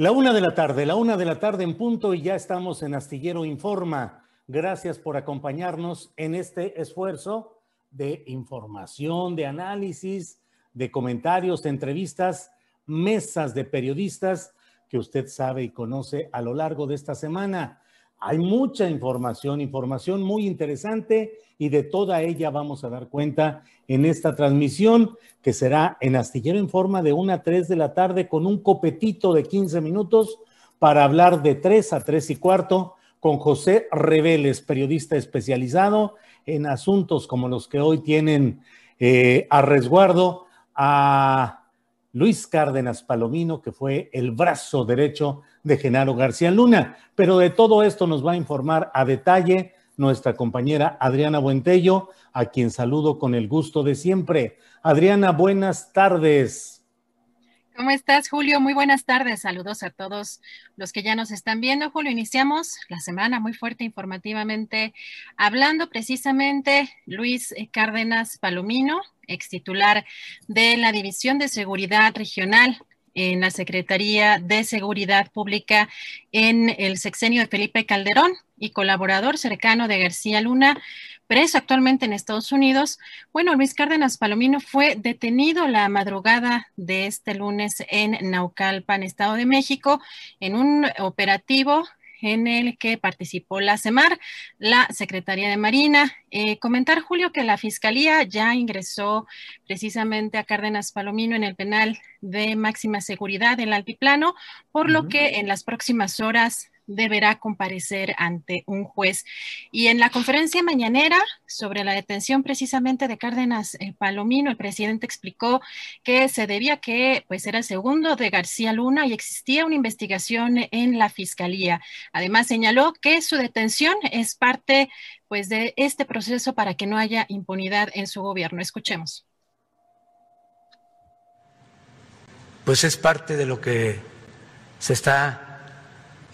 La una de la tarde, la una de la tarde en punto y ya estamos en Astillero Informa. Gracias por acompañarnos en este esfuerzo de información, de análisis, de comentarios, de entrevistas, mesas de periodistas que usted sabe y conoce a lo largo de esta semana. Hay mucha información, información muy interesante y de toda ella vamos a dar cuenta en esta transmisión que será en Astillero Informa de 1 a 3 de la tarde con un copetito de 15 minutos para hablar de 3 a 3 y cuarto con José Reveles, periodista especializado en asuntos como los que hoy tienen eh, a resguardo a Luis Cárdenas Palomino, que fue el brazo derecho de Genaro García Luna. Pero de todo esto nos va a informar a detalle nuestra compañera Adriana Buentello, a quien saludo con el gusto de siempre. Adriana, buenas tardes. ¿Cómo estás, Julio? Muy buenas tardes. Saludos a todos los que ya nos están viendo. Julio, iniciamos la semana muy fuerte informativamente, hablando precisamente Luis Cárdenas Palomino, ex titular de la División de Seguridad Regional en la Secretaría de Seguridad Pública en el sexenio de Felipe Calderón y colaborador cercano de García Luna, preso actualmente en Estados Unidos. Bueno, Luis Cárdenas Palomino fue detenido la madrugada de este lunes en Naucalpan, Estado de México, en un operativo en el que participó la CEMAR, la Secretaría de Marina. Eh, comentar, Julio, que la Fiscalía ya ingresó precisamente a Cárdenas Palomino en el penal de máxima seguridad en el altiplano, por lo que en las próximas horas deberá comparecer ante un juez. Y en la conferencia mañanera sobre la detención precisamente de Cárdenas eh, Palomino, el presidente explicó que se debía que pues era el segundo de García Luna y existía una investigación en la fiscalía. Además señaló que su detención es parte pues de este proceso para que no haya impunidad en su gobierno. Escuchemos. Pues es parte de lo que se está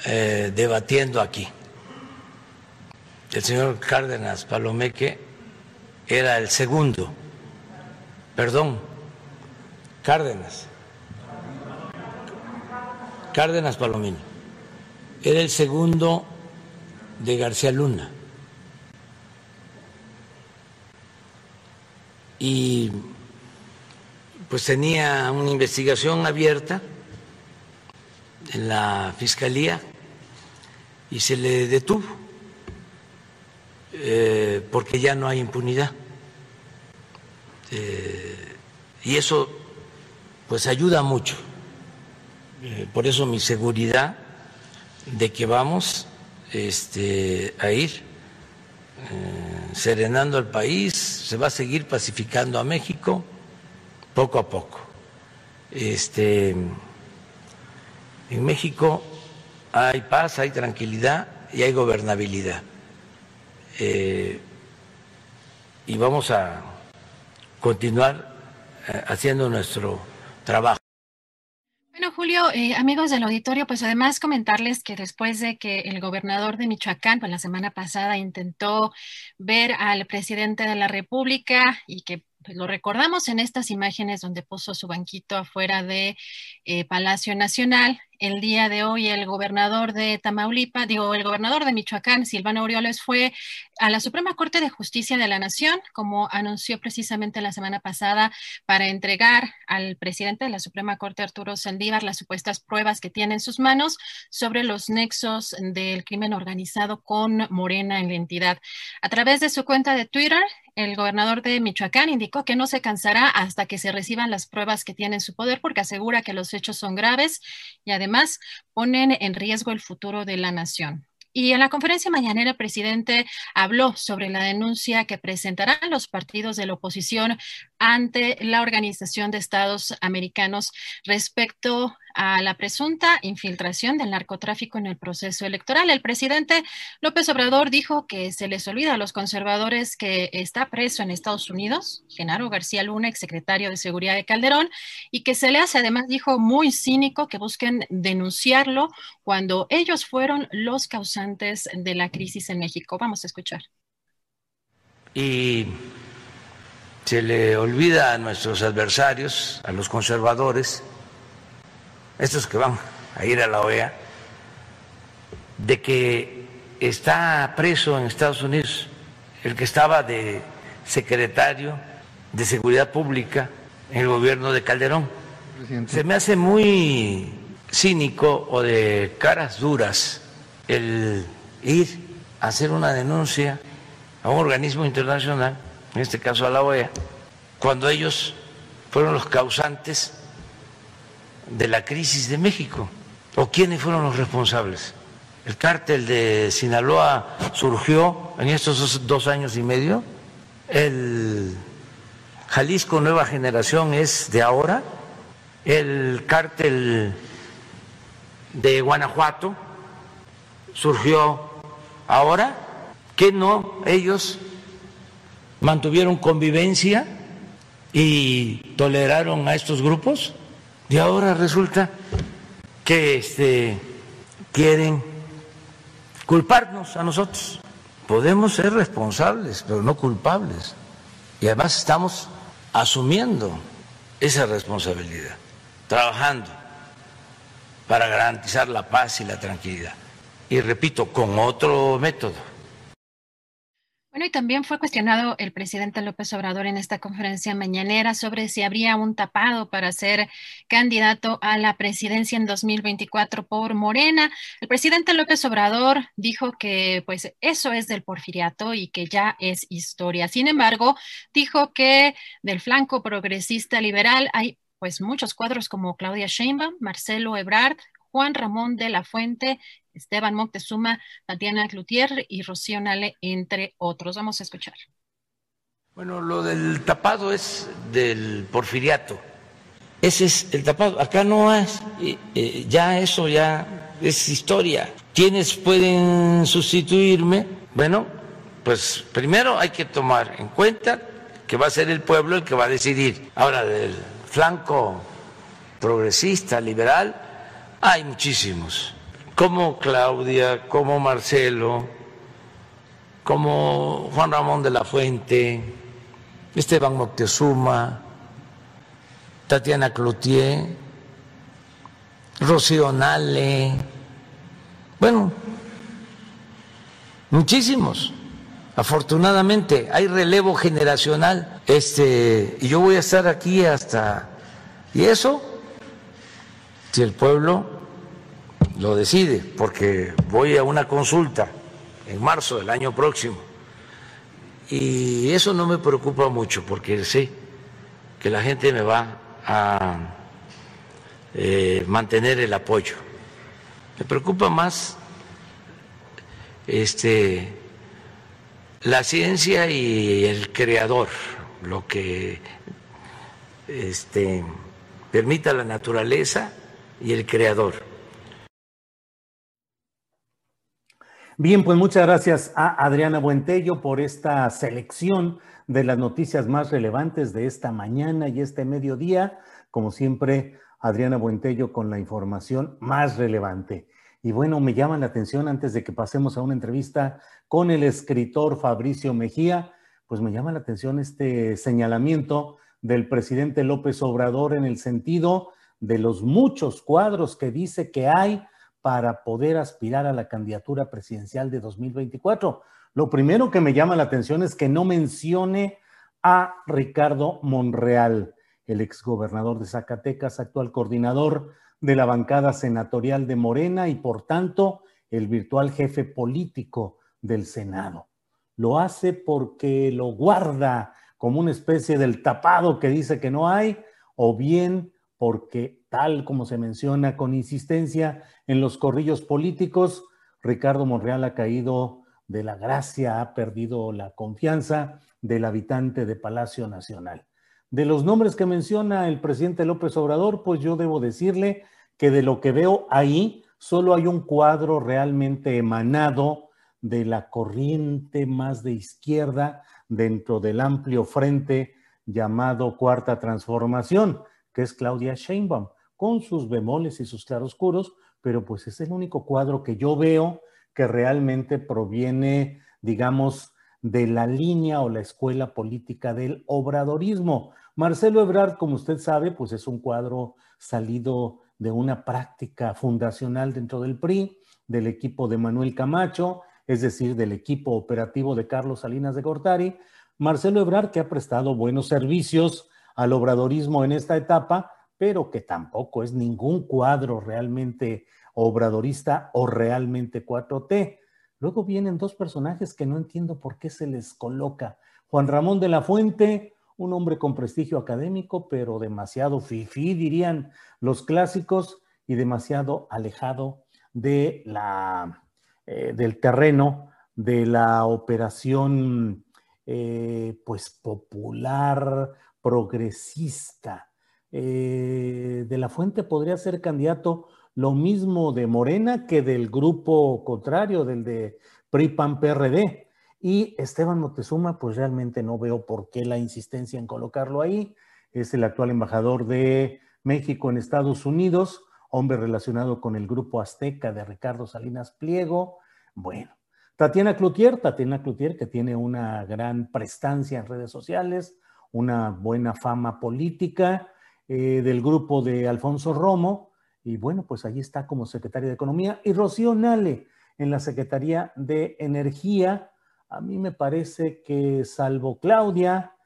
eh, debatiendo aquí. El señor Cárdenas Palomeque era el segundo, perdón, Cárdenas, Cárdenas Palomino, era el segundo de García Luna. Y pues tenía una investigación abierta en la fiscalía y se le detuvo eh, porque ya no hay impunidad. Eh, y eso pues ayuda mucho. Eh, por eso mi seguridad de que vamos este, a ir serenando al país, se va a seguir pacificando a México poco a poco. Este, en México hay paz, hay tranquilidad y hay gobernabilidad. Eh, y vamos a continuar eh, haciendo nuestro trabajo. Julio, eh, amigos del auditorio, pues además comentarles que después de que el gobernador de Michoacán, pues la semana pasada intentó ver al presidente de la República y que pues lo recordamos en estas imágenes donde puso su banquito afuera de Palacio Nacional. El día de hoy el gobernador de Tamaulipas, digo, el gobernador de Michoacán, Silvano Aureoles, fue a la Suprema Corte de Justicia de la Nación, como anunció precisamente la semana pasada, para entregar al presidente de la Suprema Corte, Arturo Saldívar, las supuestas pruebas que tiene en sus manos sobre los nexos del crimen organizado con Morena en la entidad. A través de su cuenta de Twitter, el gobernador de Michoacán indicó que no se cansará hasta que se reciban las pruebas que tiene en su poder porque asegura que los hechos son graves y además ponen en riesgo el futuro de la nación. Y en la conferencia mañanera, el presidente habló sobre la denuncia que presentarán los partidos de la oposición ante la Organización de Estados Americanos respecto a la presunta infiltración del narcotráfico en el proceso electoral. El presidente López Obrador dijo que se les olvida a los conservadores que está preso en Estados Unidos, Genaro García Luna, exsecretario de Seguridad de Calderón, y que se le hace, además, dijo, muy cínico que busquen denunciarlo cuando ellos fueron los causantes de la crisis en México. Vamos a escuchar. Y se le olvida a nuestros adversarios, a los conservadores, estos que van a ir a la OEA, de que está preso en Estados Unidos el que estaba de secretario de Seguridad Pública en el gobierno de Calderón. Se me hace muy cínico o de caras duras el ir a hacer una denuncia a un organismo internacional, en este caso a la OEA, cuando ellos fueron los causantes de la crisis de México. ¿O quiénes fueron los responsables? El cártel de Sinaloa surgió en estos dos años y medio. El Jalisco Nueva Generación es de ahora. El cártel de Guanajuato surgió ahora. que no ellos mantuvieron convivencia y toleraron a estos grupos? Y ahora resulta que este, quieren culparnos a nosotros. Podemos ser responsables, pero no culpables. Y además estamos asumiendo esa responsabilidad, trabajando para garantizar la paz y la tranquilidad. Y repito, con otro método bueno, y también fue cuestionado el presidente López Obrador en esta conferencia mañanera sobre si habría un tapado para ser candidato a la presidencia en 2024 por Morena. El presidente López Obrador dijo que pues eso es del porfiriato y que ya es historia. Sin embargo, dijo que del flanco progresista liberal hay pues muchos cuadros como Claudia Sheinbaum, Marcelo Ebrard, Juan Ramón de la Fuente, Esteban Moctezuma, Tatiana Cloutier y Rocío Nale, entre otros. Vamos a escuchar. Bueno, lo del tapado es del porfiriato. Ese es el tapado. Acá no es, eh, ya eso ya es historia. ¿Quiénes pueden sustituirme? Bueno, pues primero hay que tomar en cuenta que va a ser el pueblo el que va a decidir. Ahora, del flanco progresista, liberal, hay muchísimos, como Claudia, como Marcelo, como Juan Ramón de la Fuente, Esteban Moctezuma, Tatiana Cloutier, Rocío Nale, bueno, muchísimos. Afortunadamente hay relevo generacional, este, y yo voy a estar aquí hasta y eso si el pueblo lo decide, porque voy a una consulta en marzo del año próximo. Y eso no me preocupa mucho, porque sé que la gente me va a eh, mantener el apoyo. Me preocupa más este, la ciencia y el creador, lo que este, permita la naturaleza y el creador. Bien, pues muchas gracias a Adriana Buentello por esta selección de las noticias más relevantes de esta mañana y este mediodía. Como siempre, Adriana Buentello con la información más relevante. Y bueno, me llama la atención antes de que pasemos a una entrevista con el escritor Fabricio Mejía, pues me llama la atención este señalamiento del presidente López Obrador en el sentido de los muchos cuadros que dice que hay para poder aspirar a la candidatura presidencial de 2024. Lo primero que me llama la atención es que no mencione a Ricardo Monreal, el exgobernador de Zacatecas, actual coordinador de la bancada senatorial de Morena y por tanto el virtual jefe político del Senado. Lo hace porque lo guarda como una especie del tapado que dice que no hay, o bien porque tal como se menciona con insistencia en los corrillos políticos, Ricardo Monreal ha caído de la gracia, ha perdido la confianza del habitante de Palacio Nacional. De los nombres que menciona el presidente López Obrador, pues yo debo decirle que de lo que veo ahí, solo hay un cuadro realmente emanado de la corriente más de izquierda dentro del amplio frente llamado Cuarta Transformación, que es Claudia Sheinbaum con sus bemoles y sus claroscuros, pero pues es el único cuadro que yo veo que realmente proviene, digamos, de la línea o la escuela política del obradorismo. Marcelo Ebrard, como usted sabe, pues es un cuadro salido de una práctica fundacional dentro del PRI, del equipo de Manuel Camacho, es decir, del equipo operativo de Carlos Salinas de Gortari. Marcelo Ebrard, que ha prestado buenos servicios al obradorismo en esta etapa, pero que tampoco es ningún cuadro realmente obradorista o realmente 4T. Luego vienen dos personajes que no entiendo por qué se les coloca. Juan Ramón de la Fuente, un hombre con prestigio académico, pero demasiado fifí, dirían los clásicos, y demasiado alejado de la, eh, del terreno de la operación eh, pues popular, progresista, eh, de la Fuente podría ser candidato lo mismo de Morena que del grupo contrario, del de PRI-PAN-PRD. Y Esteban Moctezuma, pues realmente no veo por qué la insistencia en colocarlo ahí. Es el actual embajador de México en Estados Unidos, hombre relacionado con el grupo azteca de Ricardo Salinas Pliego. Bueno, Tatiana Cloutier, Tatiana Cloutier, que tiene una gran prestancia en redes sociales, una buena fama política, eh, del grupo de Alfonso Romo, y bueno, pues allí está como secretaria de Economía, y Rocío Nale en la Secretaría de Energía. A mí me parece que salvo Claudia,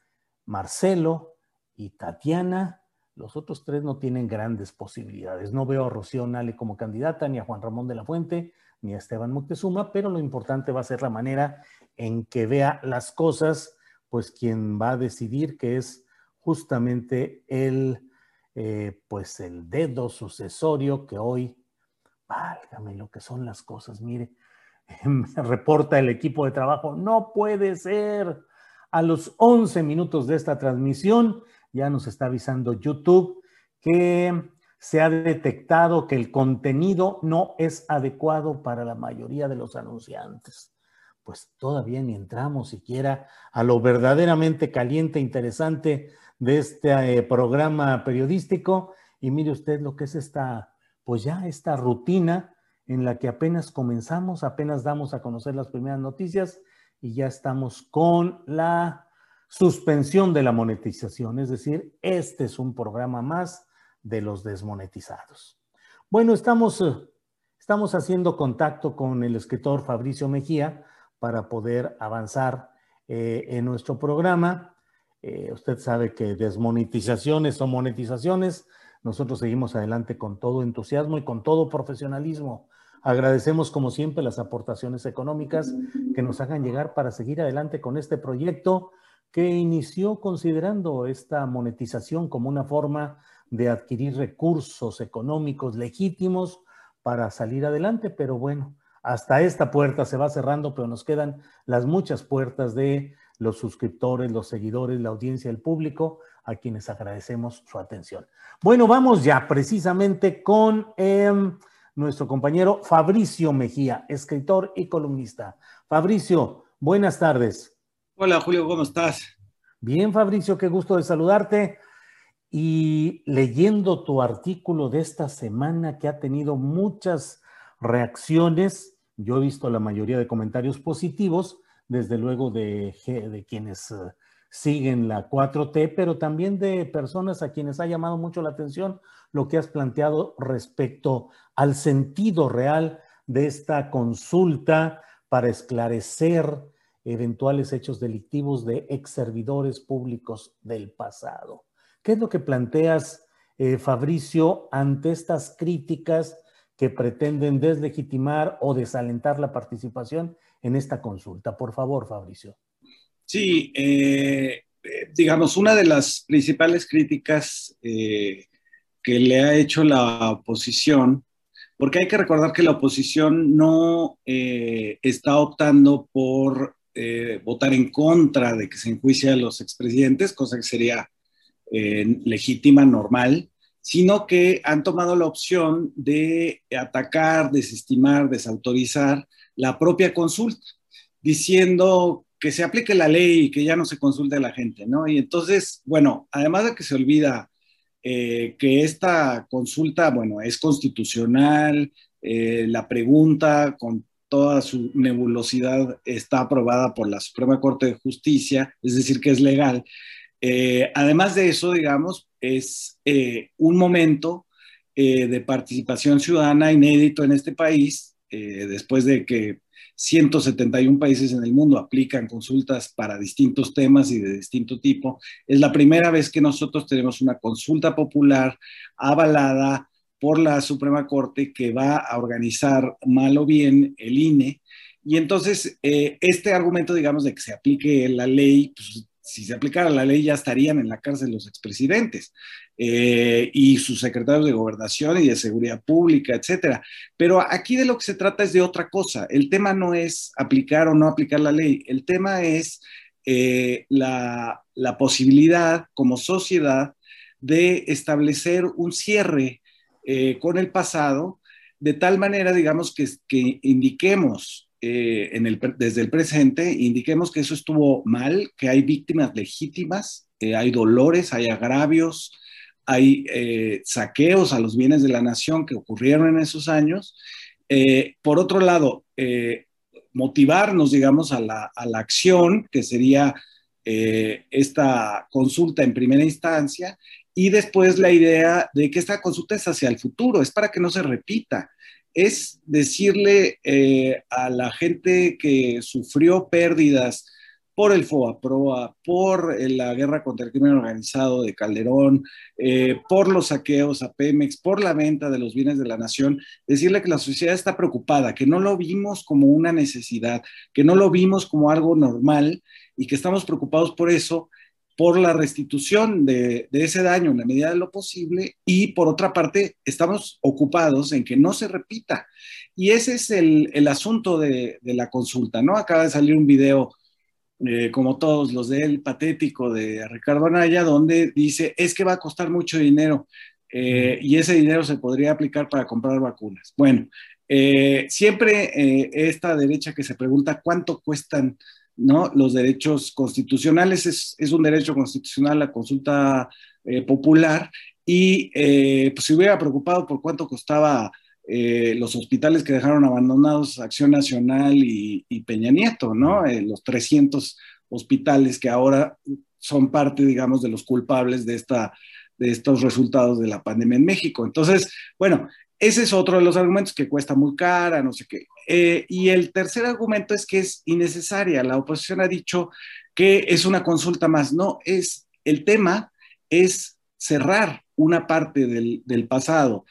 Marcelo y Tatiana, los otros tres no tienen grandes posibilidades. No veo a Rocío Nale como candidata, ni a Juan Ramón de la Fuente, ni a Esteban Moctezuma, pero lo importante va a ser la manera en que vea las cosas, pues quien va a decidir que es justamente el eh, pues el dedo sucesorio que hoy, válgame lo que son las cosas, mire, reporta el equipo de trabajo, no puede ser. A los 11 minutos de esta transmisión, ya nos está avisando YouTube que se ha detectado que el contenido no es adecuado para la mayoría de los anunciantes. Pues todavía ni entramos siquiera a lo verdaderamente caliente, e interesante de este eh, programa periodístico. Y mire usted lo que es esta, pues ya esta rutina en la que apenas comenzamos, apenas damos a conocer las primeras noticias y ya estamos con la suspensión de la monetización. Es decir, este es un programa más de los desmonetizados. Bueno, estamos, eh, estamos haciendo contacto con el escritor Fabricio Mejía para poder avanzar eh, en nuestro programa. Eh, usted sabe que desmonetizaciones o monetizaciones, nosotros seguimos adelante con todo entusiasmo y con todo profesionalismo. Agradecemos como siempre las aportaciones económicas que nos hagan llegar para seguir adelante con este proyecto que inició considerando esta monetización como una forma de adquirir recursos económicos legítimos para salir adelante, pero bueno, hasta esta puerta se va cerrando, pero nos quedan las muchas puertas de los suscriptores, los seguidores, la audiencia, el público, a quienes agradecemos su atención. Bueno, vamos ya precisamente con em, nuestro compañero Fabricio Mejía, escritor y columnista. Fabricio, buenas tardes. Hola Julio, ¿cómo estás? Bien, Fabricio, qué gusto de saludarte. Y leyendo tu artículo de esta semana que ha tenido muchas reacciones, yo he visto la mayoría de comentarios positivos, desde luego de, quienes eh, siguen la 4T, pero también de personas a quienes ha llamado mucho la atención lo que has planteado respecto al sentido real de esta consulta para esclarecer eventuales hechos delictivos de ex servidores públicos del pasado. ¿Qué es lo que planteas, eh, Fabricio, ante estas críticas que pretenden deslegitimar o desalentar la participación en esta consulta? Por favor, Fabricio. Sí, eh, eh, digamos, una de las principales críticas que le ha hecho la oposición, porque hay que recordar que la oposición no está optando por votar en contra de que se enjuicie a los expresidentes, cosa que sería eh, legítima, normal, sino que han tomado la opción de atacar, desestimar, desautorizar la propia consulta, diciendo que se aplique la ley y que ya no se consulte a la gente, ¿no? Y entonces, bueno, además de que se olvida eh, que esta consulta, bueno, es constitucional, eh, la pregunta con toda su nebulosidad está aprobada por la Suprema Corte de Justicia, es decir, que es legal. Eh, además de eso, digamos, es eh, un momento eh, de participación ciudadana inédito en este país, después de que 171 países en el mundo aplican consultas para distintos temas y de distinto tipo. Es la primera vez que nosotros tenemos una consulta popular avalada por la Suprema Corte que va a organizar mal o bien el INE. Y entonces, este argumento, digamos, de que se aplique la ley, pues, si se aplicara la ley ya estarían en la cárcel los expresidentes eh, y sus secretarios de gobernación y de seguridad pública, etcétera. Pero aquí de lo que se trata es de otra cosa. El tema no es aplicar o no aplicar la ley. El tema es eh, la, posibilidad como sociedad de establecer un cierre eh, con el pasado de tal manera, digamos, que indiquemos eh, en el, desde el presente, indiquemos que eso estuvo mal, que hay víctimas legítimas, hay dolores, hay agravios, hay eh, saqueos a los bienes de la nación que ocurrieron en esos años. Eh, por otro lado, motivarnos, digamos, a la, a la, acción, que sería esta consulta en primera instancia, y después la idea de que esta consulta es hacia el futuro, es para que no se repita es decirle eh, a la gente que sufrió pérdidas por el FOAPROA, por eh, la guerra contra el crimen organizado de Calderón, eh, por los saqueos a Pemex, por la venta de los bienes de la nación, decirle que la sociedad está preocupada, que no lo vimos como una necesidad, que no lo vimos como algo normal y que estamos preocupados por eso por la restitución de, ese daño en la medida de lo posible y por otra parte estamos ocupados en que no se repita. Y ese es el, asunto de, la consulta, ¿no? Acaba de salir un video, eh, como todos los de él, patético de Ricardo Anaya, donde dice, es que va a costar mucho dinero eh, y ese dinero se podría aplicar para comprar vacunas. Bueno, eh, siempre esta derecha que se pregunta cuánto cuestan ¿no? Los derechos constitucionales es, un derecho constitucional la consulta eh, popular y eh, pues se hubiera preocupado por cuánto costaba eh, los hospitales que dejaron abandonados Acción Nacional y, Peña Nieto, ¿no? los 300 hospitales que ahora son parte, digamos, de los culpables de, esta, de estos resultados de la pandemia en México. Entonces, bueno, ese es otro de los argumentos que cuesta muy cara, no sé qué. Eh, y el tercer argumento es que es innecesaria. La oposición ha dicho que es una consulta más. No, es el tema es cerrar una parte del, pasado,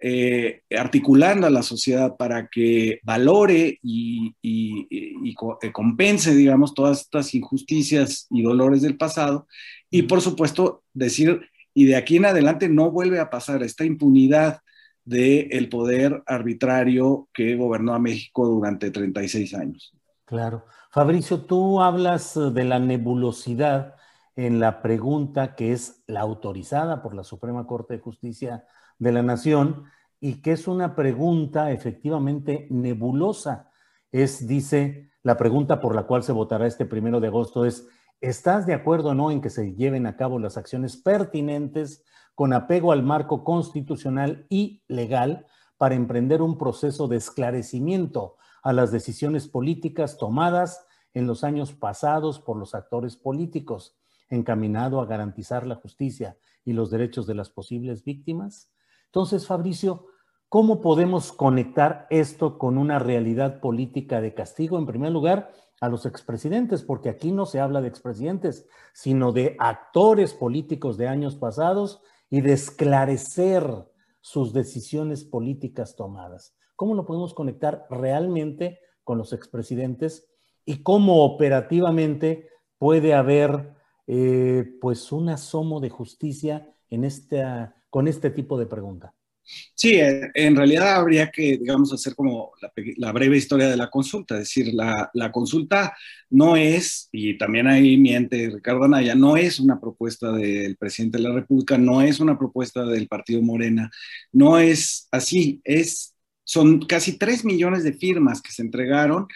eh, articulando a la sociedad para que valore y, y, eh, compense, digamos, todas estas injusticias y dolores del pasado. Y por supuesto, decir, y de aquí en adelante no vuelve a pasar esta impunidad del poder arbitrario que gobernó a México durante 36 años. Claro. Fabricio, tú hablas eh, de la nebulosidad en la pregunta que es la autorizada por la Suprema Corte de Justicia de la Nación y que es una pregunta efectivamente nebulosa. Es, dice, la pregunta por la cual se votará este primero de agosto es, ¿estás de acuerdo o no en que se lleven a cabo las acciones pertinentes con apego al marco constitucional y legal para emprender un proceso de esclarecimiento a las decisiones políticas tomadas en los años pasados por los actores políticos, encaminado a garantizar la justicia y los derechos de las posibles víctimas? Entonces, Fabricio, ¿cómo podemos conectar esto con una realidad política de castigo? En primer lugar, a los expresidentes, porque aquí no se habla de expresidentes, sino de actores políticos de años pasados y de esclarecer sus decisiones políticas tomadas. ¿Cómo lo podemos conectar realmente con los expresidentes y cómo operativamente puede haber eh, pues un asomo de justicia en esta, con este tipo de pregunta? Sí, eh, en realidad habría que, digamos, hacer como la, breve historia de la consulta, es decir, la, la, consulta no es, y también ahí miente Ricardo Anaya, no es una propuesta del presidente de la República, no es una propuesta del Partido Morena, no es así, es, son casi tres millones de firmas que se entregaron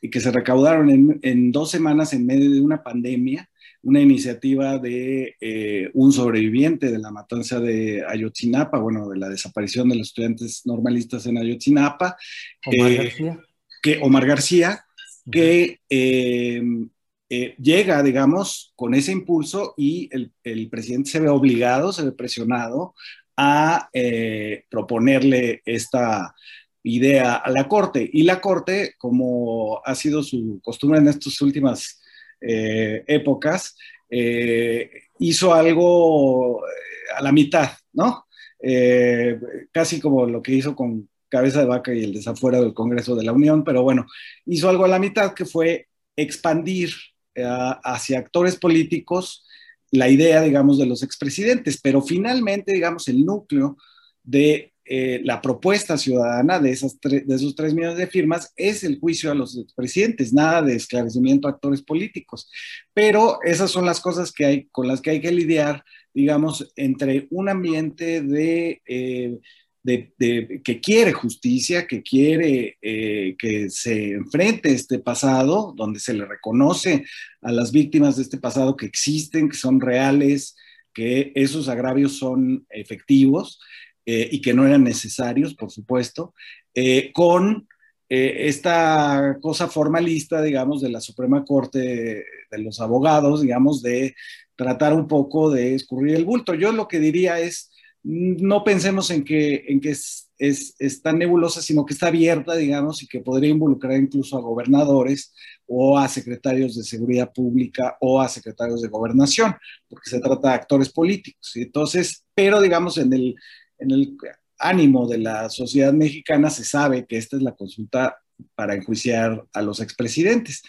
y que se recaudaron en, en dos semanas en medio de una pandemia una iniciativa de eh, un sobreviviente de la matanza de Ayotzinapa, bueno, de la desaparición de los estudiantes normalistas en Ayotzinapa. Omar eh, García. Que, Omar García, que eh, llega, digamos, con ese impulso y el, el, presidente se ve obligado, se ve presionado a proponerle esta idea a la Corte. Y la Corte, como ha sido su costumbre en estas últimas eh, épocas, eh, hizo algo eh, a la mitad, ¿no? casi como lo que hizo con Cabeza de Vaca y el desafuero del Congreso de la Unión, pero bueno, hizo algo a la mitad que fue expandir hacia actores políticos la idea, digamos, de los expresidentes, pero finalmente, digamos, el núcleo de eh, la propuesta ciudadana de, esas de esos tres millones de firmas es el juicio a los expresidentes, nada de esclarecimiento a actores políticos. Pero esas son las cosas que hay, con las que hay que lidiar, digamos, entre un ambiente de... Eh, que quiere justicia, que quiere eh, que se enfrente este pasado, donde se le reconoce a las víctimas de este pasado que existen, que son reales, que esos agravios son efectivos, eh, y que no eran necesarios, por supuesto, eh, con eh, esta cosa formalista, digamos, de la Suprema Corte de los abogados, digamos, de tratar un poco de escurrir el bulto. Yo lo que diría es, no pensemos en que, en que es, es, es, tan nebulosa, sino que está abierta, digamos, y que podría involucrar incluso a gobernadores o a secretarios de seguridad pública o a secretarios de gobernación, porque se trata de actores políticos. Entonces, pero digamos, en el, en el ánimo de la sociedad mexicana se sabe que esta es la consulta para enjuiciar a los expresidentes.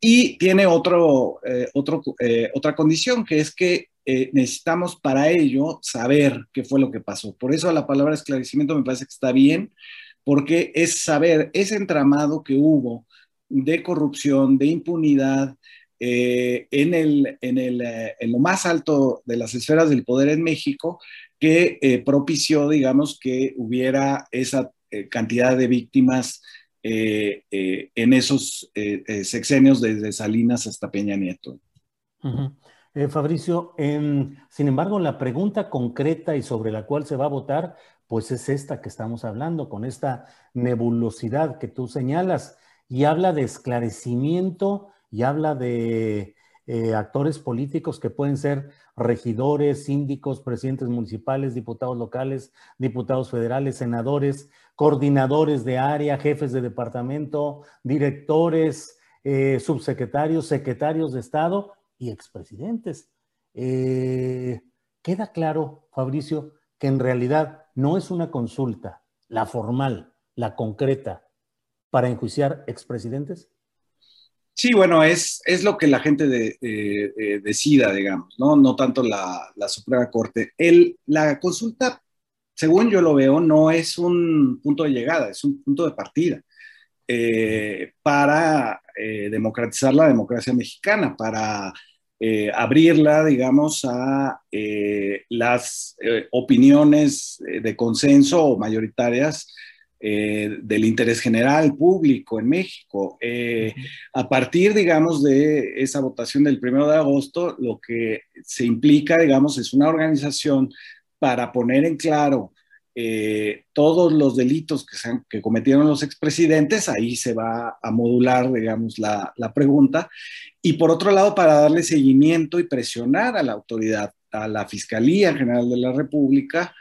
Y tiene otro, eh, otro, eh, otra condición, que es que eh, necesitamos para ello saber qué fue lo que pasó. Por eso la palabra esclarecimiento me parece que está bien, porque es saber ese entramado que hubo de corrupción, de impunidad, en, el, en, el, en, lo más alto de las esferas del poder en México, que eh, propició, digamos, que hubiera esa eh, cantidad de víctimas eh, en esos sexenios desde Salinas hasta Peña Nieto. Fabricio, em, sin embargo, la pregunta concreta y sobre la cual se va a votar, pues es esta que estamos hablando, con esta nebulosidad que tú señalas, y habla de esclarecimiento y habla de actores políticos que pueden ser regidores, síndicos, presidentes municipales, diputados locales, diputados federales, senadores, coordinadores de área, jefes de departamento, directores, eh, subsecretarios, secretarios de Estado y expresidentes. Eh, queda claro, Fabricio, que en realidad no es una consulta, la formal, la concreta, para enjuiciar expresidentes? Sí, bueno, es, es lo que la gente de, decida, digamos, ¿no? No tanto la, Suprema Corte. El, la consulta, según yo lo veo, no es un punto de llegada, es un punto de partida eh, para eh, democratizar la democracia mexicana, para eh, abrirla, digamos, a las opiniones de consenso o mayoritarias eh, del interés general público en México. Eh, a partir, digamos, de esa votación del primero de agosto, lo que se implica, digamos, es una organización para poner en claro eh, todos los delitos que, que, cometieron los expresidentes, ahí se va a modular, digamos, la, la, pregunta, y por otro lado, para darle seguimiento y presionar a la autoridad, a la Fiscalía General de la República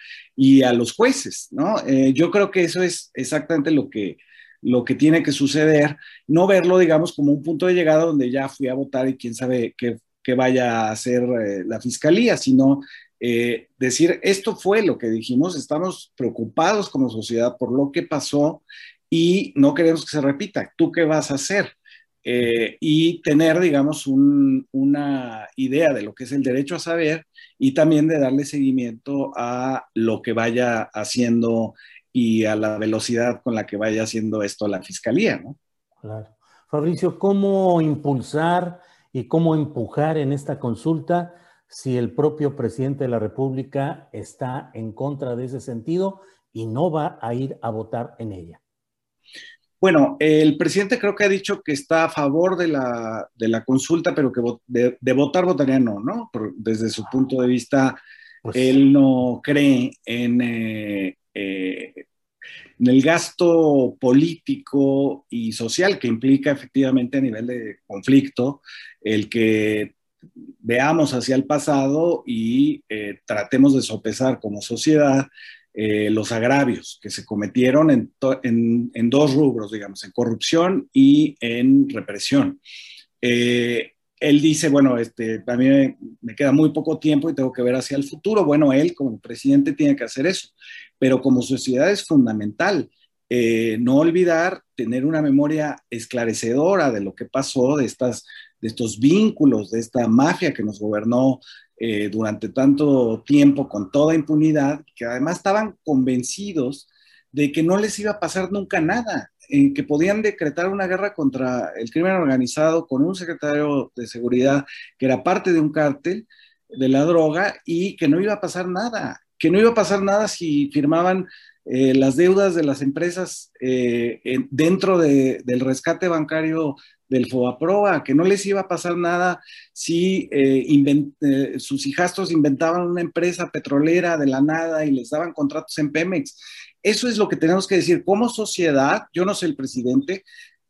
y a los jueces, ¿no? Eh, yo creo que eso es exactamente lo que, lo que tiene que suceder, no verlo, digamos, como un punto de llegada donde ya fui a votar y quién sabe qué, vaya a hacer eh, la Fiscalía, sino eh, decir, esto fue lo que dijimos, estamos preocupados como sociedad por lo que pasó y no queremos que se repita. ¿Tú qué vas a hacer? Eh, y tener, digamos, una idea de lo que es el derecho a saber y también de darle seguimiento a lo que vaya haciendo y a la velocidad con la que vaya haciendo esto la fiscalía, ¿no? Claro. Fabricio, ¿cómo impulsar y cómo empujar en esta consulta si el propio presidente de la República está en contra de ese sentido y no va a ir a votar en ella? Bueno, el presidente creo que ha dicho que está a favor de la, de la consulta, pero que de, votar votaría no, ¿no? desde su punto de vista, pues él no cree en, eh, eh, en el gasto político y social que implica efectivamente a nivel de conflicto el que veamos hacia el pasado y eh, tratemos de sopesar como sociedad eh, los agravios que se cometieron en, en, dos rubros, digamos, en corrupción y en represión. Eh, él dice, bueno, este, a mí me, queda muy poco tiempo y tengo que ver hacia el futuro. Bueno, él como presidente tiene que hacer eso, pero como sociedad es fundamental. no olvidar tener una memoria esclarecedora de lo que pasó, de estas de estos vínculos, de esta mafia que nos gobernó eh, durante tanto tiempo con toda impunidad, que además estaban convencidos de que no les iba a pasar nunca nada, en que podían decretar una guerra contra el crimen organizado con un secretario de seguridad que era parte de un cártel de la droga y que no iba a pasar nada, que no iba a pasar nada si firmaban eh, las deudas de las empresas eh, dentro del rescate bancario del FOAPROA, que no les iba a pasar nada si eh, eh, sus hijastros inventaban una empresa petrolera de la nada y les daban contratos en Pemex. Eso es lo que tenemos que decir como sociedad, yo no soy el presidente,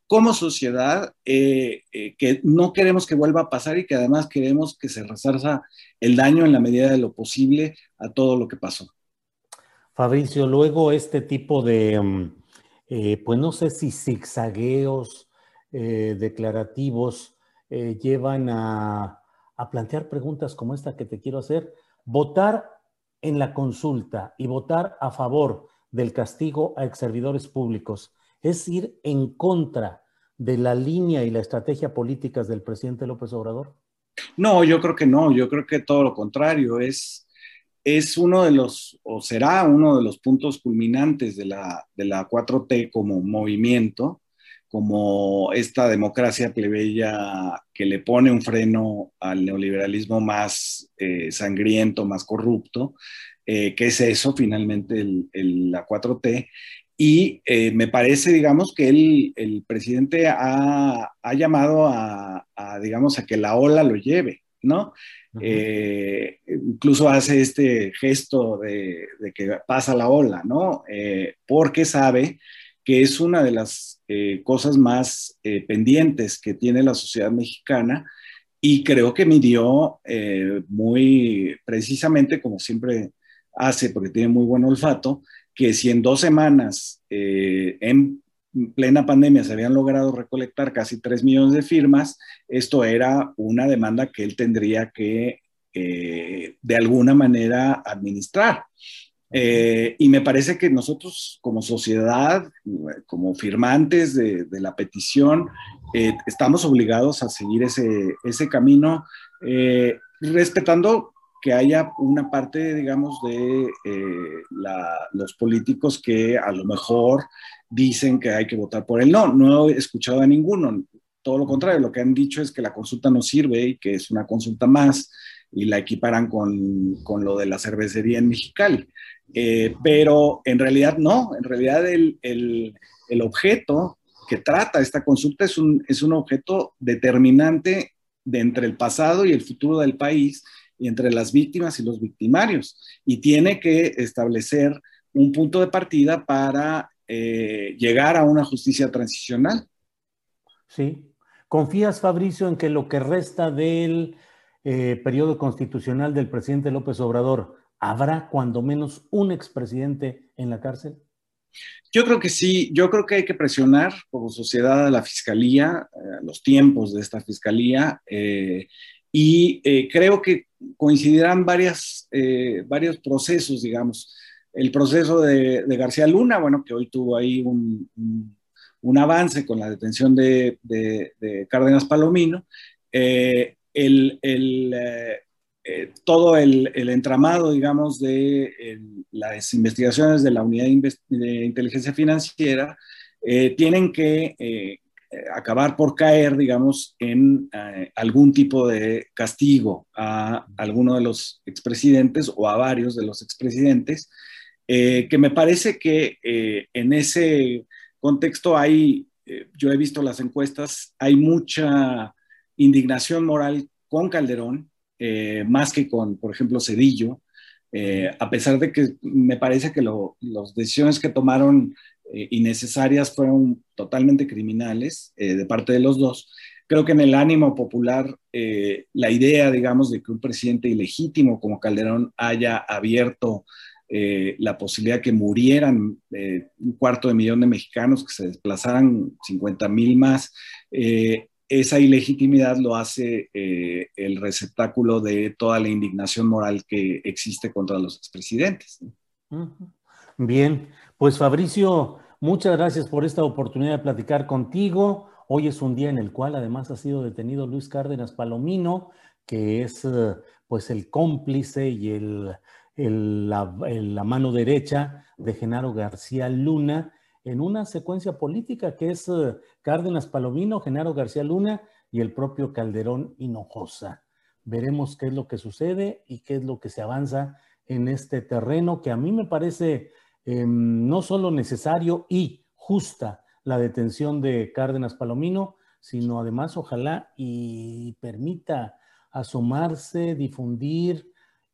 como sociedad, eh, que no queremos que vuelva a pasar y que además queremos que se resarza el daño en la medida de lo posible a todo lo que pasó. Fabricio, luego este tipo de, mm, pues no sé si zigzagueos, eh, declarativos eh, llevan a, plantear preguntas como esta que te quiero hacer. Votar en la consulta y votar a favor del castigo a exservidores públicos es ir en contra de la línea y la estrategia políticas del presidente López Obrador? No, yo creo que no, yo creo que todo lo contrario, es, es uno de los, o será uno de los puntos culminantes de la, de la 4T como movimiento, como esta democracia plebeya que le pone un freno al neoliberalismo más eh, sangriento, más corrupto, eh, que es eso finalmente la 4T. Y eh, me parece, digamos, que el, presidente ha, llamado a, digamos, a que la ola lo lleve, ¿no? incluso hace este gesto de, de, que pasa la ola, ¿no? porque sabe que es una de las eh, cosas más eh, pendientes que tiene la sociedad mexicana y creo que midió eh, muy precisamente, como siempre hace, porque tiene muy buen olfato, que si en dos semanas en plena pandemia se habían logrado recolectar casi tres millones de firmas, esto era una demanda que él tendría que de alguna manera administrar. Eh, y me parece que nosotros como sociedad, como firmantes de, la petición, eh, estamos obligados a seguir ese, ese camino, eh, respetando que haya una parte, digamos, de los políticos que a lo mejor dicen que hay que votar por él. No, no he escuchado a ninguno. Todo lo contrario, lo que han dicho es que la consulta no sirve y que es una consulta más y la equiparan con, con lo de la cervecería en Mexicali. Eh, pero en realidad no, en realidad el, el, objeto que trata esta consulta es un, es un objeto determinante de entre el pasado y el futuro del país y entre las víctimas y los victimarios. Y tiene que establecer un punto de partida para eh, llegar a una justicia transicional. Sí. ¿Confías, Fabricio, en que lo que resta del eh, periodo constitucional del presidente López Obrador habrá cuando menos un expresidente en la cárcel? Yo creo que sí, yo creo que hay que presionar como sociedad a la fiscalía, eh, los tiempos de esta fiscalía, y creo que coincidirán varias, varios procesos, digamos el proceso de, García Luna, bueno, que hoy tuvo ahí un, avance con la detención de, Cárdenas Palomino, eh, el, eh, eh, todo el, entramado, digamos, de las investigaciones de la Unidad de, Inteligencia Financiera tienen que acabar por caer, digamos, en algún tipo de castigo a alguno de los expresidentes o a varios de los expresidentes. Eh, que me parece que eh, en ese contexto hay, eh, yo he visto las encuestas, hay mucha indignación moral con Calderón, más que con, por ejemplo, Cedillo, a pesar de que me parece que las decisiones que tomaron innecesarias fueron totalmente criminales de parte de los dos. Creo que en el ánimo popular, la idea, digamos, de que un presidente ilegítimo como Calderón haya abierto eh, la posibilidad que murieran eh, un cuarto de millón de mexicanos, que se desplazaran 50 mil más, eh, esa ilegitimidad lo hace el receptáculo de toda la indignación moral que existe contra los expresidentes. Bien, pues Fabricio, muchas gracias por esta oportunidad de platicar contigo. Hoy es un día en el cual además ha sido detenido Luis Cárdenas Palomino, que es pues el cómplice y el la, mano derecha de Genaro García Luna en una secuencia política que es eh, Cárdenas Palomino, Genaro García Luna y el propio Calderón Hinojosa. Veremos qué es lo que sucede y qué es lo que se avanza en este terreno que a mí me parece em, no solo necesario y justa la detención de Cárdenas Palomino, sino además ojalá y permita asomarse, difundir,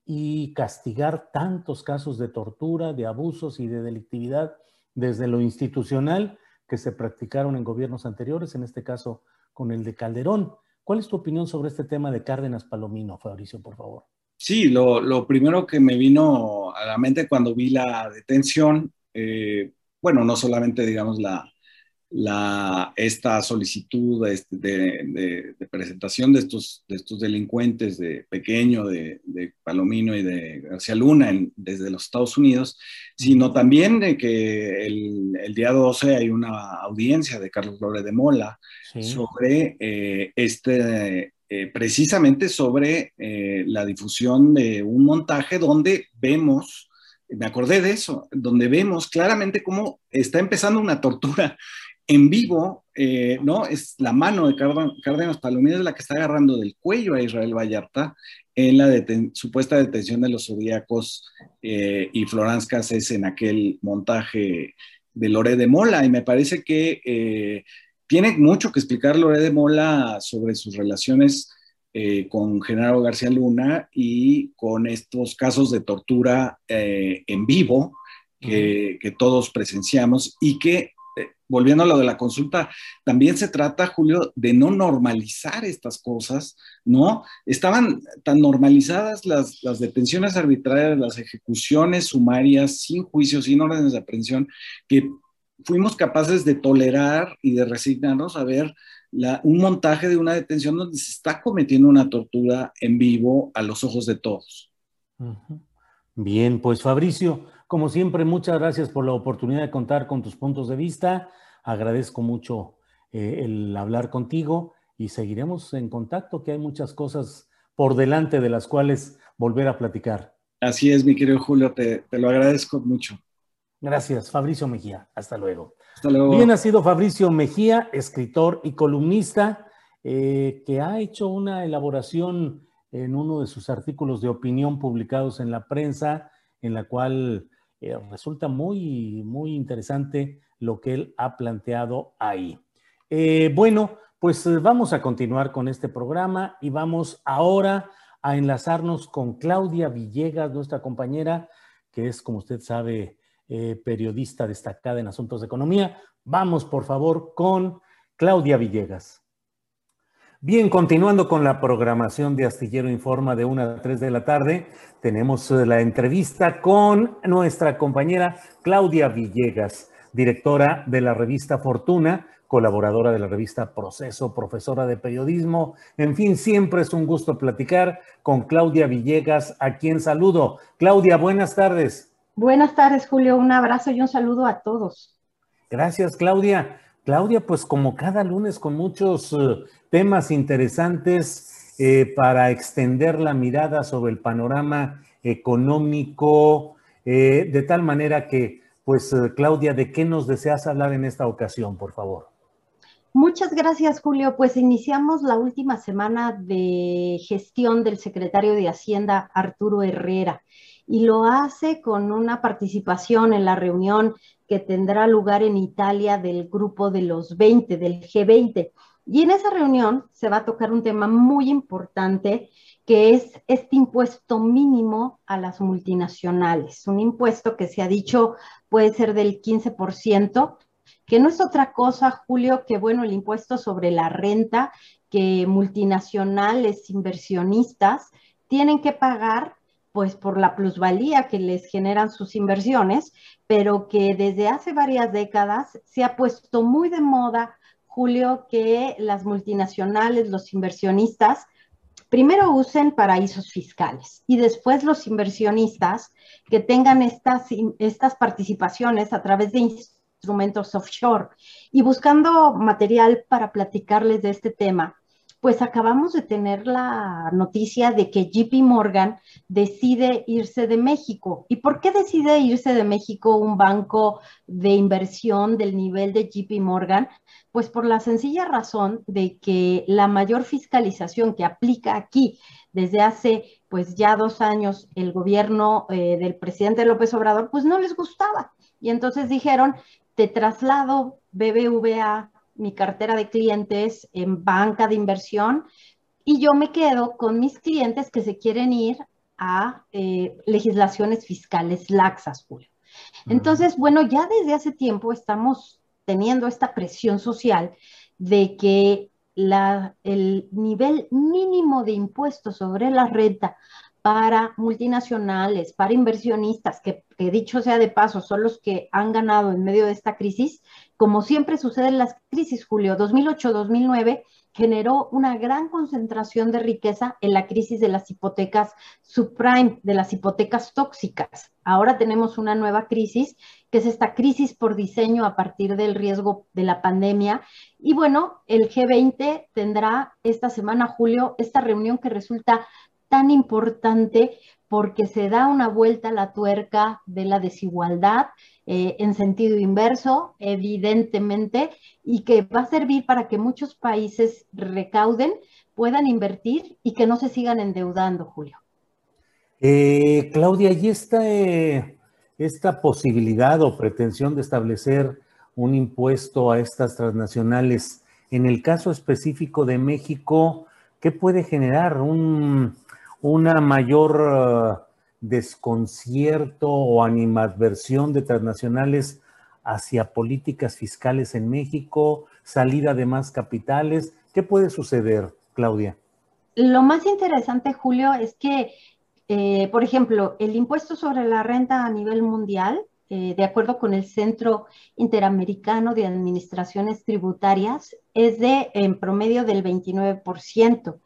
y castigar tantos casos de tortura, de abusos y de delictividad desde lo institucional que se practicaron en gobiernos anteriores, en este caso con el de Calderón. ¿Cuál es tu opinión sobre este tema de Cárdenas Palomino, Fabricio, por favor? Sí, lo, primero que me vino a la mente cuando vi la detención, eh, bueno, no solamente, digamos, la, la, esta solicitud de, presentación de estos, de estos delincuentes de Pequeño, de, Palomino y de García Luna desde los Estados Unidos, sino también de que el, día 12 hay una audiencia de Carlos Lore de Mola sobre eh, este, eh, precisamente sobre eh, la difusión de un montaje donde vemos me acordé de eso, donde vemos claramente cómo está empezando una tortura en vivo, eh, ¿no? Es la mano de Cárdenas Palomino la que está agarrando del cuello a Israel Vallarta en la supuesta detención de los zodíacos eh, y Florence Cassés en aquel montaje de Loré de Mola. Y me parece que eh, tiene mucho que explicar Loré de Mola sobre sus relaciones con Genaro García Luna y con estos casos de tortura en vivo que, que todos presenciamos y que volviendo a lo de la consulta, también se trata, Julio, de no normalizar estas cosas, ¿no? Estaban tan normalizadas las, detenciones arbitrarias, las ejecuciones sumarias, sin juicio, sin órdenes de aprehensión, que fuimos capaces de tolerar y de resignarnos a ver un montaje de una detención donde se está cometiendo una tortura en vivo a los ojos de todos. Bien, pues Fabricio, como siempre, muchas gracias por la oportunidad de contar con tus puntos de vista. Agradezco mucho eh, el hablar contigo y seguiremos en contacto, que hay muchas cosas por delante de las cuales volver a platicar. Así es, mi querido Julio, te, lo agradezco mucho. Gracias, Fabricio Mejía. Hasta luego. Hasta luego. Bien, ha sido Fabricio Mejía, escritor y columnista, eh, que ha hecho una elaboración en uno de sus artículos de opinión publicados en la prensa, en la cual eh, resulta muy, muy interesante lo que él ha planteado ahí. Eh, bueno, pues eh, vamos a continuar con este programa y vamos ahora a enlazarnos con Claudia Villegas, nuestra compañera, que es, como usted sabe, periodista destacada en asuntos de economía. Vamos, por favor, con Claudia Villegas. Bien, continuando con la programación de Astillero Informa de 1 a 3 de la tarde, tenemos eh, la entrevista con nuestra compañera Claudia Villegas, directora de la revista Fortuna, colaboradora de la revista Proceso, profesora de periodismo. En fin, siempre es un gusto platicar con Claudia Villegas, a quien saludo. Claudia, buenas tardes. Buenas tardes, Julio. Un abrazo y un saludo a todos. Gracias, Claudia. Claudia, pues como cada lunes con muchos eh, temas interesantes eh, para extender la mirada sobre el panorama económico, eh, de tal manera que, pues Claudia, ¿de qué nos deseas hablar en esta ocasión, por favor? Muchas gracias, Julio. Pues iniciamos la última semana de gestión del secretario de Hacienda, Arturo Herrera, y lo hace con una participación en la reunión que tendrá lugar en Italia del grupo de los 20, del G20. Y en esa reunión se va a tocar un tema muy importante que es este impuesto mínimo a las multinacionales, un impuesto que se ha dicho puede ser del 15%, que no es otra cosa, Julio, que bueno, el impuesto sobre la renta que multinacionales inversionistas tienen que pagar pues por la plusvalía que les generan sus inversiones, pero que desde hace varias décadas se ha puesto muy de moda, Julio, que las multinacionales, los inversionistas, primero usen paraísos fiscales y después los inversionistas que tengan estas, estas participaciones a través de instrumentos offshore. Y buscando material para platicarles de este tema, pues acabamos de tener la noticia de que JP Morgan decide irse de México. ¿Y por qué decide irse de México un banco de inversión del nivel de JP Morgan? Pues por la sencilla razón de que la mayor fiscalización que aplica aquí desde hace pues ya dos años el gobierno eh, del presidente López Obrador pues no les gustaba. Y entonces dijeron, te traslado BBVA mi cartera de clientes en banca de inversión y yo me quedo con mis clientes que se quieren ir a eh, legislaciones fiscales laxas, Julio. Entonces, bueno, ya desde hace tiempo estamos teniendo esta presión social de que la, el nivel mínimo de impuestos sobre la renta para multinacionales, para inversionistas, que, dicho sea de paso, son los que han ganado en medio de esta crisis, como siempre sucede en las crisis, Julio, 2008-2009 generó una gran concentración de riqueza en la crisis de las hipotecas subprime, de las hipotecas tóxicas. Ahora tenemos una nueva crisis, que es esta crisis por diseño a partir del riesgo de la pandemia. Y bueno, el G20 tendrá esta semana, Julio, esta reunión que resulta tan importante porque se da una vuelta a la tuerca de la desigualdad eh, en sentido inverso, evidentemente, y que va a servir para que muchos países recauden, puedan invertir y que no se sigan endeudando, Julio. Eh, Claudia, ¿y esta, eh, esta posibilidad o pretensión de establecer un impuesto a estas transnacionales, en el caso específico de México, ¿qué puede generar? ¿Un, una mayor desconcierto o animadversión de transnacionales hacia políticas fiscales en México, salida de más capitales. ¿Qué puede suceder, Claudia? Lo más interesante, Julio, es que, eh, por ejemplo, el impuesto sobre la renta a nivel mundial, eh, de acuerdo con el Centro Interamericano de Administraciones Tributarias, es de en promedio del 29%.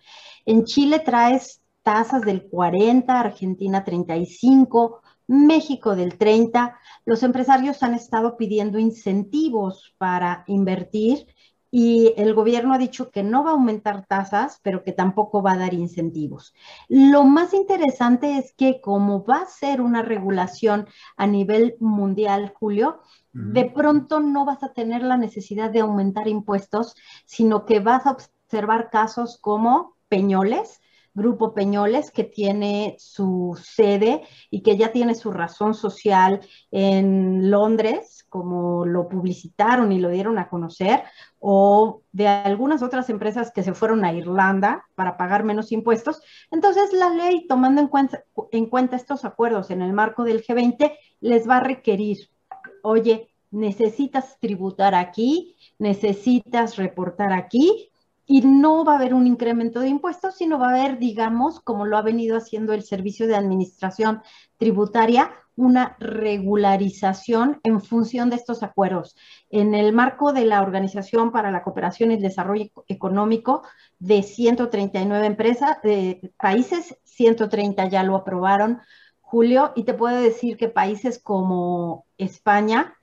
En Chile traes tasas del 40, Argentina 35, México del 30. Los empresarios han estado pidiendo incentivos para invertir y el gobierno ha dicho que no va a aumentar tasas, pero que tampoco va a dar incentivos. Lo más interesante es que como va a ser una regulación a nivel mundial, Julio, de pronto no vas a tener la necesidad de aumentar impuestos, sino que vas a observar casos como Peñoles, Grupo Peñoles, que tiene su sede y que ya tiene su razón social en Londres, como lo publicitaron y lo dieron a conocer, o de algunas otras empresas que se fueron a Irlanda para pagar menos impuestos. Entonces, la ley, tomando en cuenta, en cuenta estos acuerdos en el marco del G20, les va a requerir, oye, necesitas tributar aquí, necesitas reportar aquí, y no va a haber un incremento de impuestos, sino va a haber, digamos, como lo ha venido haciendo el Servicio de Administración Tributaria, una regularización en función de estos acuerdos. En el marco de la Organización para la Cooperación y el Desarrollo Económico de 139 empresas, de países, 130 ya lo aprobaron, Julio, y te puedo decir que países como España,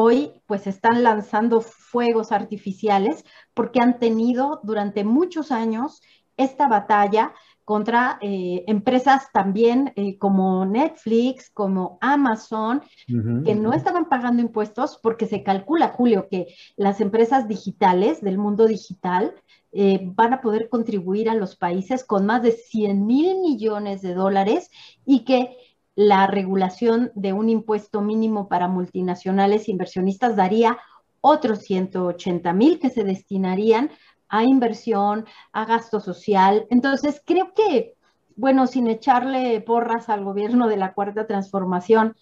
hoy pues están lanzando fuegos artificiales porque han tenido durante muchos años esta batalla contra eh, empresas también eh, como Netflix, como Amazon, que no estaban pagando impuestos porque se calcula, Julio, que las empresas digitales del mundo digital eh, van a poder contribuir a los países con más de 100 mil millones de dólares y que la regulación de un impuesto mínimo para multinacionales inversionistas daría otros 180 mil que se destinarían a inversión, a gasto social. Entonces, creo que, bueno, sin echarle porras al gobierno de la Cuarta Transformación,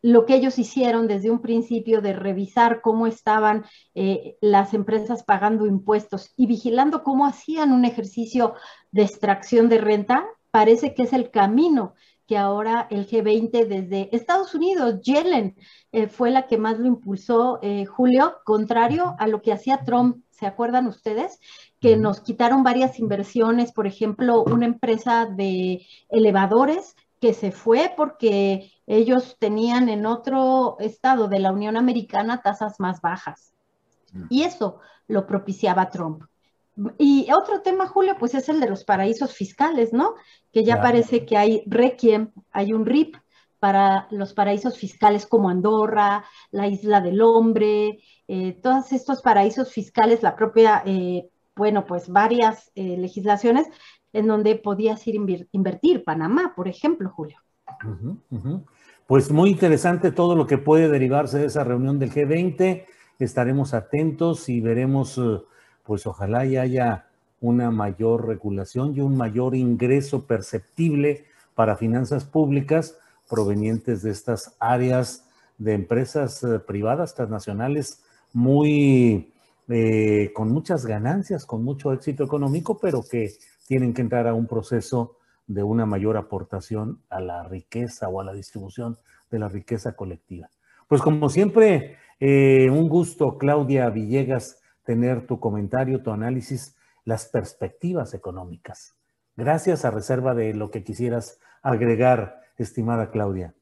lo que ellos hicieron desde un principio de revisar cómo estaban eh, las empresas pagando impuestos y vigilando cómo hacían un ejercicio de extracción de renta, parece que es el camino que ahora el G20 desde Estados Unidos, Yellen eh, fue la que más lo impulsó, eh, Julio, contrario a lo que hacía Trump. ¿Se acuerdan ustedes? Que nos quitaron varias inversiones, por ejemplo, una empresa de elevadores que se fue porque ellos tenían en otro estado de la Unión Americana tasas más bajas. Y eso lo propiciaba Trump. Y otro tema, Julio, pues es el de los paraísos fiscales, ¿no? Que ya parece que hay requiem, hay un RIP para los paraísos fiscales como Andorra, la Isla del Hombre, eh, todos estos paraísos fiscales, la propia, eh, bueno, pues varias eh, legislaciones en donde podías ir a invertir, Panamá, por ejemplo, Julio. Pues muy interesante todo lo que puede derivarse de esa reunión del G20. Estaremos atentos y veremos pues ojalá y haya una mayor regulación y un mayor ingreso perceptible para finanzas públicas provenientes de estas áreas de empresas eh, privadas transnacionales muy eh, con muchas ganancias, con mucho éxito económico, pero que tienen que entrar a un proceso de una mayor aportación a la riqueza o a la distribución de la riqueza colectiva. Pues como siempre, eh, un gusto, Claudia Villegas, tener tu comentario, tu análisis, las perspectivas económicas. Gracias a reserva de lo que quisieras agregar, estimada Claudia.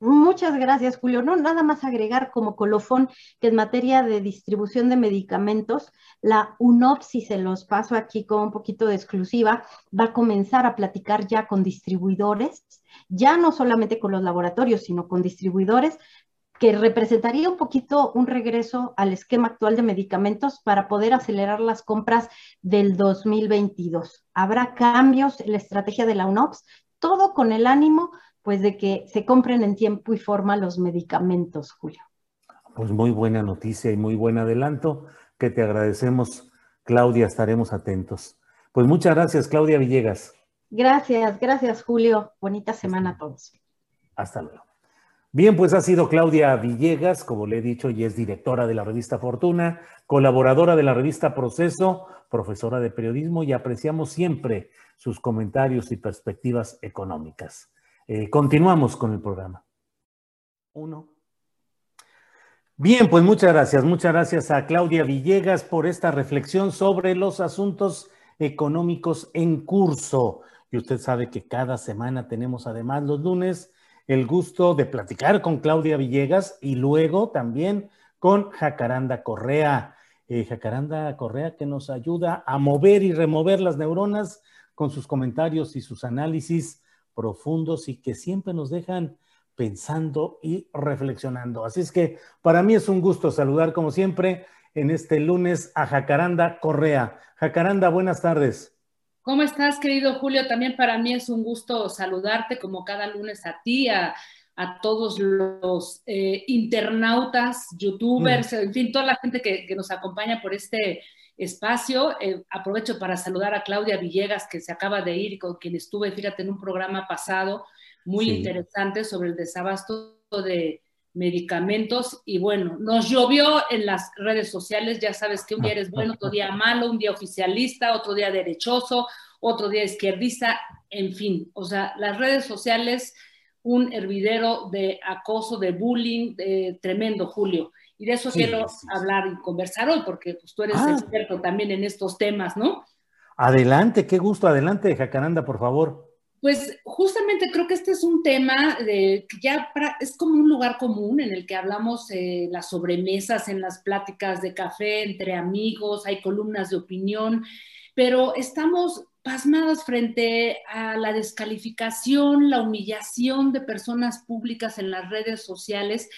Muchas gracias, Julio. No, nada más agregar como colofón que en materia de distribución de medicamentos, la UNOPS, si se los paso aquí con un poquito de exclusiva, va a comenzar a platicar ya con distribuidores, ya no solamente con los laboratorios, sino con distribuidores que representaría un poquito un regreso al esquema actual de medicamentos para poder acelerar las compras del 2022. Habrá cambios en la estrategia de la UNOPS, todo con el ánimo pues de que se compren en tiempo y forma los medicamentos, Julio. Pues muy buena noticia y muy buen adelanto que te agradecemos, Claudia, estaremos atentos. Pues muchas gracias, Claudia Villegas. Gracias, gracias, Julio. Bonita semana a todos. Hasta luego. Bien, pues ha sido Claudia Villegas, como le he dicho, y es directora de la revista Fortuna, colaboradora de la revista Proceso, profesora de periodismo y apreciamos siempre sus comentarios y perspectivas económicas. Eh, continuamos con el programa. Uno. Bien, pues muchas gracias. Muchas gracias a Claudia Villegas por esta reflexión sobre los asuntos económicos en curso. Y usted sabe que cada semana tenemos además los lunes el gusto de platicar con Claudia Villegas y luego también con Jacaranda Correa. Eh, Jacaranda Correa que nos ayuda a mover y remover las neuronas con sus comentarios y sus análisis profundos y que siempre nos dejan pensando y reflexionando. Así es que para mí es un gusto saludar como siempre en este lunes a Jacaranda Correa. Jacaranda, buenas tardes. ¿Cómo estás, querido Julio? También para mí es un gusto saludarte como cada lunes a ti, a, todos los eh, internautas, youtubers, mm. en fin, toda la gente que, nos acompaña por este espacio. Eh, aprovecho para saludar a Claudia Villegas, que se acaba de ir con quien estuve, fíjate, en un programa pasado muy interesante sobre el desabasto de, medicamentos y bueno, nos llovió en las redes sociales, ya sabes que un día eres bueno, otro día malo, un día oficialista, otro día derechoso, otro día izquierdista, en fin, o sea, las redes sociales, un hervidero de acoso, de bullying, de, tremendo, Julio. Y de eso quiero hablar y conversar hoy, porque pues, tú eres ah. experto también en estos temas, ¿no? Adelante, qué gusto, adelante, Jacaranda, por favor. Pues justamente creo que este es un tema de, que ya es como un lugar común en el que hablamos eh, las sobremesas, en las pláticas de café entre amigos, hay columnas de opinión, pero estamos pasmadas frente a la descalificación, la humillación de personas públicas en las redes sociales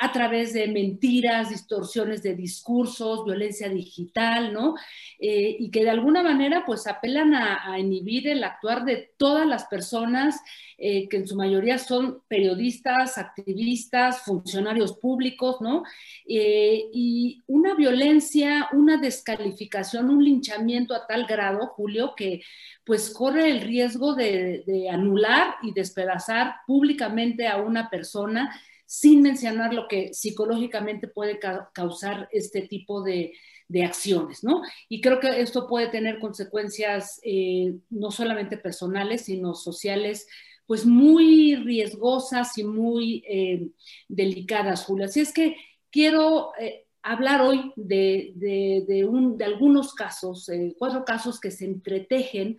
a través de mentiras, distorsiones de discursos, violencia digital, ¿no? Eh, y que de alguna manera pues apelan a, inhibir el actuar de todas las personas, eh, que en su mayoría son periodistas, activistas, funcionarios públicos, ¿no? Eh, y una violencia, una descalificación, un linchamiento a tal grado, Julio, que pues corre el riesgo de, de anular y despedazar públicamente a una persona sin mencionar lo que psicológicamente puede causar este tipo de, acciones, ¿no? Y creo que esto puede tener consecuencias eh, no solamente personales, sino sociales, pues muy riesgosas y muy eh, delicadas, Julia. Así es que quiero eh, hablar hoy de, de, algunos casos, cuatro casos que se entretejen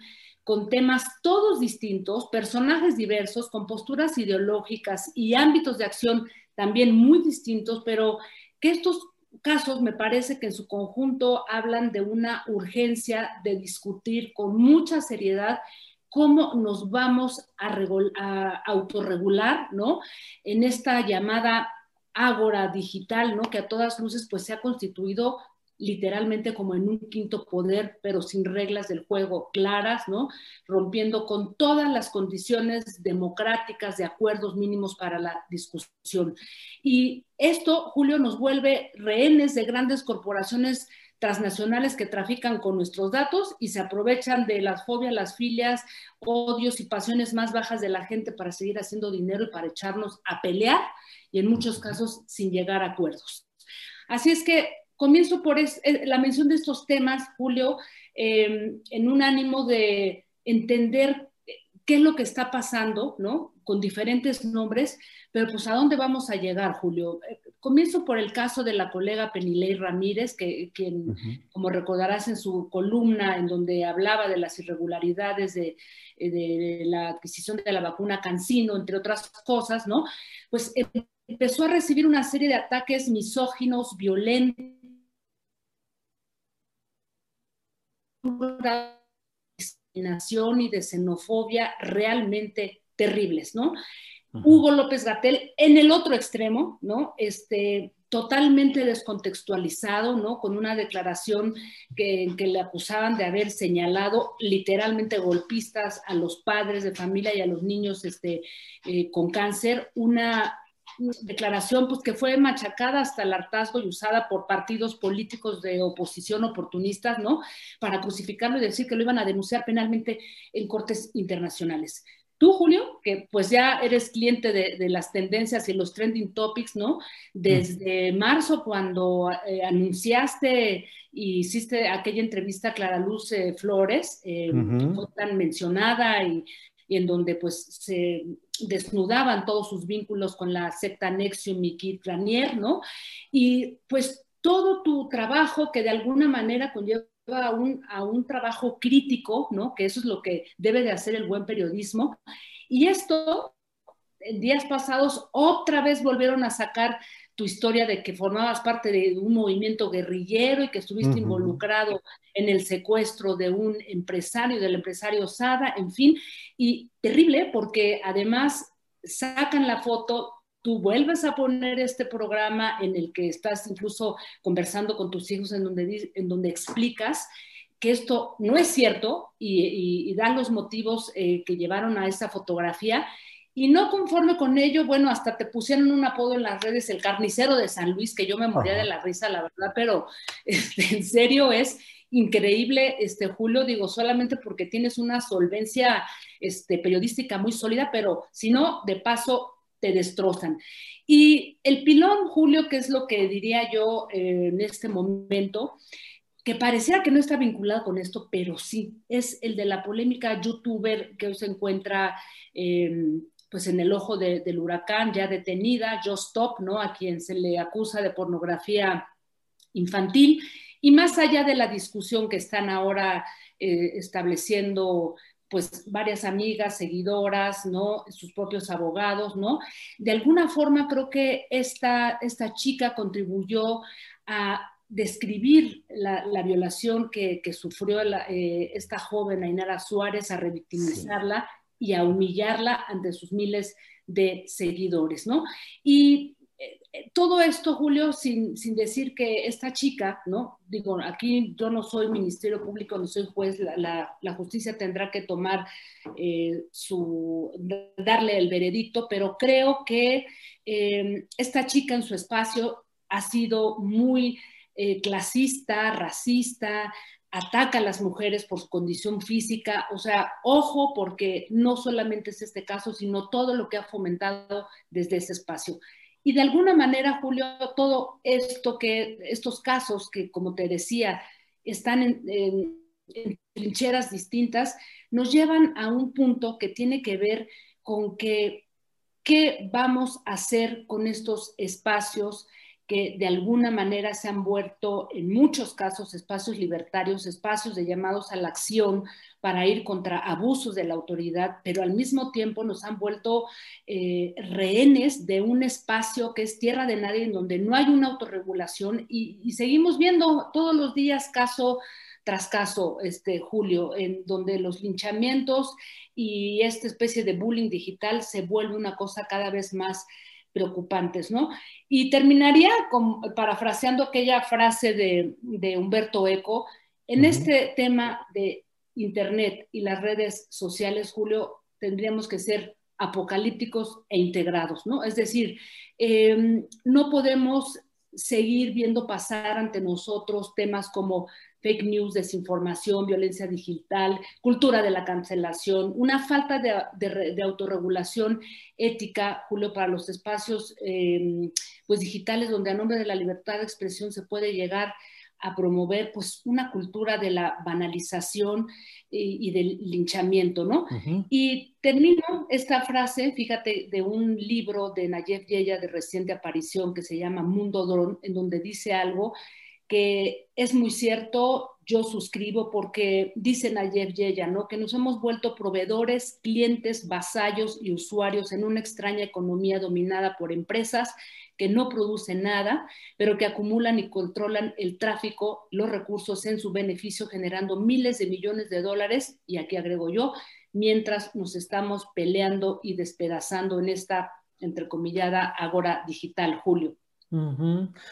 con temas todos distintos, personajes diversos, con posturas ideológicas y ámbitos de acción también muy distintos, pero que estos casos me parece que en su conjunto hablan de una urgencia de discutir con mucha seriedad cómo nos vamos a, autorregular, ¿no? En esta llamada ágora digital, ¿no? Que a todas luces pues se ha constituido literalmente como en un quinto poder, pero sin reglas del juego claras, ¿no? Rompiendo con todas las condiciones democráticas de acuerdos mínimos para la discusión. Y esto, Julio, nos vuelve rehenes de grandes corporaciones transnacionales que trafican con nuestros datos y se aprovechan de las fobias, las filias, odios y pasiones más bajas de la gente para seguir haciendo dinero y para echarnos a pelear y en muchos casos sin llegar a acuerdos. Así es que comienzo por eh, la mención de estos temas, Julio, em, en un ánimo de entender qué es lo que está pasando, ¿no? Con diferentes nombres, pero pues a dónde vamos a llegar, Julio. Eh, comienzo por el caso de la colega Penilei Ramírez, que quien, como recordarás en su columna en donde hablaba de las irregularidades de, eh, de, la adquisición de la vacuna Cancino, entre otras cosas, ¿no? Pues empezó a recibir una serie de ataques misóginos, violentos, de discriminación y de xenofobia realmente terribles, ¿no? Hugo López Gatel en el otro extremo, ¿no? Este, totalmente descontextualizado, ¿no? Con una declaración que, que, le acusaban de haber señalado literalmente golpistas a los padres de familia y a los niños este, eh, con cáncer, una declaración pues, que fue machacada hasta el hartazgo y usada por partidos políticos de oposición oportunistas, ¿no? Para crucificarlo y decir que lo iban a denunciar penalmente en cortes internacionales. Tú, Julio, que pues ya eres cliente de, las tendencias y los trending topics, ¿no? Desde marzo, cuando eh, anunciaste y hiciste aquella entrevista a Clara Luz eh, Flores, eh, que fue tan mencionada y, y en donde pues se desnudaban todos sus vínculos con la secta Nexium y Kit ¿no? Y pues todo tu trabajo que de alguna manera conlleva a un, a un trabajo crítico, ¿no? Que eso es lo que debe de hacer el buen periodismo. Y esto, en días pasados, otra vez volvieron a sacar tu historia de que formabas parte de un movimiento guerrillero y que estuviste involucrado en el secuestro de un empresario, del empresario Sada, en fin, y terrible porque además sacan la foto, tú vuelves a poner este programa en el que estás incluso conversando con tus hijos en donde, en donde explicas que esto no es cierto y, dan los motivos eh, que llevaron a esa fotografía. Y no conforme con ello, bueno, hasta te pusieron un apodo en las redes, el carnicero de San Luis, que yo me moría de la risa, la verdad, pero este, en serio es increíble, este, Julio, digo, solamente porque tienes una solvencia este, periodística muy sólida, pero si no, de paso, te destrozan. Y el pilón, Julio, que es lo que diría yo eh, en este momento, que pareciera que no está vinculado con esto, pero sí, es el de la polémica youtuber que se encuentra em, pues en el ojo del huracán, ya detenida, Just Stop, ¿no? A quien se le acusa de pornografía infantil. Y más allá de la discusión que están ahora eh, estableciendo pues varias amigas, seguidoras, ¿no? Sus propios abogados, ¿no? De alguna forma creo que esta, esta chica contribuyó a describir la, violación que, sufrió eh, esta joven Ainara Suárez, a revictimizarla y a humillarla ante sus miles de seguidores, ¿no? Y eh, todo esto, Julio, sin, decir que esta chica, ¿no? Digo, aquí yo no soy Ministerio Público, no soy juez, la, justicia tendrá que tomar eh, su, darle el veredicto, pero creo que esta chica en su espacio ha sido muy eh, clasista, racista, ataca a las mujeres por su condición física. O sea, ojo, porque no solamente es este caso, sino todo lo que ha fomentado desde ese espacio. Y de alguna manera, Julio, todo esto que, estos casos que, como te decía, están en, trincheras distintas, nos llevan a un punto que tiene que ver con que qué vamos a hacer con estos espacios que de alguna manera se han vuelto en muchos casos espacios libertarios, espacios de llamados a la acción para ir contra abusos de la autoridad, pero al mismo tiempo nos han vuelto eh, rehenes de un espacio que es tierra de nadie, en donde no hay una autorregulación. Y, y seguimos viendo todos los días caso tras caso, este, Julio, en donde los linchamientos y esta especie de bullying digital se vuelve una cosa cada vez más preocupantes, ¿no? Y terminaría con, parafraseando aquella frase de, Humberto Eco, en este tema de Internet y las redes sociales, Julio, tendríamos que ser apocalípticos e integrados, ¿no? Es decir, em, no podemos seguir viendo pasar ante nosotros temas como fake news, desinformación, violencia digital, cultura de la cancelación, una falta de, autorregulación ética, Julio, para los espacios em, pues, digitales donde a nombre de la libertad de expresión se puede llegar a promover pues una cultura de la banalización y, del linchamiento, ¿no? Y termino esta frase, fíjate, de un libro de Nayef Yeya de reciente aparición que se llama Mundo Dron, en donde dice algo que es muy cierto, yo suscribo porque dice Nayef Yeya, ¿no? Que nos hemos vuelto proveedores, clientes, vasallos y usuarios en una extraña economía dominada por empresas que no producen nada, pero que acumulan y controlan el tráfico, los recursos en su beneficio, generando miles de millones de dólares, y aquí agrego yo, mientras nos estamos peleando y despedazando en esta, entrecomillada, agora digital, Julio.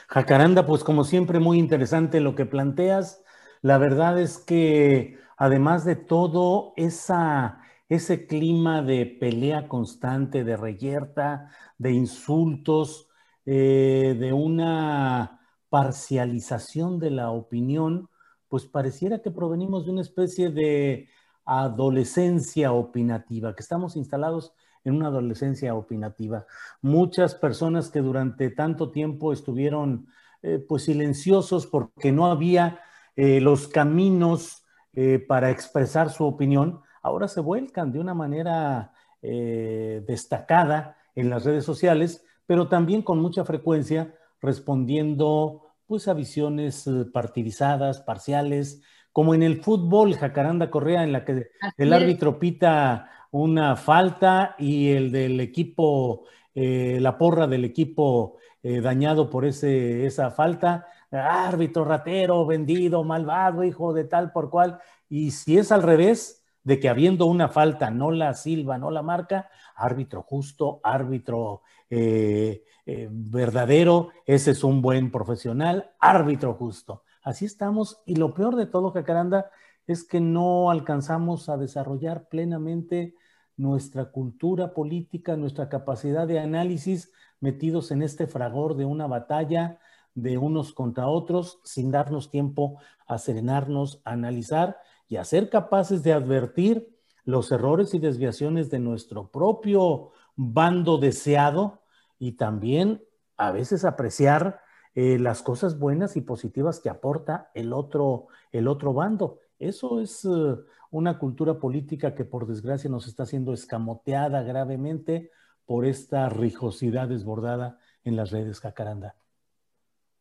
Jacaranda, pues como siempre, muy interesante lo que planteas. La verdad es que además de todo, ese clima de pelea constante, de reyerta, de insultos, eh, de una parcialización de la opinión, pues pareciera que provenimos de una especie de adolescencia opinativa, que estamos instalados en una adolescencia opinativa. Muchas personas que durante tanto tiempo estuvieron eh, pues silenciosos porque no había eh, los caminos eh, para expresar su opinión, ahora se vuelcan de una manera destacada en las redes sociales, pero también con mucha frecuencia respondiendo pues a visiones partidizadas, parciales, como en el fútbol, Jacaranda Correa, en la que el árbitro pita una falta y el del equipo, eh, la porra del equipo eh, dañado por ese, esa falta, árbitro ratero, vendido, malvado, hijo de tal por cual. Y si es al revés, de que habiendo una falta no la silba, no la marca, árbitro justo, árbitro eh, verdadero, ese es un buen profesional, árbitro justo Así estamos. Y lo peor de todo, Jacaranda, es que no alcanzamos a desarrollar plenamente nuestra cultura política, nuestra capacidad de análisis metidos en este fragor de una batalla de unos contra otros sin darnos tiempo a serenarnos, a analizar y a ser capaces de advertir los errores y desviaciones de nuestro propio bando deseado y también a veces apreciar eh, las cosas buenas y positivas que aporta el otro, el otro bando. Eso es eh, una cultura política que por desgracia nos está siendo escamoteada gravemente por esta rijosidad desbordada en las redes Jacaranda.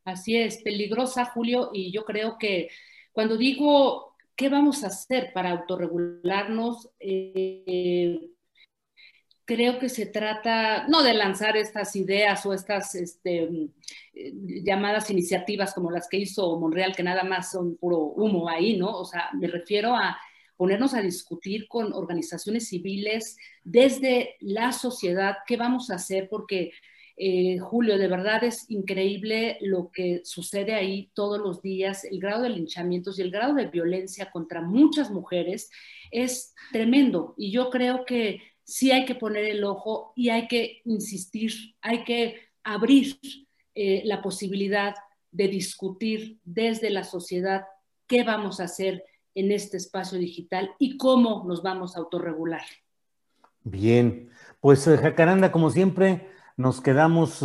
Así es, peligrosa, Julio, y yo creo que cuando digo qué vamos a hacer para autorregularnos, eh, creo que se trata no de lanzar estas ideas o estas este, llamadas iniciativas como las que hizo Monreal, que nada más son puro humo ahí, ¿no? O sea, me refiero a ponernos a discutir con organizaciones civiles desde la sociedad qué vamos a hacer, porque eh, Julio, de verdad es increíble lo que sucede ahí todos los días, el grado de linchamientos y el grado de violencia contra muchas mujeres es tremendo y yo creo que sí hay que poner el ojo y hay que insistir, hay que abrir eh, la posibilidad de discutir desde la sociedad qué vamos a hacer en este espacio digital y cómo nos vamos a autorregular. Bien, pues eh, Jacaranda, como siempre, nos quedamos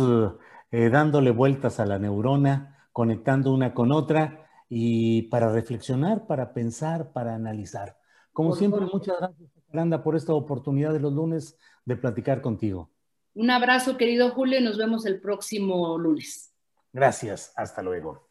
eh, dándole vueltas a la neurona, conectando una con otra y para reflexionar, para pensar, para analizar. Como siempre, muchas gracias, Jacaranda, por esta oportunidad de los lunes de platicar contigo. Un abrazo, querido Julio, y nos vemos el próximo lunes. Gracias, hasta luego.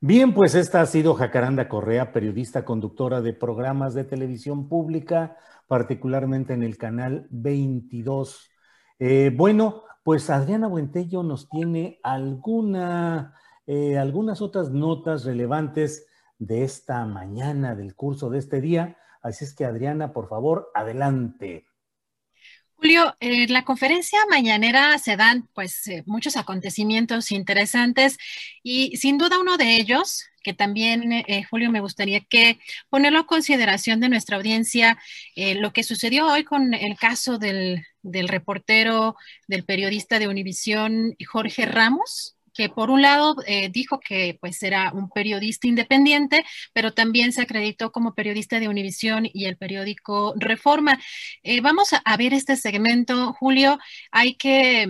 Bien, pues esta ha sido Jacaranda Correa, periodista conductora de programas de televisión pública, particularmente en el canal 22. Eh, bueno, pues Adriana Buentello nos tiene alguna, eh, algunas otras notas relevantes de esta mañana, del curso de este día. Así es que Adriana, por favor, adelante. Julio, en la conferencia mañanera se dan pues eh, muchos acontecimientos interesantes y sin duda uno de ellos, que también, eh, Julio, me gustaría que ponerlo a consideración de nuestra audiencia, eh, lo que sucedió hoy con el caso del, del reportero, del periodista de Univisión, Jorge Ramos, que por un lado eh, dijo que pues era un periodista independiente, pero también se acreditó como periodista de Univisión y el periódico Reforma. Eh, vamos a, a ver este segmento, Julio. Hay que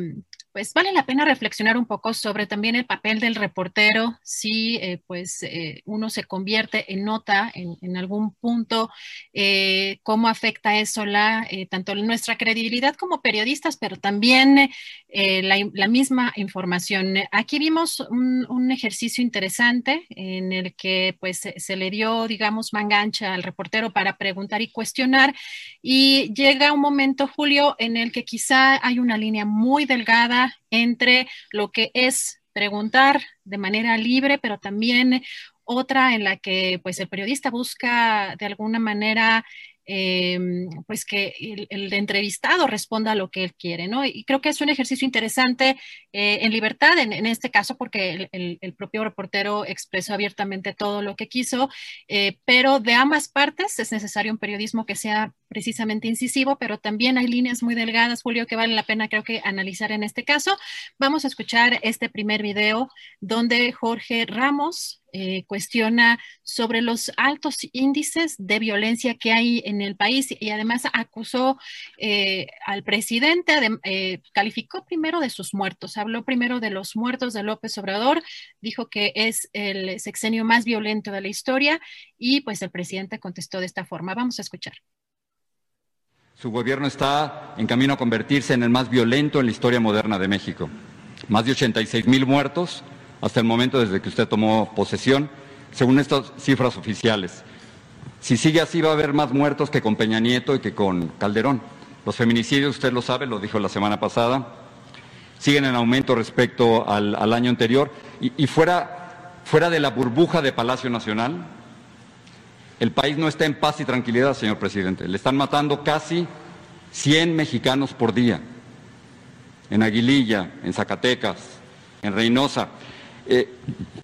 pues vale la pena reflexionar un poco sobre también el papel del reportero, si eh, pues eh, uno se convierte en nota en, algún punto, eh, cómo afecta eso la, tanto nuestra credibilidad como periodistas, pero también la, misma información. Aquí vimos un, ejercicio interesante en el que pues se le dio, digamos, mangancha al reportero para preguntar y cuestionar y llega un momento, Julio, en el que quizá hay una línea muy delgada entre lo que es preguntar de manera libre, pero también otra en la que pues el periodista busca de alguna manera Em, pues que el, entrevistado responda a lo que él quiere, ¿no? Y creo que es un ejercicio interesante eh, en libertad, en, este caso, porque el, propio reportero expresó abiertamente todo lo que quiso, eh, pero de ambas partes es necesario un periodismo que sea precisamente incisivo, pero también hay líneas muy delgadas, Julio, que vale la pena creo que analizar en este caso. Vamos a escuchar este primer video donde Jorge Ramos, eh, cuestiona sobre los altos índices de violencia que hay en el país y además acusó eh, al presidente, eh, calificó primero de sus muertos, habló primero de los muertos de López Obrador, dijo que es el sexenio más violento de la historia y pues el presidente contestó de esta forma. Vamos a escuchar. Su gobierno está en camino a convertirse en el más violento en la historia moderna de México. Más de 86 mil muertos, hasta el momento desde que usted tomó posesión, según estas cifras oficiales. Si sigue así va a haber más muertos que con Peña Nieto y que con Calderón. Los feminicidios, usted lo sabe, lo dijo la semana pasada, siguen en aumento respecto al, año anterior. Y, fuera, fuera de la burbuja de Palacio Nacional, el país no está en paz y tranquilidad, señor presidente. Le están matando casi 100 mexicanos por día. En Aguililla, en Zacatecas, en Reynosa. Eh,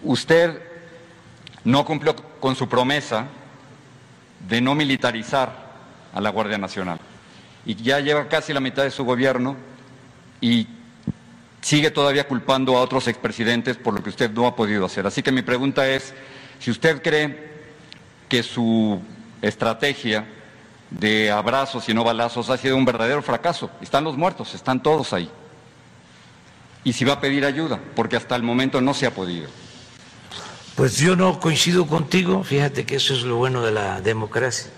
usted no cumplió con su promesa de no militarizar a la Guardia Nacional. Y ya lleva casi la mitad de su gobierno y sigue todavía culpando a otros expresidentes por lo que usted no ha podido hacer. Así que mi pregunta es, si usted cree que su estrategia de abrazos y no balazos ha sido un verdadero fracaso, están los muertos, están todos ahí. Y si va a pedir ayuda, porque hasta el momento no se ha podido. Pues yo no coincido contigo, fíjate que eso es lo bueno de la democracia,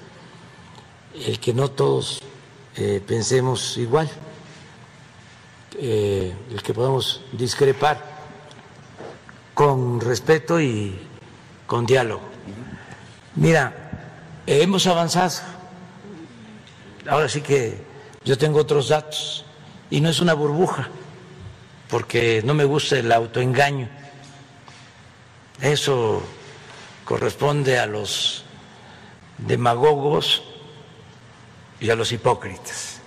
el que no todos eh, pensemos igual, eh, el que podamos discrepar con respeto y con diálogo. Mira, hemos avanzado, ahora sí que yo tengo otros datos y no es una burbuja, porque no me gusta el autoengaño eso corresponde a los demagogos y a los hipócritas.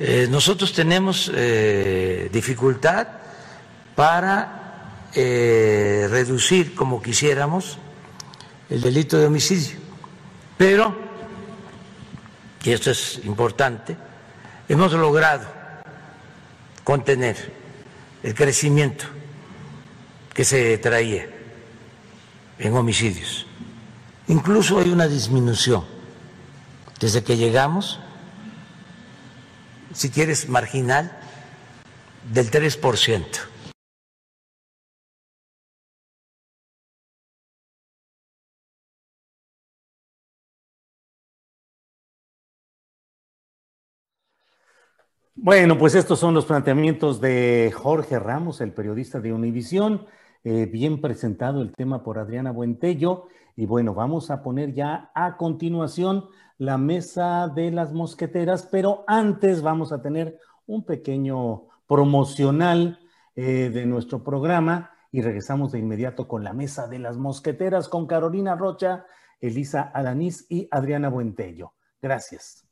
Eh, nosotros tenemos eh, dificultad para eh, reducir como quisiéramos el delito de homicidio, pero, y esto es importante, hemos logrado contener el crecimiento que se traía en homicidios. Incluso hay una disminución desde que llegamos, si quieres, marginal, del 3%. Bueno, pues estos son los planteamientos de Jorge Ramos, el periodista de Univisión. Eh, bien presentado el tema por Adriana Buentello. Y bueno, vamos a poner ya a continuación la mesa de las mosqueteras, pero antes vamos a tener un pequeño promocional eh, de nuestro programa y regresamos de inmediato con la mesa de las mosqueteras con Carolina Rocha, Elisa Alanís y Adriana Buentello. Gracias.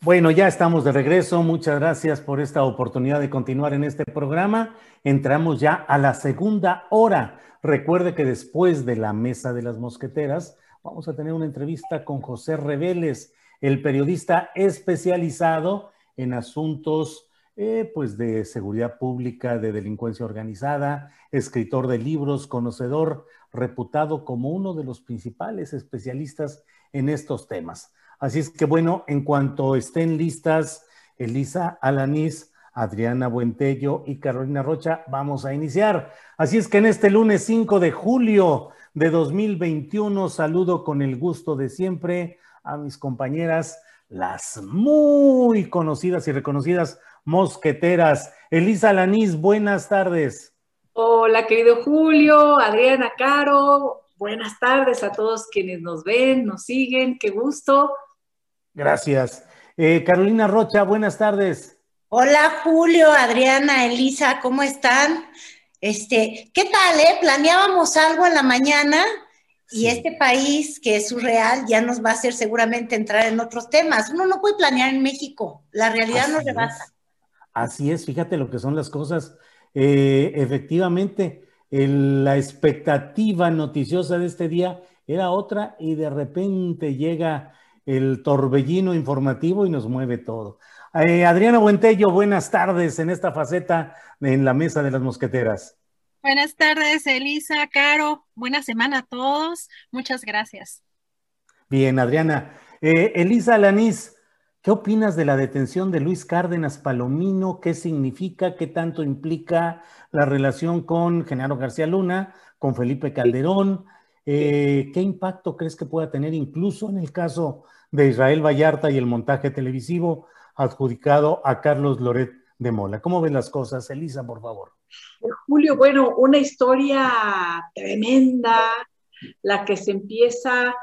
Bueno, ya estamos de regreso. Muchas gracias por esta oportunidad de continuar en este programa. Entramos ya a la segunda hora. Recuerde que después de la mesa de las mosqueteras vamos a tener una entrevista con José Reveles, el periodista especializado en asuntos eh, pues de seguridad pública, de delincuencia organizada, escritor de libros, conocedor, reputado como uno de los principales especialistas en estos temas. Así es que bueno, en cuanto estén listas Elisa Alanís, Adriana Buentello y Carolina Rocha, vamos a iniciar. Así es que en este lunes 5 de julio de 2021 saludo con el gusto de siempre a mis compañeras, las muy conocidas y reconocidas mosqueteras. Elisa Alanís, buenas tardes. Hola, querido Julio, Adriana Caro, buenas tardes a todos quienes nos ven, nos siguen, qué gusto. Gracias. Eh, Carolina Rocha, buenas tardes. Hola Julio, Adriana, Elisa, ¿cómo están? Este, ¿qué tal, eh? Planeábamos algo en la mañana Y este país, que es surreal, ya nos va a hacer seguramente entrar en otros temas. Uno no puede planear en México, la realidad nos rebasa. Así es, fíjate lo que son las cosas. Eh, efectivamente, la expectativa noticiosa de este día era otra y de repente llega el torbellino informativo y nos mueve todo. Eh, Adriana Buentello, buenas tardes en esta faceta en la mesa de las mosqueteras. Buenas tardes, Elisa, Caro. Buena semana a todos. Muchas gracias. Bien, Adriana. Eh, Elisa Lanís, ¿qué opinas de la detención de Luis Cárdenas Palomino? ¿Qué significa? ¿Qué tanto implica la relación con Genaro García Luna, con Felipe Calderón? Eh, ¿Qué impacto crees que pueda tener incluso en el caso de Israel Vallarta y el montaje televisivo adjudicado a Carlos Loret de Mola? ¿Cómo ven las cosas? Elisa, por favor. Julio, bueno, una historia tremenda, la que se empieza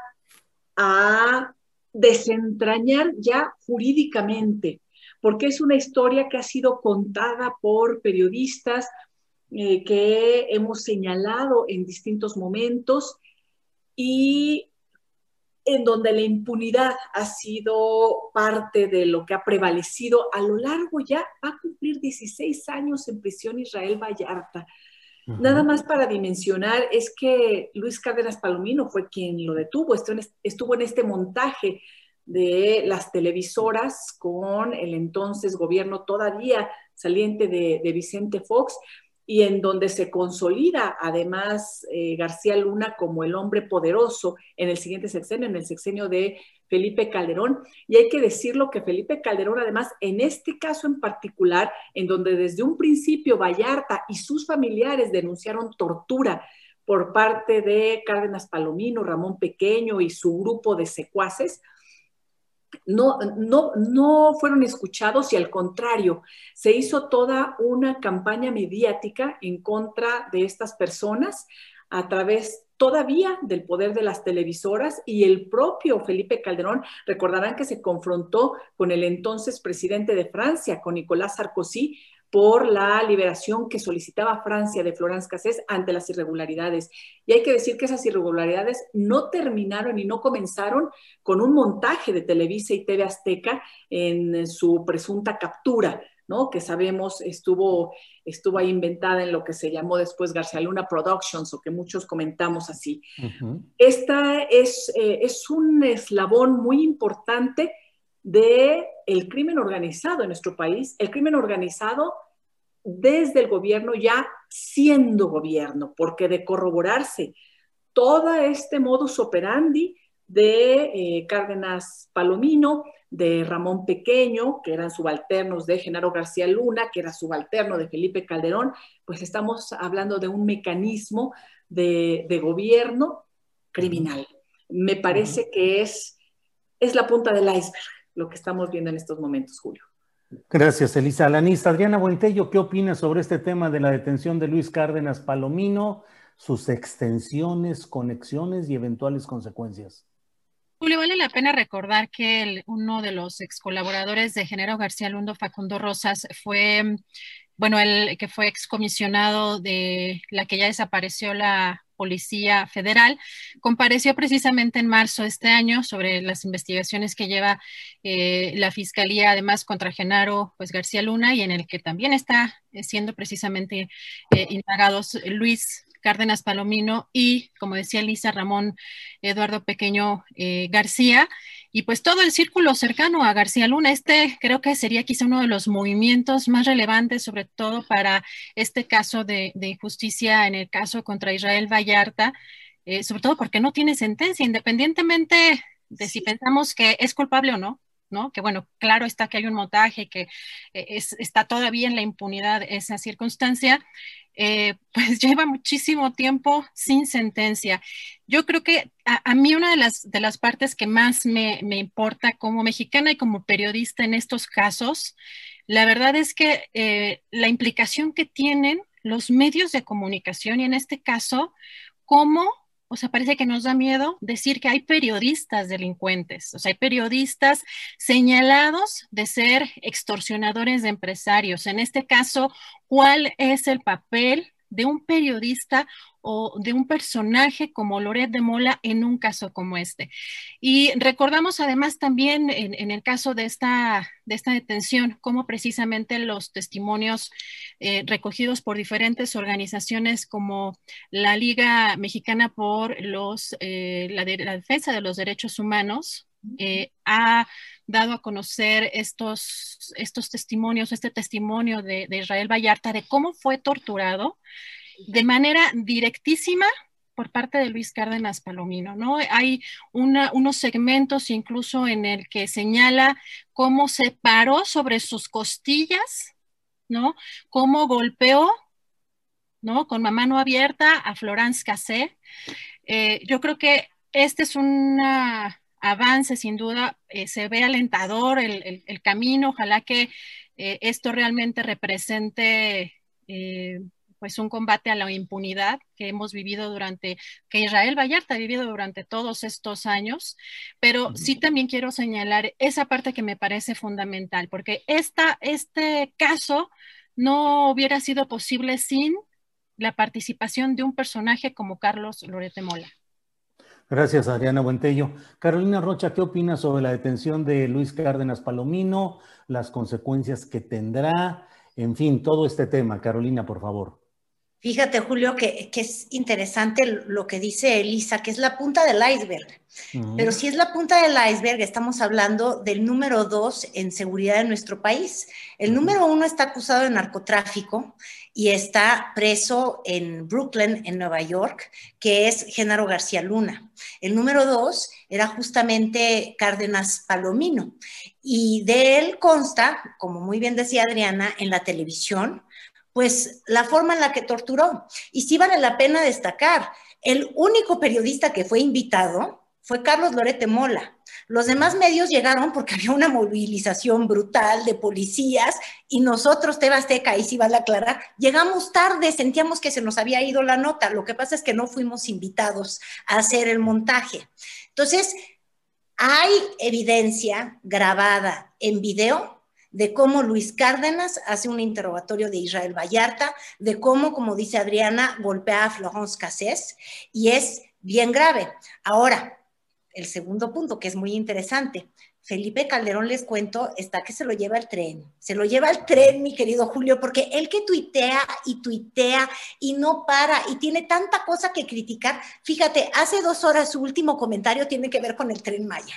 a desentrañar ya jurídicamente, porque es una historia que ha sido contada por periodistas eh, que hemos señalado en distintos momentos y en donde la impunidad ha sido parte de lo que ha prevalecido a lo largo ya, va a cumplir 16 años en prisión Israel Vallarta. Nada más para dimensionar es que Luis Cárdenas Palomino fue quien lo detuvo, estuvo en este montaje de las televisoras con el entonces gobierno todavía saliente de, de Vicente Fox y en donde se consolida además eh, García Luna como el hombre poderoso en el siguiente sexenio, en el sexenio de Felipe Calderón. Y hay que decirlo que Felipe Calderón, además, en este caso en particular, en donde desde un principio Vallarta y sus familiares denunciaron tortura por parte de Cárdenas Palomino, Ramón Pequeño y su grupo de secuaces, no, no, no fueron escuchados y al contrario, se hizo toda una campaña mediática en contra de estas personas a través todavía del poder de las televisoras y el propio Felipe Calderón, recordarán que se confrontó con el entonces presidente de Francia, con Nicolás Sarkozy, por la liberación que solicitaba Francia de Florence Cassés ante las irregularidades. Y hay que decir que esas irregularidades no terminaron y no comenzaron con un montaje de Televisa y TV Azteca en su presunta captura, ¿no? que sabemos estuvo, estuvo ahí inventada en lo que se llamó después García Luna Productions o que muchos comentamos así. Esta es, eh, es un eslabón muy importante de el crimen organizado en nuestro país, el crimen organizado desde el gobierno ya siendo gobierno, porque de corroborarse todo este modus operandi de eh, Cárdenas Palomino, de Ramón Pequeño, que eran subalternos de Genaro García Luna, que era subalterno de Felipe Calderón, pues estamos hablando de un mecanismo de, gobierno criminal. Me parece que es, es la punta del iceberg lo que estamos viendo en estos momentos, Julio. Gracias, Elisa Alanista. Adriana Buentello, ¿qué opinas sobre este tema de la detención de Luis Cárdenas Palomino, sus extensiones, conexiones y eventuales consecuencias? Julio, vale la pena recordar que uno de los ex colaboradores de Genero García Lundo, Facundo Rosas, fue, bueno, el que fue excomisionado de la que ya desapareció la Policía Federal, compareció precisamente en marzo de este año sobre las investigaciones que lleva eh, la Fiscalía, además contra Genaro pues, García Luna, y en el que también está eh, siendo precisamente eh, indagados Luis Cárdenas Palomino y, como decía Lisa Ramón Eduardo Pequeño García, y pues todo el círculo cercano a García Luna. Este creo que sería quizá uno de los movimientos más relevantes, sobre todo para este caso de, injusticia en el caso contra Israel Vallarta, eh, sobre todo porque no tiene sentencia, independientemente de si pensamos que es culpable o no. ¿No? Que bueno, claro está que hay un montaje, que eh, está todavía en la impunidad esa circunstancia, eh, pues lleva muchísimo tiempo sin sentencia. Yo creo que a, mí una de las, de las partes que más me, importa como mexicana y como periodista en estos casos, la verdad es que eh, la implicación que tienen los medios de comunicación y en este caso, cómo o sea, parece que nos da miedo decir que hay periodistas delincuentes, o sea, hay periodistas señalados de ser extorsionadores de empresarios. En este caso, ¿cuál es el papel de un periodista o de un personaje como Loret de Mola en un caso como este. Y recordamos además también en, el caso de esta, de esta detención, cómo precisamente los testimonios eh, recogidos por diferentes organizaciones como la Liga Mexicana por los, eh, la, Defensa de los Derechos Humanos eh, ha dado a conocer estos, estos testimonios, este testimonio de, Israel Vallarta de cómo fue torturado de manera directísima por parte de Luis Cárdenas Palomino, ¿no? Hay unos segmentos incluso en el que señala cómo se paró sobre sus costillas, ¿no? Cómo golpeó, ¿no? Con la mano abierta a Florence Cassé. Eh, yo creo que este es un avance, sin duda, eh, se ve alentador el, camino, ojalá que eh, esto realmente represente pues un combate a la impunidad que hemos vivido durante, que Israel Vallarta ha vivido durante todos estos años, pero sí también quiero señalar esa parte que me parece fundamental, porque esta, este caso no hubiera sido posible sin la participación de un personaje como Carlos Lorete Mola. Gracias, Adriana Buentello. Carolina Rocha, ¿qué opinas sobre la detención de Luis Cárdenas Palomino, las consecuencias que tendrá, en fin, todo este tema? Carolina, por favor. Fíjate, Julio, que, es interesante lo que dice Elisa, que es la punta del iceberg. Pero si es la punta del iceberg, estamos hablando del número dos en seguridad en nuestro país. El número uno está acusado de narcotráfico y está preso en Brooklyn, en Nueva York, que es Genaro García Luna. El número dos era justamente Cárdenas Palomino. Y de él consta, como muy bien decía Adriana, en la televisión, pues la forma en la que torturó. Y sí vale la pena destacar, el único periodista que fue invitado fue Carlos Lorete Mola. Los demás medios llegaron porque había una movilización brutal de policías y nosotros, Tebasteca, y sí vale aclarar, llegamos tarde, sentíamos que se nos había ido la nota. Lo que pasa es que no fuimos invitados a hacer el montaje. Entonces, hay evidencia grabada en video de cómo Luis Cárdenas hace un interrogatorio de Israel Vallarta, de cómo, como dice Adriana, golpea a Florence Cassés, y es bien grave. Ahora, el segundo punto, que es muy interesante. Felipe Calderón, les cuento, está que se lo lleva el tren. Se lo lleva el tren, mi querido Julio, porque él que tuitea y tuitea y no para y tiene tanta cosa que criticar. Fíjate, hace dos horas su último comentario tiene que ver con el tren Maya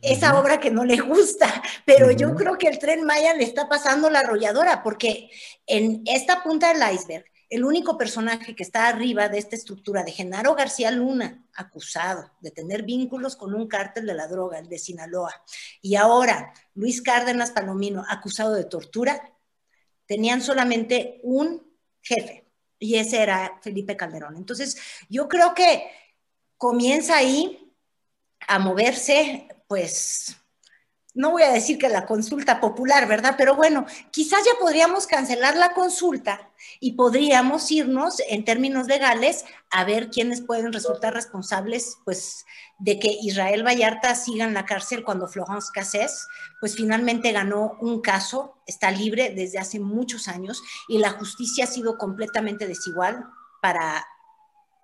esa obra que no le gusta, pero yo creo que el tren Maya le está pasando la arrolladora, porque en esta punta del iceberg, el único personaje que está arriba de esta estructura de Genaro García Luna, acusado de tener vínculos con un cártel de la droga, el de Sinaloa, y ahora Luis Cárdenas Palomino, acusado de tortura, tenían solamente un jefe, y ese era Felipe Calderón. Entonces, yo creo que comienza ahí a moverse, pues no voy a decir que la consulta popular, ¿verdad? Pero bueno, quizás ya podríamos cancelar la consulta y podríamos irnos en términos legales a ver quiénes pueden resultar responsables, pues, de que Israel Vallarta siga en la cárcel cuando Florence Cassés, pues, finalmente ganó un caso, está libre desde hace muchos años y la justicia ha sido completamente desigual para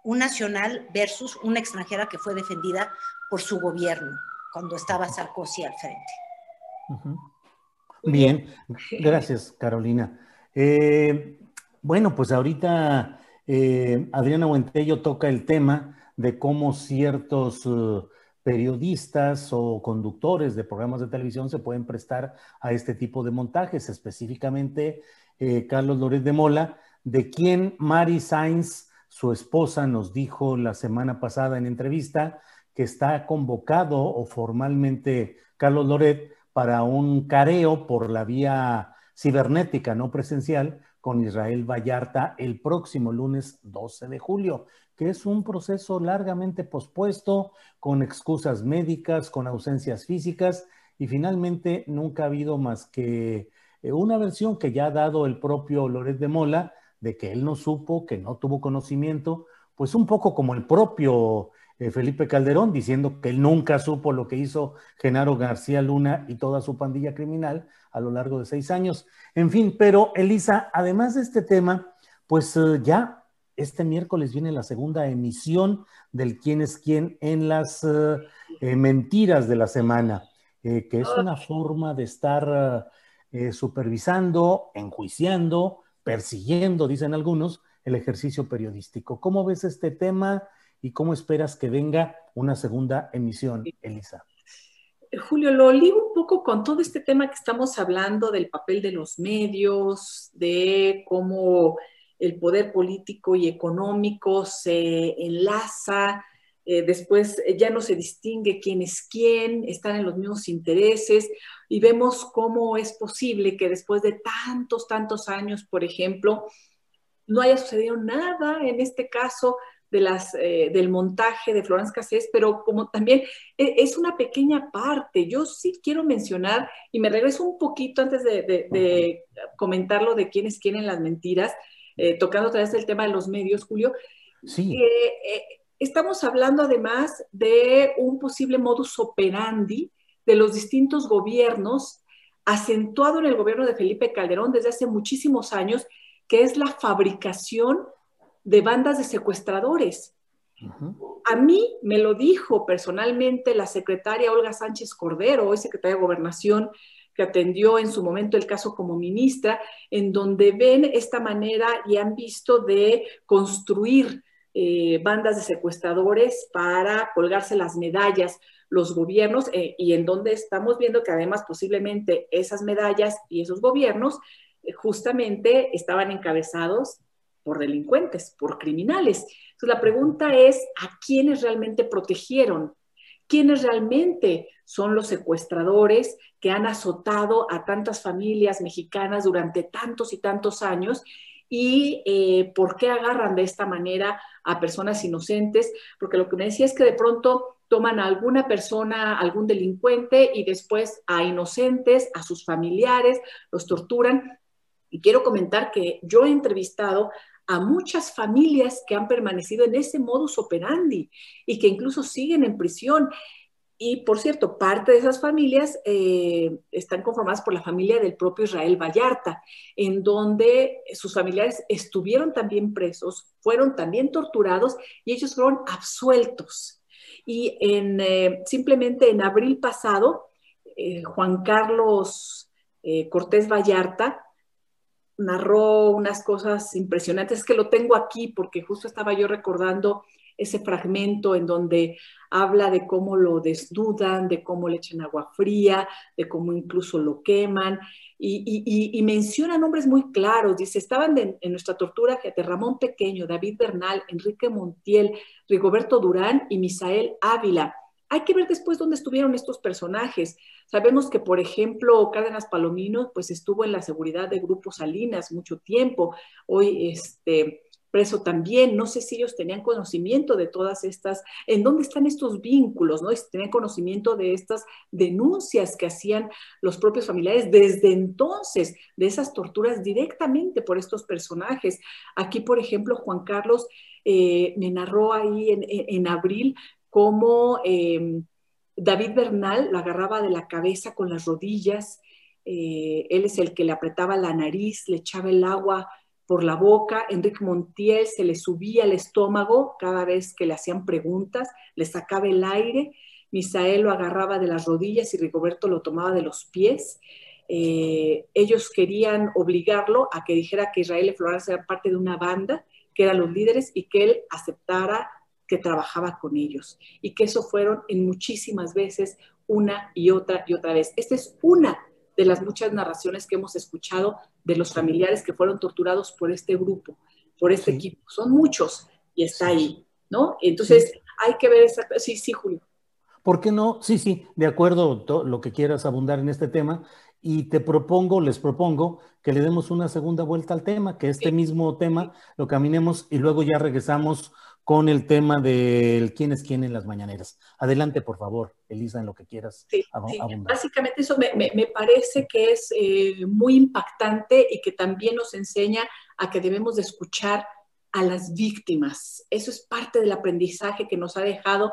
un nacional versus una extranjera que fue defendida por su gobierno cuando estaba Sarkozy al frente. Bien, gracias Carolina. Eh, bueno, pues ahorita eh, Adriana Huentello toca el tema de cómo ciertos uh, periodistas o conductores de programas de televisión se pueden prestar a este tipo de montajes, específicamente eh, Carlos Lórez de Mola, de quien Mari Sainz, su esposa, nos dijo la semana pasada en entrevista que está convocado o formalmente Carlos Loret para un careo por la vía cibernética, no presencial, con Israel Vallarta el próximo lunes 12 de julio, que es un proceso largamente pospuesto, con excusas médicas, con ausencias físicas, y finalmente nunca ha habido más que eh, una versión que ya ha dado el propio Loret de Mola, de que él no supo, que no tuvo conocimiento, pues un poco como el propio Felipe Calderón, diciendo que él nunca supo lo que hizo Genaro García Luna y toda su pandilla criminal a lo largo de seis años. En fin, pero Elisa, además de este tema, Pues eh, ya este miércoles viene la segunda emisión del quién es quién en las eh, eh, mentiras de la semana, que es una forma de estar supervisando, enjuiciando, persiguiendo, dicen algunos, el ejercicio periodístico. ¿Cómo ves este tema y cómo esperas que venga una segunda emisión, Elisa? Julio, lo ligo un poco con todo este tema que estamos hablando del papel de los medios, de cómo el poder político y económico se enlaza, eh, después ya no se distingue quién es quién, están en los mismos intereses y vemos cómo es posible que después de tantos, tantos años, por ejemplo, no haya sucedido nada en este caso de las, eh, del montaje de Florence Cassés, pero como también e, es una pequeña parte. Yo sí quiero mencionar, y me regreso un poquito antes de, de, comentar lo de quiénes quieren las mentiras, eh, tocando otra vez el tema de los medios, Julio. Sí. Eh, estamos hablando además de un posible modus operandi de los distintos gobiernos, acentuado en el gobierno de Felipe Calderón desde hace muchísimos años, que es la fabricación de bandas de secuestradores. A mí me lo dijo personalmente la secretaria Olga Sánchez Cordero, hoy secretaria de Gobernación, que atendió en su momento el caso como ministra, en donde ven esta manera y han visto de construir eh, bandas de secuestradores para colgarse las medallas los gobiernos eh, y en donde estamos viendo que además posiblemente esas medallas y esos gobiernos eh, justamente estaban encabezados por delincuentes, por criminales. Entonces la pregunta es, ¿a quiénes realmente protegieron? ¿Quiénes realmente son los secuestradores que han azotado a tantas familias mexicanas durante tantos y tantos años? ¿Y eh, por qué agarran de esta manera a personas inocentes? Porque lo que me decía es que de pronto toman a alguna persona, algún delincuente y después a inocentes, a sus familiares, los torturan. Y quiero comentar que yo he entrevistado a muchas familias que han permanecido en ese modus operandi y que incluso siguen en prisión. Y por cierto, parte de esas familias eh, están conformadas por la familia del propio Israel Vallarta, en donde sus familiares estuvieron también presos, fueron también torturados y ellos fueron absueltos. Y en, eh, simplemente en abril pasado, eh, Juan Carlos Cortés Vallarta narró unas cosas impresionantes, que lo tengo aquí porque justo estaba yo recordando ese fragmento en donde habla de cómo lo desnudan, de cómo le echan agua fría, de cómo incluso lo queman, y, menciona nombres muy claros. Dice, estaban en nuestra tortura, Ramón Pequeño, David Bernal, Enrique Montiel, Rigoberto Durán y Misael Ávila. Hay que ver después dónde estuvieron estos personajes. Sabemos que, por ejemplo, Cárdenas Palomino, pues estuvo en la seguridad de Grupo Salinas mucho tiempo. Hoy, este, preso también. No sé si ellos tenían conocimiento de todas estas, en dónde están estos vínculos, ¿no? Si tenían conocimiento de estas denuncias que hacían los propios familiares desde entonces, de esas torturas directamente por estos personajes. Aquí, por ejemplo, Juan Carlos eh, me narró ahí en, abril cómo em, David Bernal lo agarraba de la cabeza con las rodillas, eh, él es el que le apretaba la nariz, le echaba el agua por la boca, Enrique Montiel se le subía el estómago cada vez que le hacían preguntas, le sacaba el aire, Misael lo agarraba de las rodillas y Rigoberto lo tomaba de los pies. Eh, ellos querían obligarlo a que dijera que Israel y Florence eran parte de una banda, que eran los líderes y que él aceptara que trabajaba con ellos y que eso fueron en muchísimas veces una y otra y otra vez. Esta es una de las muchas narraciones que hemos escuchado de los familiares que fueron torturados por este grupo, por este equipo. Son muchos y está ahí, ¿no? Entonces hay que ver esa... Sí, sí, Julio. ¿Por qué no? Sí, sí, de acuerdo, lo que quieras abundar en este tema. Y te propongo, les propongo que le demos una segunda vuelta al tema, que este mismo tema lo caminemos y luego ya regresamos con el tema del quién es quién en las mañaneras. Adelante, por favor, Elisa, en lo que quieras. Sí, Básicamente eso me, parece que es eh, muy impactante y que también nos enseña a que debemos de escuchar a las víctimas. Eso es parte del aprendizaje que nos ha dejado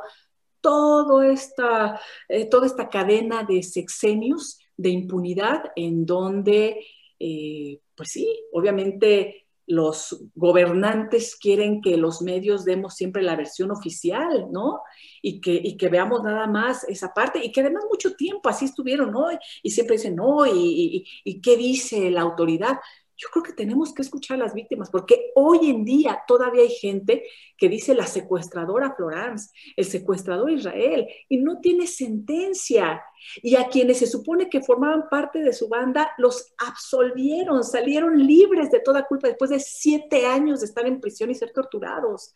todo esta, eh, toda esta cadena de sexenios de impunidad en donde, eh, pues sí, obviamente los gobernantes quieren que los medios demos siempre la versión oficial, ¿no? Y que, y que veamos nada más esa parte, y que además mucho tiempo así estuvieron, ¿no? Y siempre dicen, no, y, y qué dice la autoridad yo creo que tenemos que escuchar a las víctimas, porque hoy en día todavía hay gente que dice la secuestradora Florence, el secuestrador Israel, y no tiene sentencia. Y a quienes se supone que formaban parte de su banda, los absolvieron, salieron libres de toda culpa después de siete años de estar en prisión y ser torturados.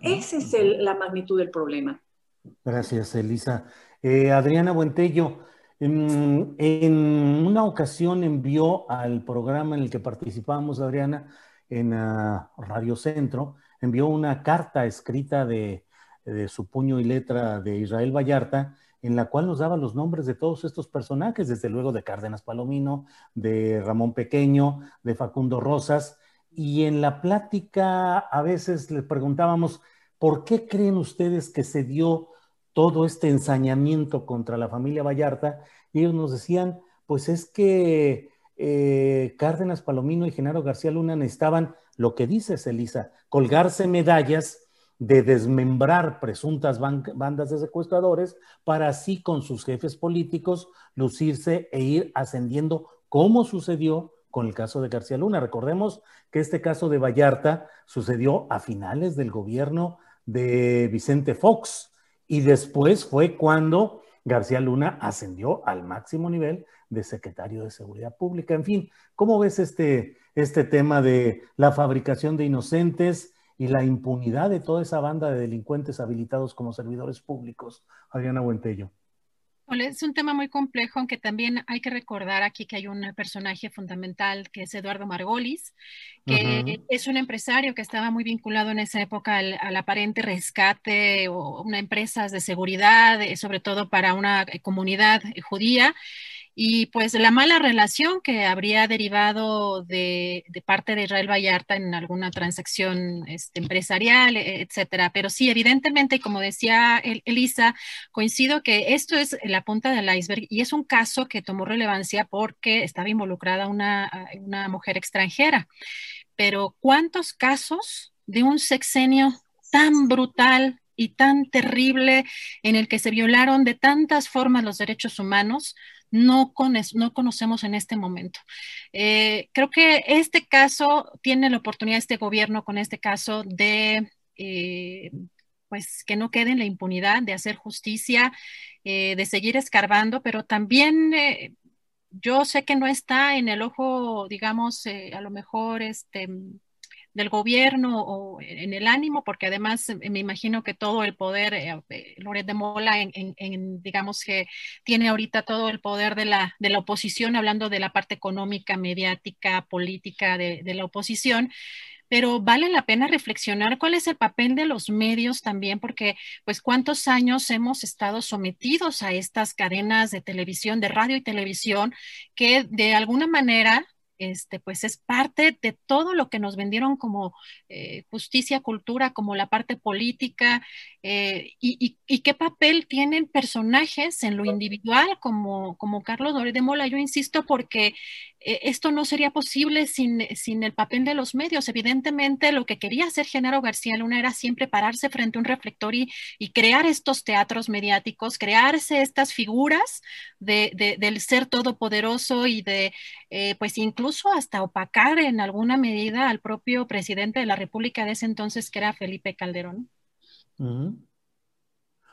Esa es la magnitud del problema. Gracias, Elisa. Eh, Adriana Buentello, en, una ocasión envió al programa en el que participamos, Adriana, en ah, Radio Centro, envió una carta escrita de, su puño y letra de Israel Vallarta, en la cual nos daba los nombres de todos estos personajes, desde luego de Cárdenas Palomino, de Ramón Pequeño, de Facundo Rosas, y en la plática a veces le preguntábamos, ¿por qué creen ustedes que se dio todo este ensañamiento contra la familia Vallarta, y ellos nos decían, pues es que eh, Cárdenas Palomino y Genaro García Luna necesitaban, lo que dices, Elisa, colgarse medallas de desmembrar presuntas bandas de secuestradores para así con sus jefes políticos lucirse e ir ascendiendo, como sucedió con el caso de García Luna. Recordemos que este caso de Vallarta sucedió a finales del gobierno de Vicente Fox, y después fue cuando García Luna ascendió al máximo nivel de secretario de Seguridad Pública. En fin, ¿cómo ves este, este tema de la fabricación de inocentes y la impunidad de toda esa banda de delincuentes habilitados como servidores públicos? Adriana Buentello. Es un tema muy complejo, aunque también hay que recordar aquí que hay un personaje fundamental que es Eduardo Margolis, que es un empresario que estaba muy vinculado en esa época al, aparente rescate o una empresa de seguridad, eh, sobre todo para una comunidad judía y pues la mala relación que habría derivado de, parte de Israel Vallarta en alguna transacción este, empresarial, e, etcétera. Pero sí, evidentemente, como decía Elisa, coincido que esto es la punta del iceberg y es un caso que tomó relevancia porque estaba involucrada una, una mujer extranjera. Pero ¿cuántos casos de un sexenio tan brutal y tan terrible en el que se violaron de tantas formas los derechos humanos? No, no conocemos en este momento. Eh, creo que este caso tiene la oportunidad, este gobierno con este caso de... Eh, pues que no quede en la impunidad, de hacer justicia, eh, de seguir escarbando, pero también yo sé que no está en el ojo, digamos, a lo mejor este, del gobierno o en el ánimo, porque además eh, me imagino que todo el poder, eh, eh Loret de Mola, digamos que tiene ahorita todo el poder de la, de la oposición, hablando de la parte económica, mediática, política de, de la oposición, pero vale la pena reflexionar cuál es el papel de los medios también, porque pues cuántos años hemos estado sometidos a estas cadenas de televisión, de radio y televisión, que de alguna manera este, pues es parte de todo lo que nos vendieron como eh, justicia, cultura, como la parte política, eh, y, qué papel tienen personajes en lo individual, como, como Carlos Doré de Mola. Yo insisto, porque esto no sería posible sin, sin, el papel de los medios. Evidentemente, lo que quería hacer Genaro García Luna era siempre pararse frente a un reflector y, crear estos teatros mediáticos, crearse estas figuras de, del ser todopoderoso y de, pues incluso hasta opacar en alguna medida al propio presidente de la República de ese entonces, que era Felipe Calderón.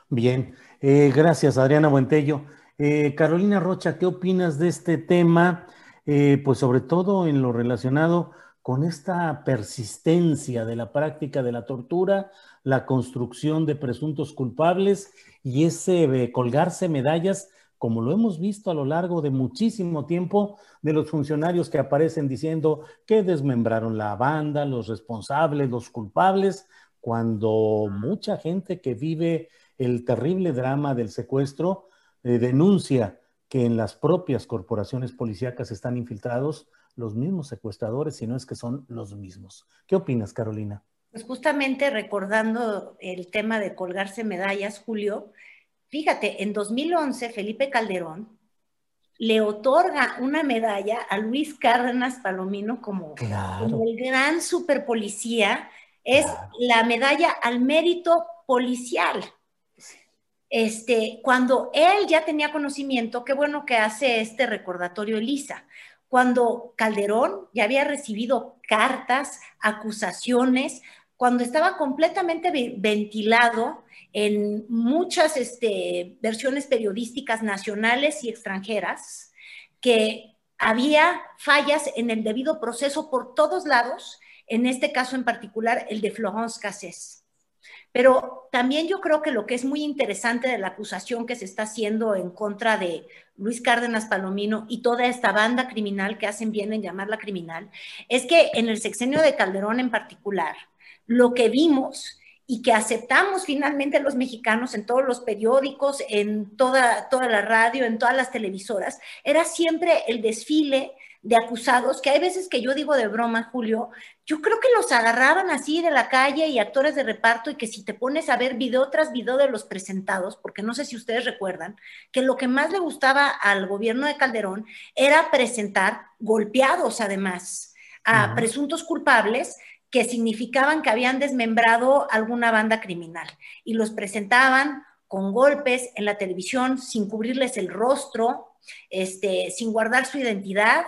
Bien, eh, gracias Adriana Buentello. Eh, Carolina Rocha, ¿qué opinas de este tema? Eh, pues sobre todo en lo relacionado con esta persistencia de la práctica de la tortura, la construcción de presuntos culpables y ese colgarse medallas, como lo hemos visto a lo largo de muchísimo tiempo, de los funcionarios que aparecen diciendo que desmembraron la banda, los responsables, los culpables, cuando mucha gente que vive el terrible drama del secuestro eh, denuncia que en las propias corporaciones policíacas están infiltrados los mismos secuestradores, si no es que son los mismos. ¿Qué opinas, Carolina? Pues justamente recordando el tema de colgarse medallas, Julio, fíjate, en 2011 Felipe Calderón le otorga una medalla a Luis Cárdenas Palomino como, el gran superpolicía, es la medalla al mérito policial. Este, cuando él ya tenía conocimiento, qué bueno que hace este recordatorio Elisa, cuando Calderón ya había recibido cartas, acusaciones, cuando estaba completamente ventilado en muchas este, versiones periodísticas nacionales y extranjeras, que había fallas en el debido proceso por todos lados, en este caso en particular el de Florence Cassés. Pero también yo creo que lo que es muy interesante de la acusación que se está haciendo en contra de Luis Cárdenas Palomino y toda esta banda criminal que hacen bien en llamarla criminal, es que en el sexenio de Calderón en particular, lo que vimos y que aceptamos finalmente los mexicanos en todos los periódicos, en toda, toda la radio, en todas las televisoras, era siempre el desfile de acusados, que hay veces que yo digo de broma, Julio, yo creo que los agarraban así de la calle y actores de reparto y que si te pones a ver video tras video de los presentados, porque no sé si ustedes recuerdan, que lo que más le gustaba al gobierno de Calderón era presentar golpeados además a presuntos culpables que significaban que habían desmembrado alguna banda criminal. Y los presentaban con golpes en la televisión sin cubrirles el rostro, este, sin guardar su identidad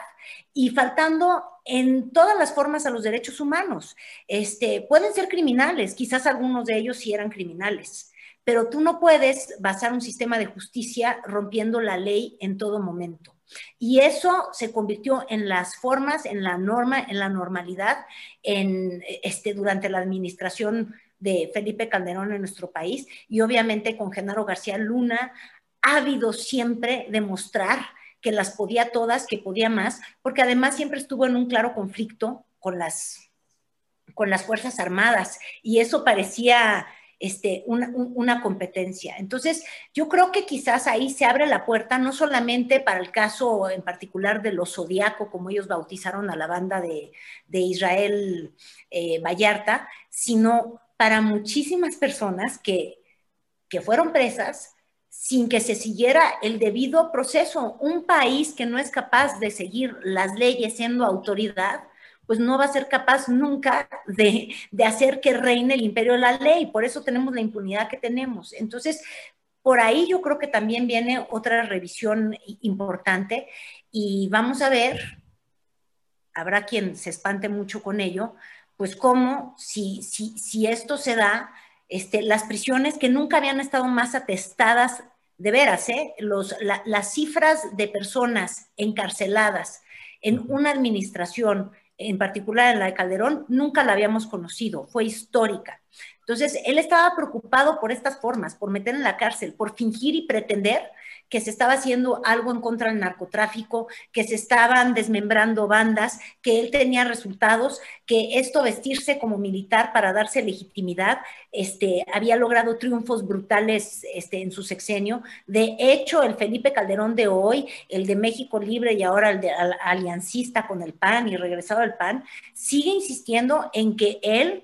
y faltando en todas las formas a los derechos humanos. Este, pueden ser criminales, quizás algunos de ellos sí eran criminales, pero tú no puedes basar un sistema de justicia rompiendo la ley en todo momento. Y eso se convirtió en las formas, en la norma, en la normalidad, en, este, durante la administración de Felipe Calderón en nuestro país y obviamente con Genaro García Luna, ávido siempre de mostrar que las podía todas, que podía más, porque además siempre estuvo en un claro conflicto con las, con las Fuerzas Armadas y eso parecía este, una, competencia. Entonces, yo creo que quizás ahí se abre la puerta, no solamente para el caso en particular de los Zodíaco, como ellos bautizaron a la banda de, Israel eh, Vallarta, sino para muchísimas personas que, que fueron presas sin que se siguiera el debido proceso. Un país que no es capaz de seguir las leyes siendo autoridad, pues no va a ser capaz nunca de, hacer que reine el imperio de la ley. Por eso tenemos la impunidad que tenemos. Entonces, por ahí yo creo que también viene otra revisión importante y vamos a ver, habrá quien se espante mucho con ello, pues cómo, si, si, si esto se da, este, las prisiones que nunca habían estado más atestadas, de veras, ¿eh? Los, las cifras de personas encarceladas en una administración en particular en la de Calderón, nunca la habíamos conocido, fue histórica. Entonces, él estaba preocupado por estas formas, por meter en la cárcel, por fingir y pretender que se estaba haciendo algo en contra del narcotráfico, que se estaban desmembrando bandas, que él tenía resultados, que esto vestirse como militar para darse legitimidad, este, había logrado triunfos brutales este, en su sexenio. De hecho, el Felipe Calderón de hoy, el de México Libre y ahora el de aliancista con el PAN y regresado al PAN, sigue insistiendo en que él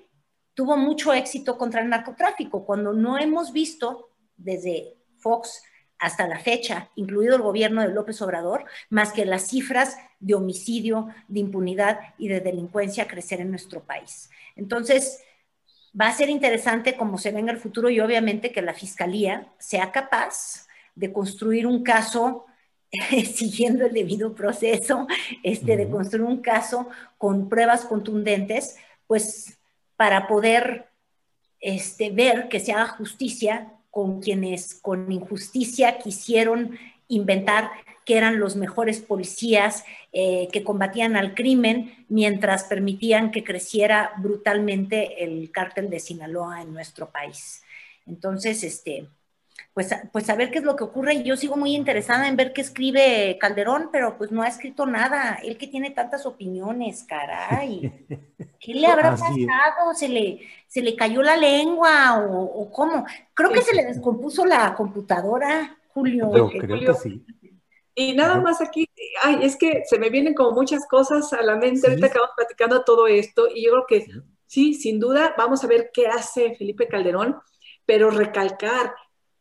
tuvo mucho éxito contra el narcotráfico, cuando no hemos visto desde Fox hasta la fecha, incluido el gobierno de López Obrador, más que las cifras de homicidio, de impunidad y de delincuencia crecer en nuestro país. Entonces, va a ser interesante cómo se venga el futuro y obviamente que la Fiscalía sea capaz de construir un caso siguiendo el debido proceso, este, de construir un caso con pruebas contundentes, pues para poder este, ver que se haga justicia con quienes con injusticia quisieron inventar que eran los mejores policías eh, que combatían al crimen mientras permitían que creciera brutalmente el cártel de Sinaloa en nuestro país. Entonces, este, pues, pues a ver qué es lo que ocurre. Yo sigo muy interesada en ver qué escribe Calderón, pero pues no ha escrito nada. Él que tiene tantas opiniones, caray. ¿Qué le habrá pasado? ¿Se le, ¿Se le cayó la lengua o, cómo? Creo que se le descompuso la computadora, Julio. creo que sí. Y nada más aquí, ay, es que se me vienen como muchas cosas a la mente. Ahorita acabamos platicando todo esto y yo creo que sí, sin duda, vamos a ver qué hace Felipe Calderón, pero recalcar,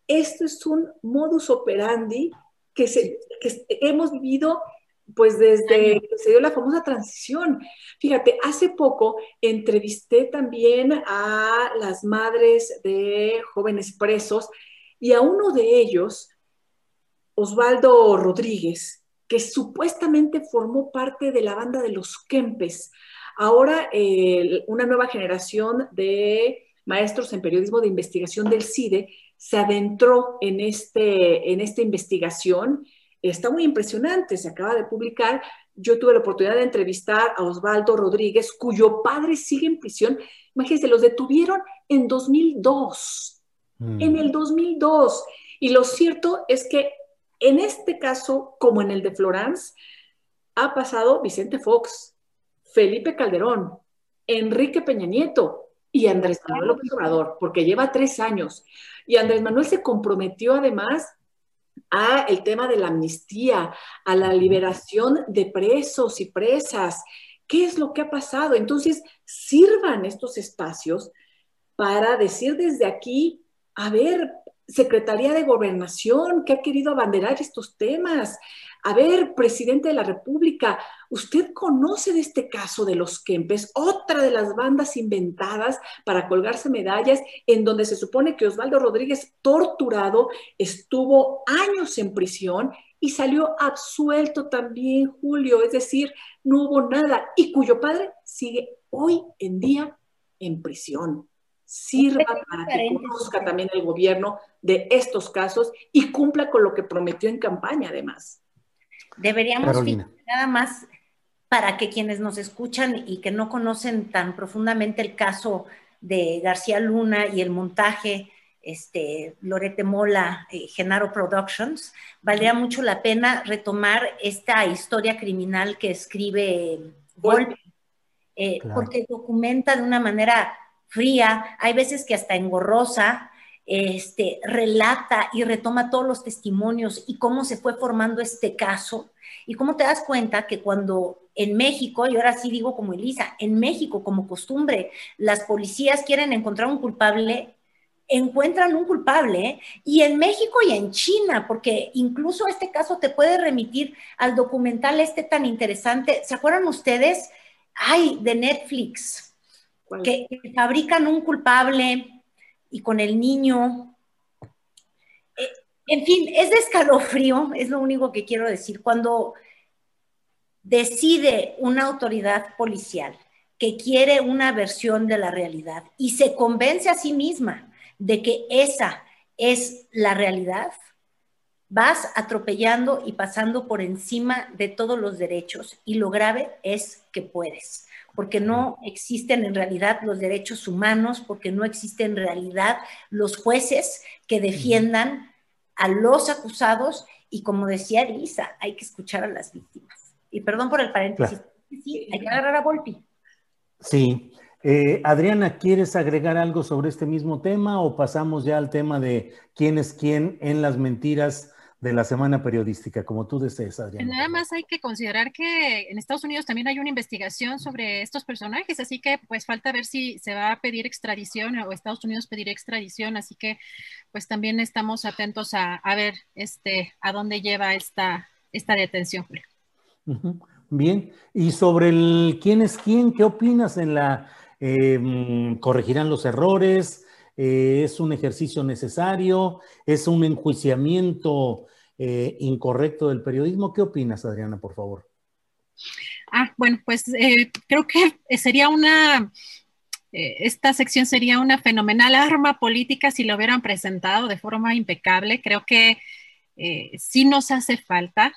esto es un modus operandi que, se, que hemos vivido pues desde que se dio la famosa transición. Fíjate, hace poco entrevisté también a las madres de jóvenes presos y a uno de ellos, Osvaldo Rodríguez, que supuestamente formó parte de la banda de los Kempes. Ahora una nueva generación de maestros en periodismo de investigación del CIDE se adentró en, este, en esta investigación está muy impresionante, se acaba de publicar. Yo tuve la oportunidad de entrevistar a Osvaldo Rodríguez, cuyo padre sigue en prisión. Imagínense, los detuvieron en 2002, mm. en el 2002. Y lo cierto es que en este caso, como en el de Florence, ha pasado Vicente Fox, Felipe Calderón, Enrique Peña Nieto y Andrés Manuel López Obrador, porque lleva tres años. Y Andrés Manuel se comprometió además a el tema de la amnistía, a la liberación de presos y presas. ¿Qué es lo que ha pasado? Entonces, sirvan estos espacios para decir desde aquí, a ver, Secretaría de Gobernación, que ha querido abanderar estos temas. A ver, presidente de la República, usted conoce de este caso de los Kempes, otra de las bandas inventadas para colgarse medallas, en donde se supone que Osvaldo Rodríguez, torturado, estuvo años en prisión y salió absuelto también, Julio, es decir, no hubo nada, y cuyo padre sigue hoy en día en prisión. Sirva para que conozca también el gobierno de estos casos y cumpla con lo que prometió en campaña, además. Deberíamos, nada más para que quienes nos escuchan y que no conocen tan profundamente el caso de García Luna y el montaje, este, Lorete Mola, eh, Genaro Productions, valdría mucho la pena retomar esta historia criminal que escribe Golpe, eh, porque documenta de una manera fría, hay veces que hasta engorrosa, este, relata y retoma todos los testimonios y cómo se fue formando este caso. Y cómo te das cuenta que cuando en México, y ahora sí digo como Elisa, en México como costumbre, las policías quieren encontrar un culpable, encuentran un culpable, y en México y en China, porque incluso este caso te puede remitir al documental este tan interesante, ¿se acuerdan ustedes? Ay, de Netflix, que, fabrican un culpable y con el niño. Eh, en fin, es de escalofrío, es lo único que quiero decir. Cuando decide una autoridad policial que quiere una versión de la realidad y se convence a sí misma de que esa es la realidad, vas atropellando y pasando por encima de todos los derechos y lo grave es que puedes porque no existen en realidad los derechos humanos, porque no existen en realidad los jueces que defiendan a los acusados y como decía Elisa, hay que escuchar a las víctimas. Y perdón por el paréntesis, sí, hay que agarrar a Volpi. Sí. Eh, Adriana, ¿quieres agregar algo sobre este mismo tema o pasamos ya al tema de quién es quién en las mentiras de la semana periodística, como tú desees, Adriana. Nada más hay que considerar que en Estados Unidos también hay una investigación sobre estos personajes, así que pues falta ver si se va a pedir extradición o Estados Unidos pedir extradición, así que pues también estamos atentos a, ver este, a dónde lleva esta, esta detención. Bien, y sobre el quién es quién, ¿qué opinas en la, em, corregirán los errores? Eh, ¿Es un ejercicio necesario? ¿Es un enjuiciamiento eh, incorrecto del periodismo. ¿Qué opinas, Adriana, por favor? Ah, bueno, pues eh, creo que sería una, eh, esta sección sería una fenomenal arma política si lo hubieran presentado de forma impecable. Creo que sí nos hace falta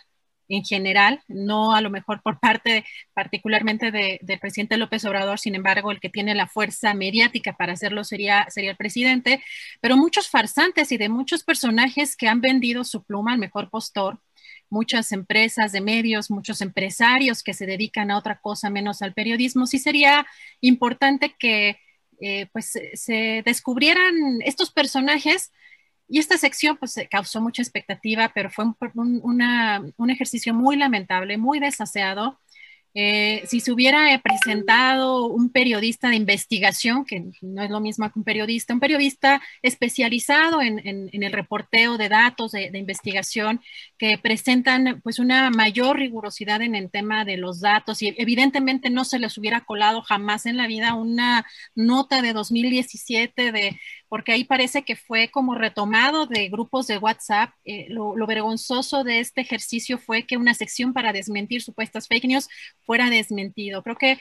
en general, no a lo mejor por parte particularmente del presidente López Obrador, sin embargo, el que tiene la fuerza mediática para hacerlo sería, sería el presidente, pero muchos farsantes y de muchos personajes que han vendido su pluma al mejor postor, muchas empresas de medios, muchos empresarios que se dedican a otra cosa menos al periodismo, sí sería importante que eh, pues se descubrieran estos personajes y esta sección pues causó mucha expectativa, pero fue un, ejercicio muy lamentable, muy desaseado. Eh, si se hubiera presentado un periodista de investigación, que no es lo mismo que un periodista, un periodista especializado en, el reporteo de datos de, investigación que presentan pues una mayor rigurosidad en el tema de los datos y evidentemente no se les hubiera colado jamás en la vida una nota de 2017 de porque ahí parece que fue como retomado de grupos de WhatsApp. Eh, lo, vergonzoso de este ejercicio fue que una sección para desmentir supuestas fake news fuera desmentido. Creo que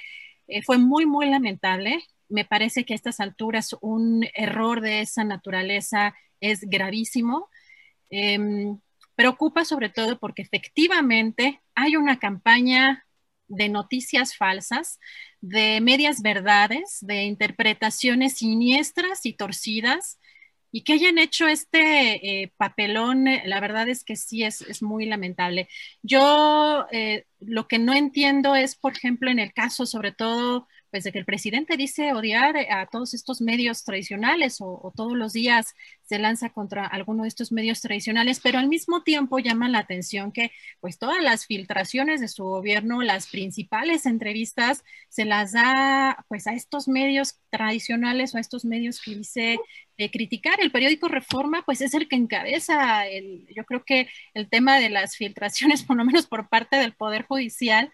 eh, fue muy, muy lamentable. Me parece que a estas alturas un error de esa naturaleza es gravísimo. Em, preocupa sobre todo porque efectivamente hay una campaña de noticias falsas, de medias verdades, de interpretaciones siniestras y torcidas, y que hayan hecho este eh, papelón, eh, la verdad es que sí es, muy lamentable. Yo eh, lo que no entiendo es, por ejemplo, en el caso sobre todo pues de que el presidente dice odiar a todos estos medios tradicionales o, todos los días se lanza contra alguno de estos medios tradicionales, pero al mismo tiempo llama la atención que pues todas las filtraciones de su gobierno, las principales entrevistas se las da pues a estos medios tradicionales o a estos medios que dice eh, criticar. El periódico Reforma pues es el que encabeza el, yo creo que el tema de las filtraciones, por lo menos por parte del Poder Judicial.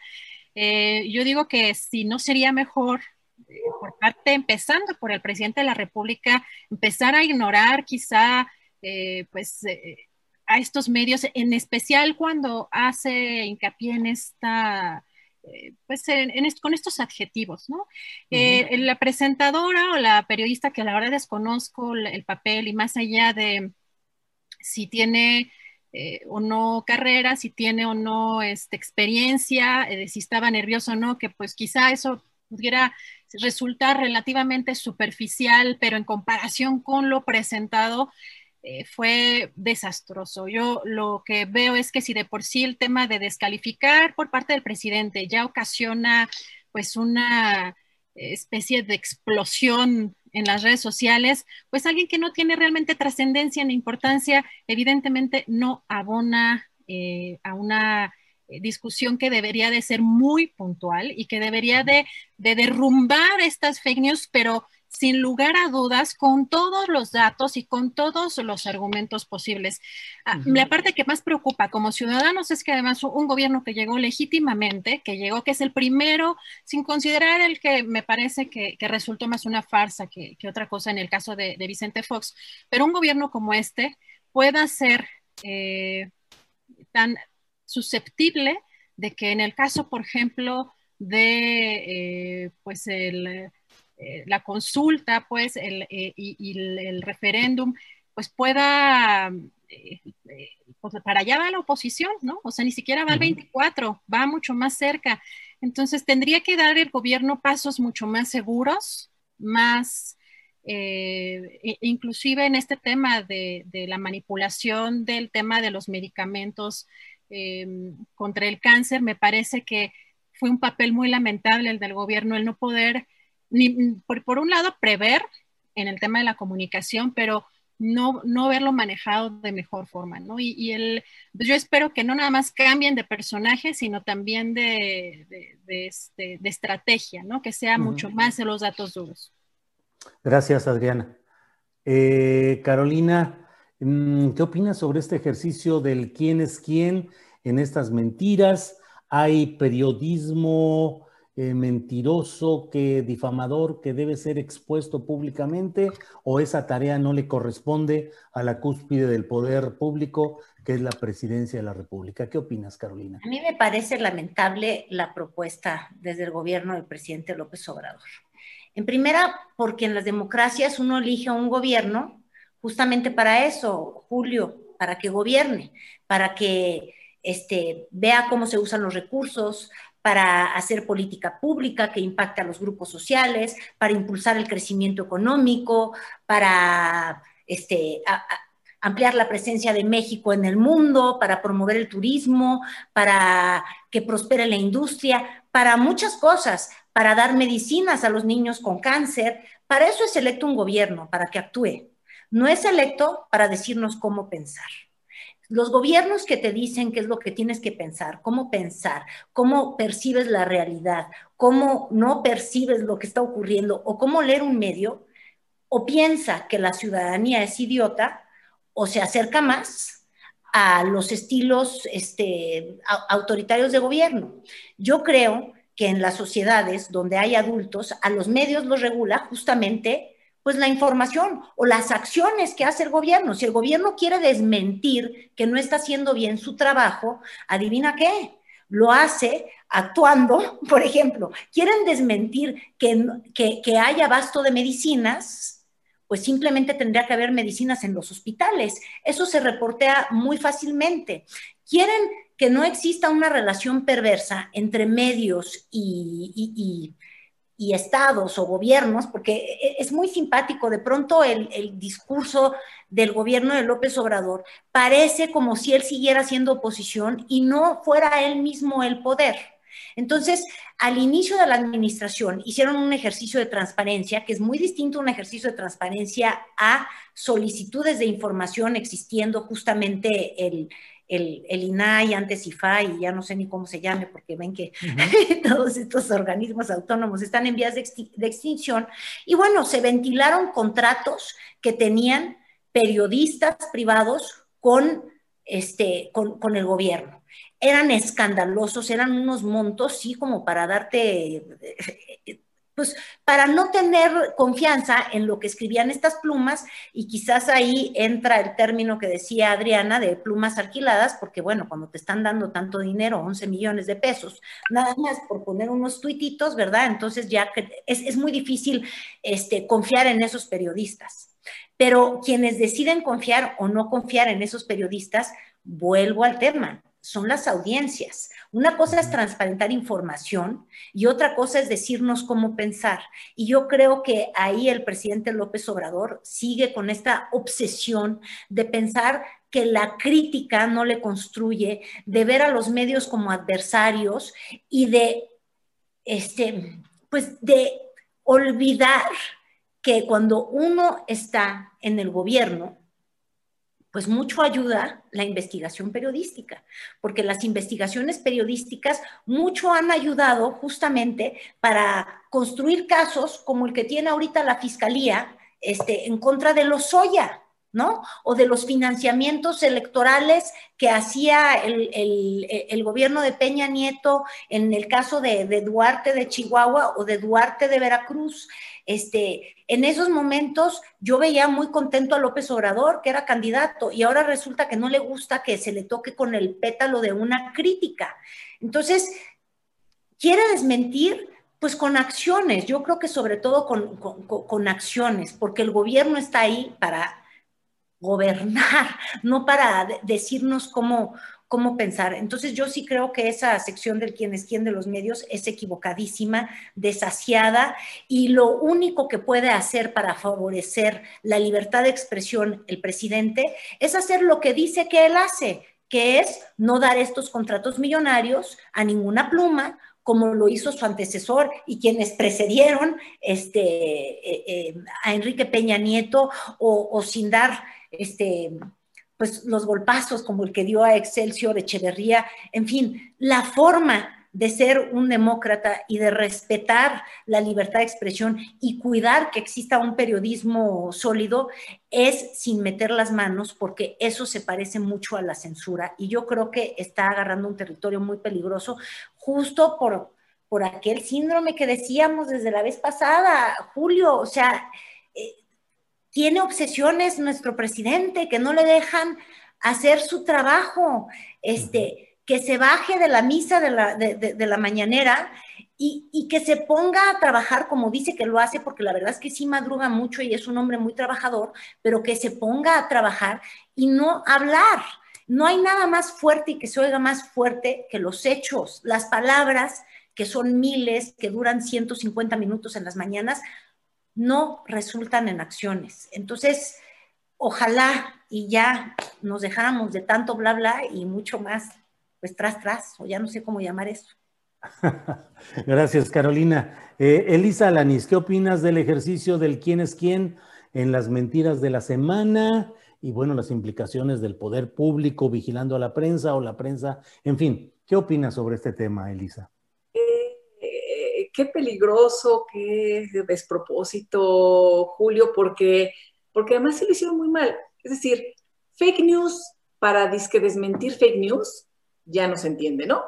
Eh, yo digo que si no sería mejor eh, por parte, empezando por el presidente de la República, empezar a ignorar quizá, eh, pues, a estos medios, en especial cuando hace hincapié en esta, pues, con estos adjetivos, ¿no? la presentadora o la periodista que a la verdad desconozco el papel y más allá de si tiene eh, o no carrera, si tiene o no este, experiencia, eh, si estaba nervioso o no, que pues quizá eso pudiera resultar relativamente superficial, pero en comparación con lo presentado, eh, fue desastroso. Yo lo que veo es que si de por sí el tema de descalificar por parte del presidente ya ocasiona pues una especie de explosión en las redes sociales, pues alguien que no tiene realmente trascendencia ni importancia, evidentemente no abona eh, a una eh, discusión que debería de ser muy puntual y que debería de, de derrumbar estas fake news, pero sin lugar a dudas, con todos los datos y con todos los argumentos posibles. Ah, la parte que más preocupa como ciudadanos es que además un gobierno que llegó legítimamente, que llegó, que es el primero, sin considerar el que me parece que, resultó más una farsa que, otra cosa en el caso de, Vicente Fox, pero un gobierno como este pueda ser eh, tan susceptible de que en el caso, por ejemplo, de eh, pues el eh, la consulta, pues, el, eh, y, el, referéndum, pues pueda, eh, pues, para allá va la oposición, ¿no? O sea, ni siquiera va al 24, va mucho más cerca. Entonces, tendría que dar el gobierno pasos mucho más seguros, más, e, inclusive en este tema de, de, la manipulación del tema de los medicamentos contra el cáncer, me parece que fue un papel muy lamentable el del gobierno, el no poder por, un lado, prever en el tema de la comunicación, pero no, no verlo manejado de mejor forma, ¿no? Y, el, pues yo espero que no nada más cambien de personaje, sino también de, de, este, estrategia, ¿no? Que sea mucho más de los datos duros. Gracias, Adriana. Eh, Carolina, mm, ¿qué opinas sobre este ejercicio del quién es quién en estas mentiras? ¿Hay periodismo eh, mentiroso, que difamador, que debe ser expuesto públicamente o esa tarea no le corresponde a la cúspide del poder público, que es la presidencia de la República. ¿Qué opinas, Carolina? A mí me parece lamentable la propuesta desde el gobierno del presidente López Obrador. En primera, porque en las democracias uno elige a un gobierno justamente para eso, Julio, para que gobierne, para que este, vea cómo se usan los recursos, para hacer política pública que impacte a los grupos sociales, para impulsar el crecimiento económico, para este, ampliar la presencia de México en el mundo, para promover el turismo, para que prospere la industria, para muchas cosas, para dar medicinas a los niños con cáncer. Para eso es electo un gobierno, para que actúe. No es electo para decirnos cómo pensar. Los gobiernos que te dicen qué es lo que tienes que pensar, cómo pensar, cómo percibes la realidad, cómo no percibes lo que está ocurriendo o cómo leer un medio, o piensa que la ciudadanía es idiota o se acerca más a los estilos este, autoritarios de gobierno. Yo creo que en las sociedades donde hay adultos, a los medios los regula justamente pues la información o las acciones que hace el gobierno. Si el gobierno quiere desmentir que no está haciendo bien su trabajo, adivina qué, lo hace actuando, por ejemplo, quieren desmentir que, que, haya abasto de medicinas, pues simplemente tendría que haber medicinas en los hospitales. Eso se reportea muy fácilmente. Quieren que no exista una relación perversa entre medios y, estados o gobiernos, porque e, es muy simpático, de pronto el, el, discurso del gobierno de López Obrador parece como si él siguiera siendo oposición y no fuera él mismo el poder. Entonces, al inicio de la administración hicieron un ejercicio de transparencia, que es muy distinto a un ejercicio de transparencia a solicitudes de información existiendo justamente el, el, INAI, antes IFAI, ya no sé ni cómo se llame, porque ven que todos estos organismos autónomos están en vías de, extinción. Y bueno, se ventilaron contratos que tenían periodistas privados con, este, con el gobierno eran escandalosos, eran unos montos, sí, como para darte, pues para no tener confianza en lo que escribían estas plumas y quizás ahí entra el término que decía Adriana de plumas alquiladas, porque bueno, cuando te están dando tanto dinero, 11 millones de pesos, nada más por poner unos tuititos, ¿verdad? Entonces ya es, es muy difícil este, confiar en esos periodistas. Pero quienes deciden confiar o no confiar en esos periodistas, vuelvo al tema, son las audiencias. Una cosa es transparentar información y otra cosa es decirnos cómo pensar. Y yo creo que ahí el presidente López Obrador sigue con esta obsesión de pensar que la crítica no le construye, de ver a los medios como adversarios y de, este, pues de olvidar que cuando uno está en el gobierno, pues mucho ayuda la investigación periodística, porque las investigaciones periodísticas mucho han ayudado justamente para construir casos como el que tiene ahorita la Fiscalía este, en contra de los Soya, ¿no? O de los financiamientos electorales que hacía el, gobierno de Peña Nieto en el caso de, de, Duarte de Chihuahua o de Duarte de Veracruz. Este, en esos momentos yo veía muy contento a López Obrador, que era candidato, y ahora resulta que no le gusta que se le toque con el pétalo de una crítica. Entonces, quiere desmentir pues con acciones, yo creo que sobre todo con, con, acciones, porque el gobierno está ahí para gobernar, no para decirnos cómo, cómo pensar. Entonces yo sí creo que esa sección del quién es quién de los medios es equivocadísima, desasiada y lo único que puede hacer para favorecer la libertad de expresión el presidente es hacer lo que dice que él hace, que es no dar estos contratos millonarios a ninguna pluma como lo hizo su antecesor y quienes precedieron este, eh, eh, a Enrique Peña Nieto o, o sin dar este, pues los golpazos como el que dio a Excelsior Echeverría, en fin, la forma de ser un demócrata y de respetar la libertad de expresión y cuidar que exista un periodismo sólido es sin meter las manos, porque eso se parece mucho a la censura. Y yo creo que está agarrando un territorio muy peligroso justo por, por aquel síndrome que decíamos desde la vez pasada, Julio, o sea, eh, tiene obsesiones nuestro presidente que no le dejan hacer su trabajo, este, que se baje de la misa de la, de, la mañanera y, y, que se ponga a trabajar como dice que lo hace, porque la verdad es que sí madruga mucho y es un hombre muy trabajador, pero que se ponga a trabajar y no hablar. No hay nada más fuerte y que se oiga más fuerte que los hechos, las palabras que son miles, que duran 150 minutos en las mañanas, no resultan en acciones. Entonces, ojalá y ya nos dejáramos de tanto bla bla y mucho más, pues tras tras, o ya no sé cómo llamar eso. Gracias, Carolina. Eh, Elisa Alanis, ¿qué opinas del ejercicio del quién es quién en las mentiras de la semana? y bueno, las implicaciones del poder público vigilando a la prensa o la prensa, en fin, ¿qué opinas sobre este tema, Elisa? Qué peligroso, qué despropósito, Julio, porque, porque además se lo hicieron muy mal. Es decir, fake news para disque desmentir fake news, ya no se entiende, ¿no?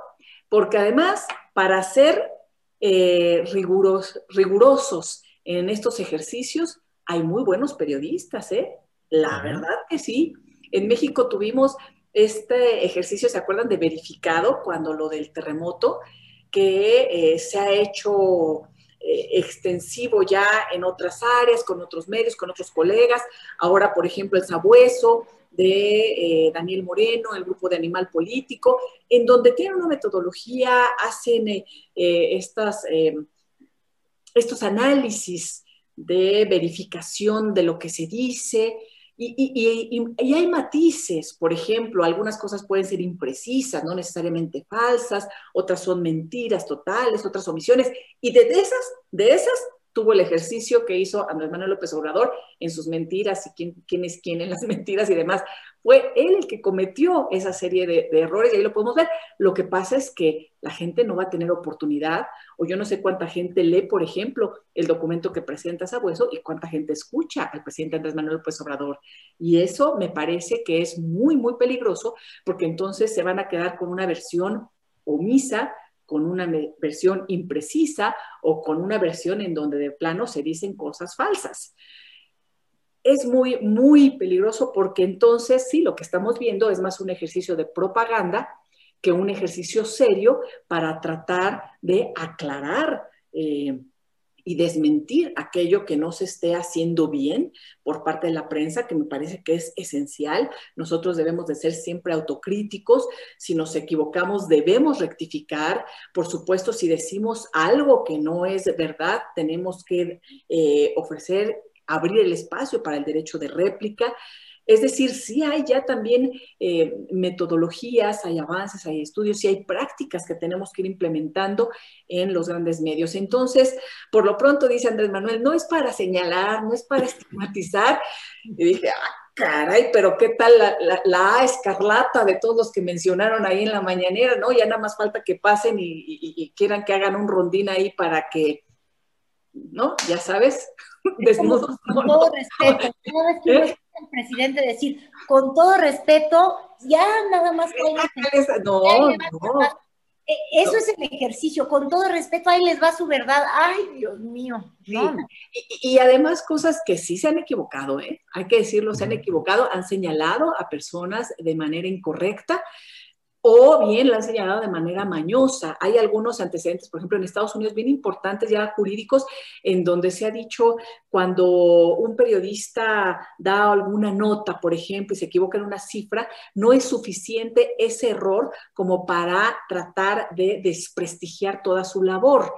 Porque además, para ser eh, rigurosos en estos ejercicios, hay muy buenos periodistas, ¿eh? La verdad que sí. En México tuvimos este ejercicio, ¿se acuerdan de verificado cuando lo del terremoto? Que eh, se ha hecho eh, extensivo ya en otras áreas, con otros medios, con otros colegas. Ahora, por ejemplo, el sabueso de eh, Daniel Moreno, el grupo de Animal Político, en donde tienen una metodología, hacen estas, estos análisis de verificación de lo que se dice, y, hay matices, por ejemplo, algunas cosas pueden ser imprecisas, no necesariamente falsas, otras son mentiras totales, otras omisiones, y de esas, de esas tuvo el ejercicio que hizo Andrés Manuel López Obrador en sus mentiras y quién, quién es quién en las mentiras y demás. Fue él el que cometió esa serie de, errores y ahí lo podemos ver. Lo que pasa es que la gente no va a tener oportunidad, o yo no sé cuánta gente lee, por ejemplo, el documento que presenta Sabueso y cuánta gente escucha al presidente Andrés Manuel López Obrador. Y eso me parece que es muy, muy peligroso porque entonces se van a quedar con una versión omisa con una versión imprecisa o con una versión en donde de plano se dicen cosas falsas. Es muy, muy peligroso porque entonces sí, lo que estamos viendo es más un ejercicio de propaganda que un ejercicio serio para tratar de aclarar eh, y desmentir aquello que no se esté haciendo bien por parte de la prensa, que me parece que es esencial. Nosotros debemos de ser siempre autocríticos. Si nos equivocamos, debemos rectificar. Por supuesto, si decimos algo que no es verdad, tenemos que eh, ofrecer, abrir el espacio para el derecho de réplica. Es decir, sí hay ya también eh, metodologías, hay avances, hay estudios y hay prácticas que tenemos que ir implementando en los grandes medios. Entonces, por lo pronto, dice Andrés Manuel, no es para señalar, no es para estigmatizar. Y dije, ah, caray, pero qué tal la, A escarlata de todos los que mencionaron ahí en la mañanera, ¿no? Ya nada más falta que pasen y, quieran que hagan un rondín ahí para que, ¿no? Ya sabes, desnudos. Con todo respeto, ¿Eh? el presidente decir, con todo respeto, ya nada más. No, no. E, eso es el ejercicio, con todo respeto, ahí les va su verdad. Ay, Dios mío. Y, además cosas que sí se han equivocado, ¿eh? hay que decirlo, se han equivocado, han señalado a personas de manera incorrecta o bien lo han señalado de manera mañosa. Hay algunos antecedentes, por ejemplo, en Estados Unidos, bien importantes ya jurídicos, en donde se ha dicho cuando un periodista da alguna nota, por ejemplo, y se equivoca en una cifra, no es suficiente ese error como para tratar de desprestigiar toda su labor,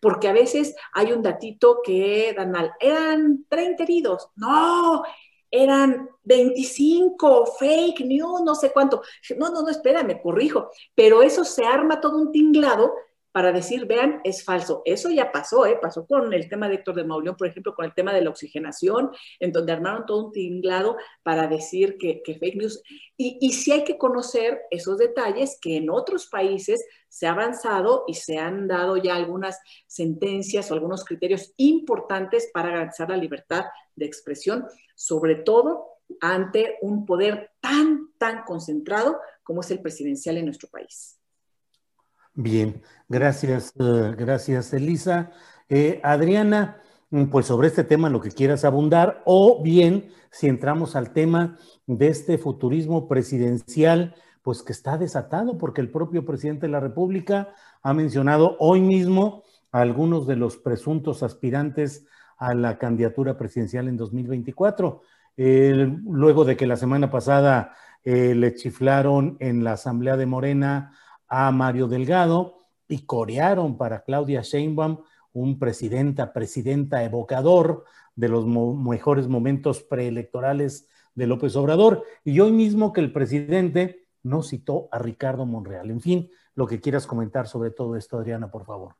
porque a veces hay un datito que dan mal, eran 30 heridos, no, eran 25, fake news, no sé cuánto. No, no, no, espérame, corrijo. Pero eso se arma todo un tinglado para decir, vean, es falso. Eso ya pasó, ¿eh? pasó con el tema de Héctor de Mauleón, por ejemplo, con el tema de la oxigenación, en donde armaron todo un tinglado para decir que, fake news. Y, y sí hay que conocer esos detalles que en otros países se ha avanzado y se han dado ya algunas sentencias o algunos criterios importantes para garantizar la libertad de expresión, sobre todo ante un poder tan, tan concentrado como es el presidencial en nuestro país. Bien, gracias, eh, gracias Elisa. Eh, Adriana, mm, pues sobre este tema lo que quieras abundar, o bien si entramos al tema de este futurismo presidencial, pues que está desatado, porque el propio presidente de la República ha mencionado hoy mismo a algunos de los presuntos aspirantes a la candidatura presidencial en 2024. luego de que la semana pasada eh, le chiflaron en la Asamblea de Morena a Mario Delgado y corearon para Claudia Sheinbaum un presidenta, presidenta evocador de los mejores momentos preelectorales de López Obrador. Y hoy mismo que el presidente no citó a Ricardo Monreal. En fin, lo que quieras comentar sobre todo esto, Adriana, por favor.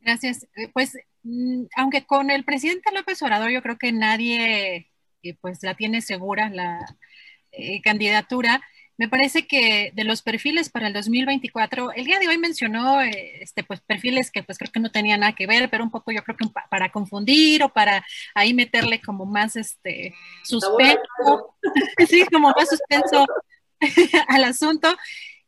Gracias. Eh, pues, mm, aunque con el presidente López Obrador yo creo que nadie pues la tiene segura la candidatura me parece que de los perfiles para el 2024, el día de hoy mencionó este, pues, perfiles que pues creo que no tenían nada que ver, pero un poco yo creo que para confundir o para ahí meterle como más este suspenso, sí, como más suspenso al asunto.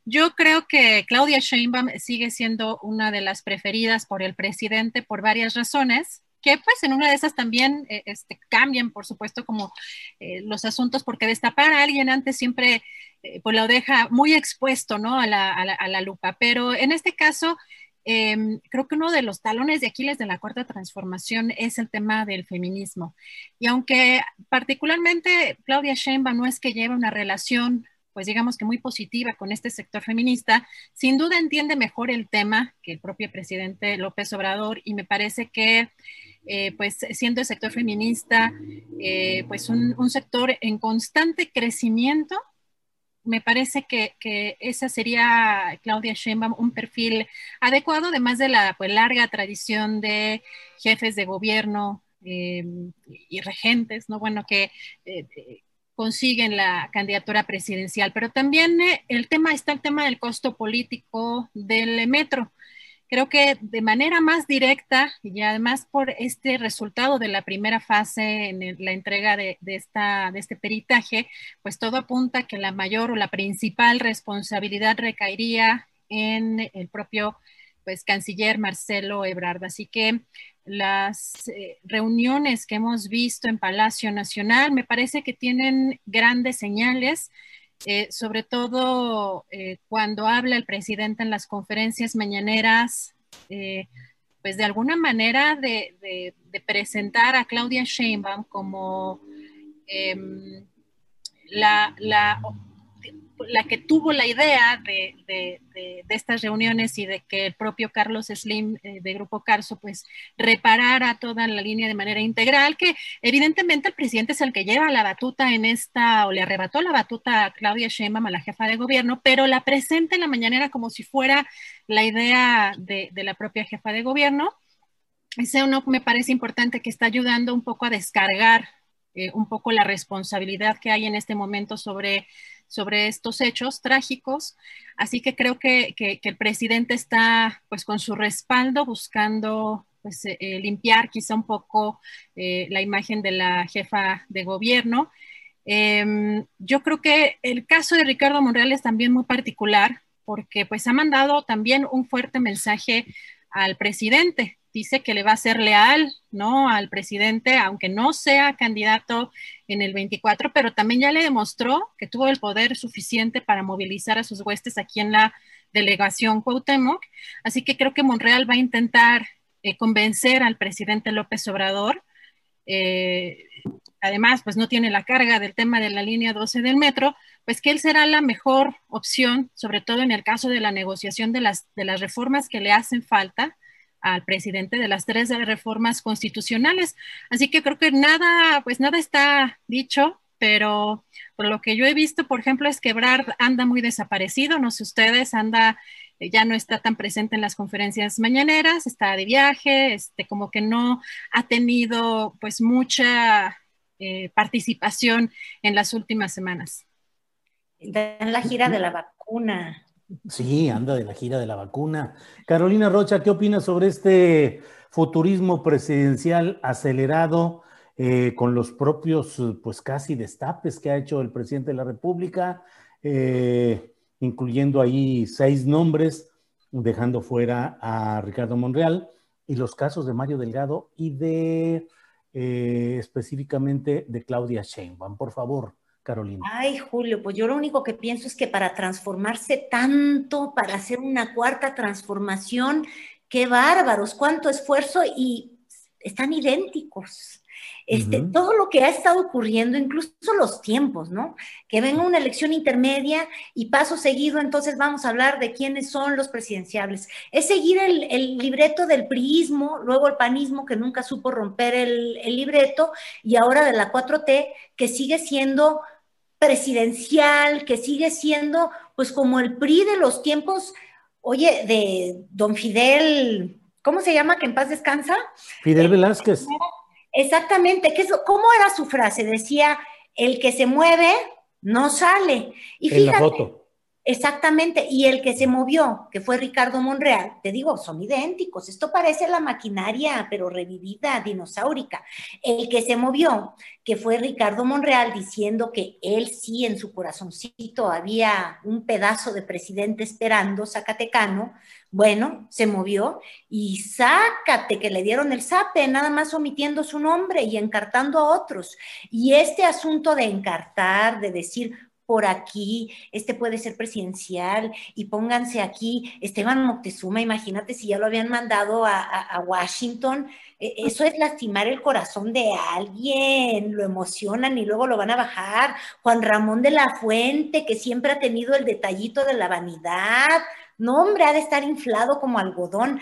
Yo creo que Claudia Sheinbaum sigue siendo una de las preferidas por el presidente por varias razones que pues en una de esas también eh, este, cambian, por supuesto, como eh, los asuntos, porque destapar a alguien antes siempre eh, pues lo deja muy expuesto, ¿no? A la, a la, lupa, pero en este caso... Em, creo que uno de los talones de Aquiles de la cuarta transformación es el tema del feminismo. Y aunque particularmente Claudia Sheinbaum no es que lleve una relación pues digamos que muy positiva con este sector feminista, sin duda entiende mejor el tema que el propio presidente López Obrador y me parece que eh, pues siendo el sector feminista eh, pues un, sector en constante crecimiento, me parece que, que, esa sería, Claudia Sheinbaum, un perfil adecuado, además de la pues, larga tradición de jefes de gobierno eh, y regentes, ¿no? Bueno, que consiguen la candidatura presidencial, pero también eh, el tema está el tema del costo político del metro. Creo que de manera más directa y además por este resultado de la primera fase en la entrega de, esta, de este peritaje, pues todo apunta que la mayor o la principal responsabilidad recaería en el propio pues canciller Marcelo Ebrard. Así que las eh, reuniones que hemos visto en Palacio Nacional me parece que tienen grandes señales, eh, sobre todo eh, cuando habla el presidente en las conferencias mañaneras, pues de alguna manera de, presentar a Claudia Sheinbaum como em, la, la la que tuvo la idea de, estas reuniones y de que el propio Carlos Slim eh, de Grupo Carso pues reparara toda la línea de manera integral, que evidentemente el presidente es el que lleva la batuta en esta, o le arrebató la batuta a Claudia Sheinbaum, a la jefa de gobierno, pero la presenta en la mañanera como si fuera la idea de, la propia jefa de gobierno. Ese uno me parece importante que está ayudando un poco a descargar eh, un poco la responsabilidad que hay en este momento sobre sobre estos hechos trágicos. Así que creo que, el presidente está pues con su respaldo buscando pues, eh, eh, limpiar quizá un poco eh, la imagen de la jefa de gobierno. Em, yo creo que el caso de Ricardo Monreal es también muy particular porque pues ha mandado también un fuerte mensaje al presidente dice que le va a ser leal, ¿no? Al presidente, aunque no sea candidato en el 24, pero también ya le demostró que tuvo el poder suficiente para movilizar a sus huestes aquí en la delegación Cuauhtémoc. Así que creo que Monreal va a intentar eh, convencer al presidente López Obrador. Eh, además, pues no tiene la carga del tema de la línea 12 del metro, pues que él será la mejor opción, sobre todo en el caso de la negociación de las, de las reformas que le hacen falta al presidente de las tres reformas constitucionales. Así que creo que nada, pues nada está dicho, pero por lo que yo he visto, por ejemplo, es que Brad anda muy desaparecido, no sé ustedes, anda, eh, ya no está tan presente en las conferencias mañaneras, está de viaje, este, como que no ha tenido pues mucha eh, participación en las últimas semanas. En la gira de la vacuna. Sí, anda de la gira de la vacuna. Carolina Rocha, ¿qué opinas sobre este futurismo presidencial acelerado eh, con los propios, pues casi destapes que ha hecho el presidente de la República, eh, incluyendo ahí seis nombres, dejando fuera a Ricardo Monreal, y los casos de Mario Delgado y de eh, específicamente de Claudia Sheinbaum? Por favor. Carolina? Ay, Julio, pues yo lo único que pienso es que para transformarse tanto, para hacer una cuarta transformación, qué bárbaros, cuánto esfuerzo y están idénticos. Este, Todo lo que ha estado ocurriendo, incluso los tiempos, ¿no? Que venga una elección intermedia y paso seguido, entonces vamos a hablar de quiénes son los presidenciables. Es seguir el, libreto del priismo, luego el panismo que nunca supo romper el, el libreto y ahora de la 4T que sigue siendo presidencial, que sigue siendo pues como el PRI de los tiempos, oye, de don Fidel, ¿cómo se llama? Que en paz descansa. Fidel Velázquez. Exactamente. ¿Qué es, ¿Cómo era su frase? Decía, el que se mueve no sale. Y en la foto. Exactamente, y el que se movió, que fue Ricardo Monreal, te digo, son idénticos, esto parece la maquinaria, pero revivida, dinosaurica. El que se movió, que fue Ricardo Monreal, diciendo que él sí en su corazoncito había un pedazo de presidente esperando, Zacatecano, bueno, se movió y sácate que le dieron el zape, nada más omitiendo su nombre y encartando a otros. Y este asunto de encartar, de decir, por aquí, este puede ser presidencial y pónganse aquí, Esteban Moctezuma, imagínate si ya lo habían mandado a, Washington, e, eso es lastimar el corazón de alguien, lo emocionan y luego lo van a bajar. Juan Ramón de la Fuente, que siempre ha tenido el detallito de la vanidad, no hombre, ha de estar inflado como algodón.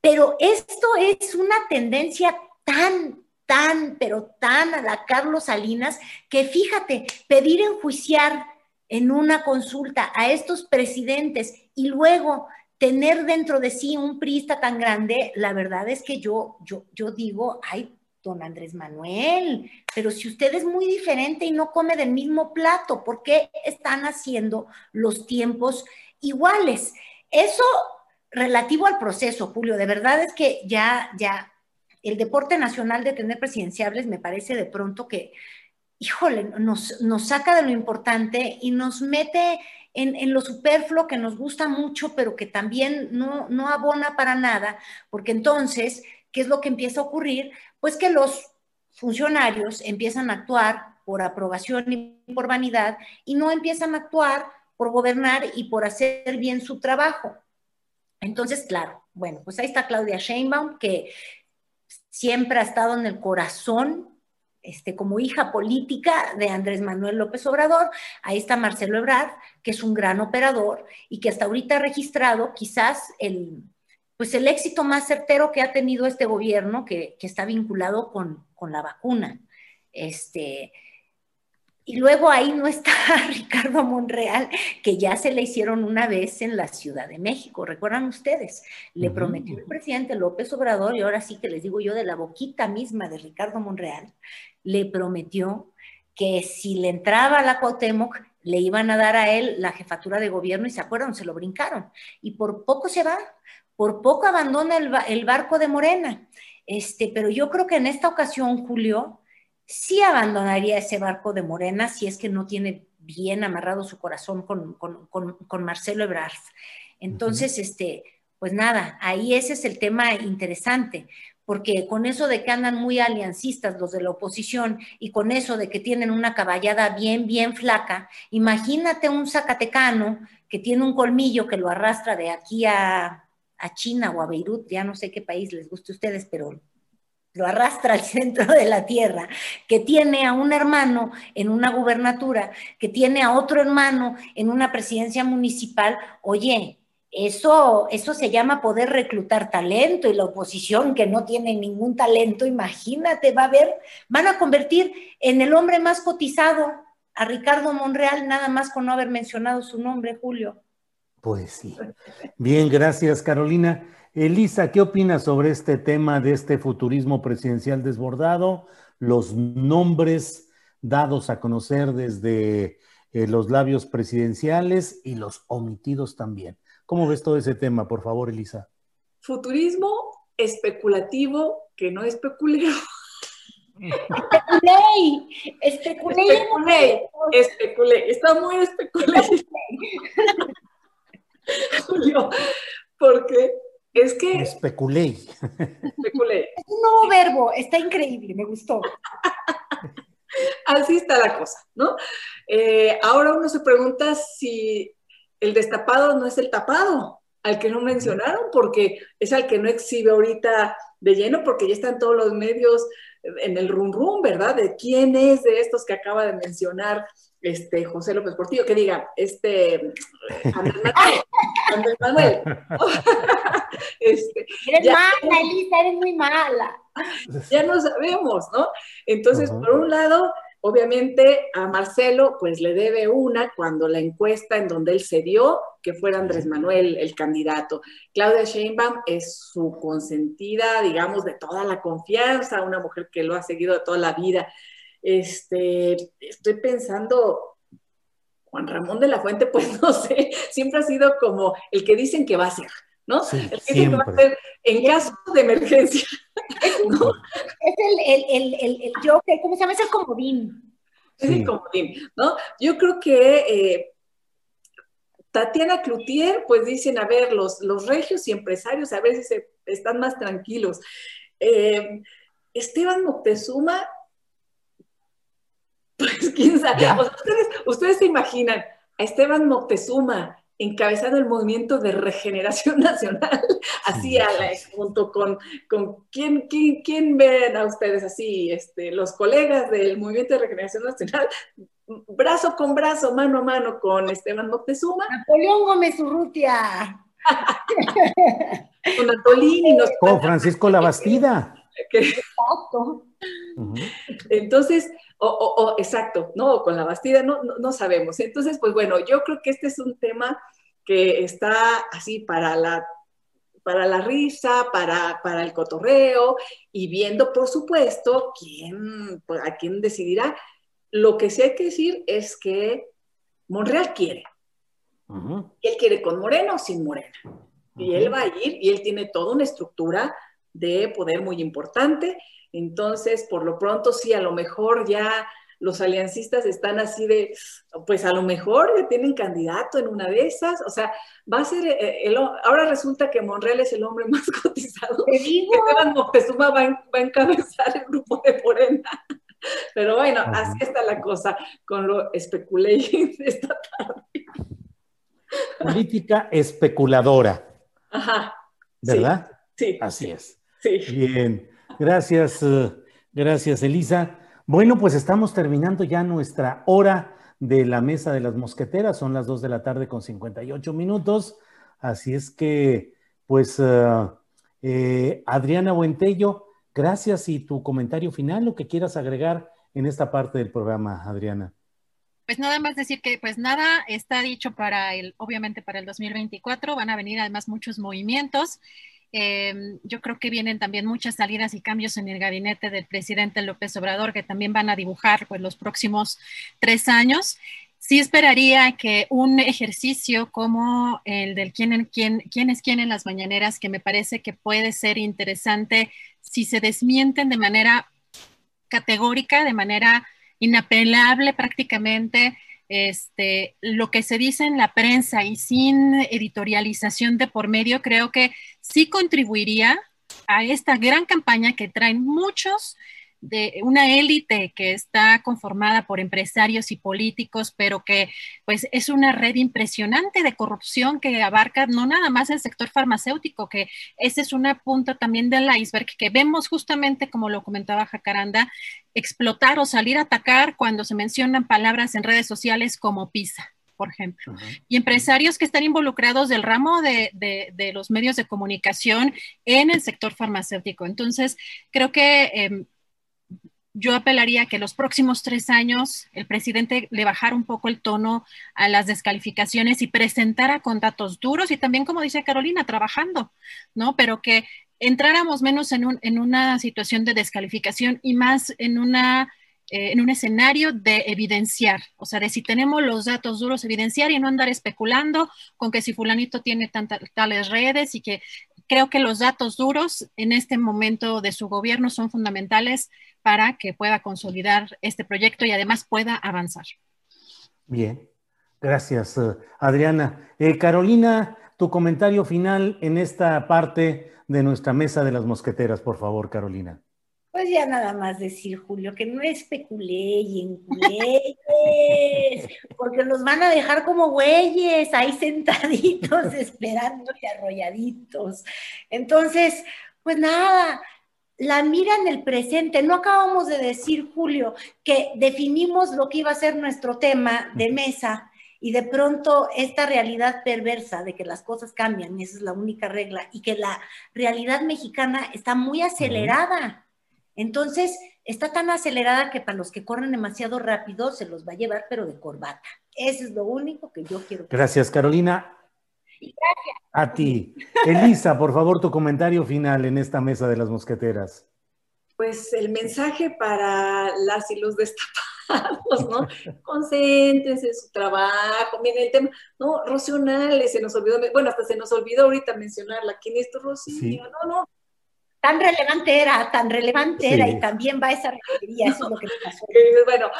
Pero esto es una tendencia tan, tan, pero tan a la Carlos Salinas, que fíjate, pedir enjuiciar en una consulta a estos presidentes y luego tener dentro de sí un priista tan grande, la verdad es que yo, yo, yo digo, ay, don Andrés Manuel, pero si usted es muy diferente y no come del mismo plato, ¿por qué están haciendo los tiempos iguales? Eso relativo al proceso, Julio, de verdad es que ya, ya, el deporte nacional de tener presidenciables me parece de pronto que, híjole, nos, nos saca de lo importante y nos mete en, lo superfluo que nos gusta mucho, pero que también no, no abona para nada, porque entonces, ¿qué es lo que empieza a ocurrir? Pues que los funcionarios empiezan a actuar por aprobación y por vanidad y no empiezan a actuar por gobernar y por hacer bien su trabajo. Entonces, claro, bueno, pues ahí está Claudia Sheinbaum, que siempre ha estado en el corazón este, como hija política de Andrés Manuel López Obrador. Ahí está Marcelo Ebrard, que es un gran operador y que hasta ahorita ha registrado quizás el, pues el éxito más certero que ha tenido este gobierno, que, está vinculado con, con, la vacuna. Este, y luego ahí no está Ricardo Monreal, que ya se le hicieron una vez en la Ciudad de México, ¿recuerdan ustedes? Le prometió el presidente López Obrador, y ahora sí que les digo yo de la boquita misma de Ricardo Monreal, le prometió que si le entraba a la Cuauhtémoc, le iban a dar a él la jefatura de gobierno y se acuerdan, se lo brincaron. Y por poco se va, por poco abandona el, el barco de Morena. Este, pero yo creo que en esta ocasión, Julio, sí abandonaría ese barco de Morena si es que no tiene bien amarrado su corazón con, Marcelo Ebrard. Entonces, este, pues nada, ahí ese es el tema interesante, porque con eso de que andan muy aliancistas los de la oposición y con eso de que tienen una caballada bien, bien flaca, imagínate un zacatecano que tiene un colmillo que lo arrastra de aquí a, a China o a Beirut, ya no sé qué país les guste a ustedes, pero lo arrastra al centro de la tierra, que tiene a un hermano en una gubernatura, que tiene a otro hermano en una presidencia municipal, oye, eso, eso se llama poder reclutar talento y la oposición que no tiene ningún talento, imagínate, va a ver, van a convertir en el hombre más cotizado a Ricardo Monreal, nada más con no haber mencionado su nombre, Julio. Pues sí. Bien, gracias, Carolina. Elisa, ¿qué opinas sobre este tema de este futurismo presidencial desbordado? Los nombres dados a conocer desde eh, los labios presidenciales y los omitidos también. ¿Cómo ves todo ese tema, por favor, Elisa? Futurismo especulativo que no especulero. Especulé, especulé. Especulé, especulé. Está muy especulé. Julio, porque es que... Especulé. Especulé. Es un nuevo verbo, está increíble, me gustó. Así está la cosa, ¿no? Eh, ahora uno se pregunta si el destapado no es el tapado, al que no mencionaron, porque es al que no exhibe ahorita de lleno, porque ya están todos los medios en el rum rum, ¿verdad? De quién es de estos que acaba de mencionar este, José López Portillo, que diga, este, Andrés Manuel. este, eres mala, Elisa, eres muy mala. Ya no sabemos, ¿no? Entonces, por un lado, obviamente a Marcelo, pues le debe una cuando la encuesta en donde él se dio, que fuera Andrés Manuel el candidato. Claudia Sheinbaum es su consentida, digamos, de toda la confianza, una mujer que lo ha seguido de toda la vida. Este, estoy pensando, Juan Ramón de la Fuente, pues no sé, siempre ha sido como el que dicen que va a ser, ¿no? el que dicen que va a ser en caso de emergencia. ¿no? Es el, el, el, el, yo, ¿cómo se llama? Es el comodín. Es el comodín, ¿no? Yo creo que eh, Tatiana Cloutier, pues dicen, a ver, los, los regios y empresarios a veces están más tranquilos. Eh, Esteban Moctezuma, pues quién sabe, ustedes, ustedes se imaginan a Esteban Moctezuma encabezando el movimiento de regeneración nacional, así a la, junto con, con ¿quién, quién, quién, ven a ustedes así, este, los colegas del movimiento de regeneración nacional, brazo con brazo, mano a mano con Esteban Moctezuma. Napoleón Gómez Urrutia. con Antolini. Con Francisco Labastida. Exacto. Entonces, o, o, exacto, no, con la Bastida no, no, no, sabemos. Entonces, pues bueno, yo creo que este es un tema que está así para la, para la risa, para, para el cotorreo y viendo, por supuesto, quién, pues, a quién decidirá. Lo que sí hay que decir es que Monreal quiere. Él quiere con Moreno o sin Morena. Y él va a ir y él tiene toda una estructura de poder muy importante. Entonces, por lo pronto, sí, a lo mejor ya los aliancistas están así de, pues a lo mejor ya tienen candidato en una de esas, o sea, va a ser, eh, el, ahora resulta que Monreal es el hombre más cotizado. Te digo. Esteban Moctezuma va, va, a encabezar el grupo de Morena. Pero bueno, así está la cosa con lo especulé de esta tarde. Política especuladora. Ajá. ¿Verdad? Sí. Así es. Sí. Bien. Gracias, gracias, Elisa. Bueno, pues estamos terminando ya nuestra hora de la mesa de las mosqueteras. Son las 2 de la tarde con 58 minutos. Así es que, pues, uh, eh, Adriana Buentello, gracias y tu comentario final, lo que quieras agregar en esta parte del programa, Adriana. Pues nada más decir que pues nada está dicho para el, obviamente para el 2024, van a venir además muchos movimientos. Eh, yo creo que vienen también muchas salidas y cambios en el gabinete del presidente López Obrador que también van a dibujar pues, los próximos tres años. Sí esperaría que un ejercicio como el del quién, quién, quién es quién en las mañaneras, que me parece que puede ser interesante si se desmienten de manera categórica, de manera inapelable prácticamente, este, lo que se dice en la prensa y sin editorialización de por medio, creo que sí contribuiría a esta gran campaña que traen muchos de una élite que está conformada por empresarios y políticos, pero que pues es una red impresionante de corrupción que abarca no nada más el sector farmacéutico, que esa es una punta también del iceberg que vemos justamente, como lo comentaba Jacaranda, explotar o salir a atacar cuando se mencionan palabras en redes sociales como PISA por ejemplo, uh -huh. y empresarios que están involucrados del ramo de, de, de, los medios de comunicación en el sector farmacéutico. Entonces, creo que eh, yo apelaría a que los próximos tres años el presidente le bajara un poco el tono a las descalificaciones y presentara con datos duros y también, como dice Carolina, trabajando, ¿no? Pero que entráramos menos en, un, en una situación de descalificación y más en una eh, en un escenario de evidenciar, o sea, de si tenemos los datos duros, evidenciar y no andar especulando con que si fulanito tiene tantas, tales redes y que creo que los datos duros en este momento de su gobierno son fundamentales para que pueda consolidar este proyecto y además pueda avanzar. Bien, gracias, Adriana. Eh, Carolina, tu comentario final en esta parte de nuestra mesa de las mosqueteras, por favor, Carolina. Pues ya nada más decir, Julio, que no especulé y enculé, porque los van a dejar como güeyes ahí sentaditos, esperando y arrolladitos. Entonces, pues nada, la mira en el presente. No acabamos de decir, Julio, que definimos lo que iba a ser nuestro tema de mesa y de pronto esta realidad perversa de que las cosas cambian, y esa es la única regla, y que la realidad mexicana está muy acelerada. Entonces, está tan acelerada que para los que corren demasiado rápido se los va a llevar, pero de corbata. Eso es lo único que yo quiero. Gracias, Carolina. Gracias. A ti. Elisa, por favor, tu comentario final en esta mesa de las mosqueteras. Pues el mensaje para las y los destapados, ¿no? Concéntrense en su trabajo, miren el tema, no, Rocío se nos olvidó, bueno, hasta se nos olvidó ahorita mencionarla, ¿quién es tu Rocío? No, no, tan relevante era, tan relevante era, y también va esa requería, eso es lo que pasó. Bueno,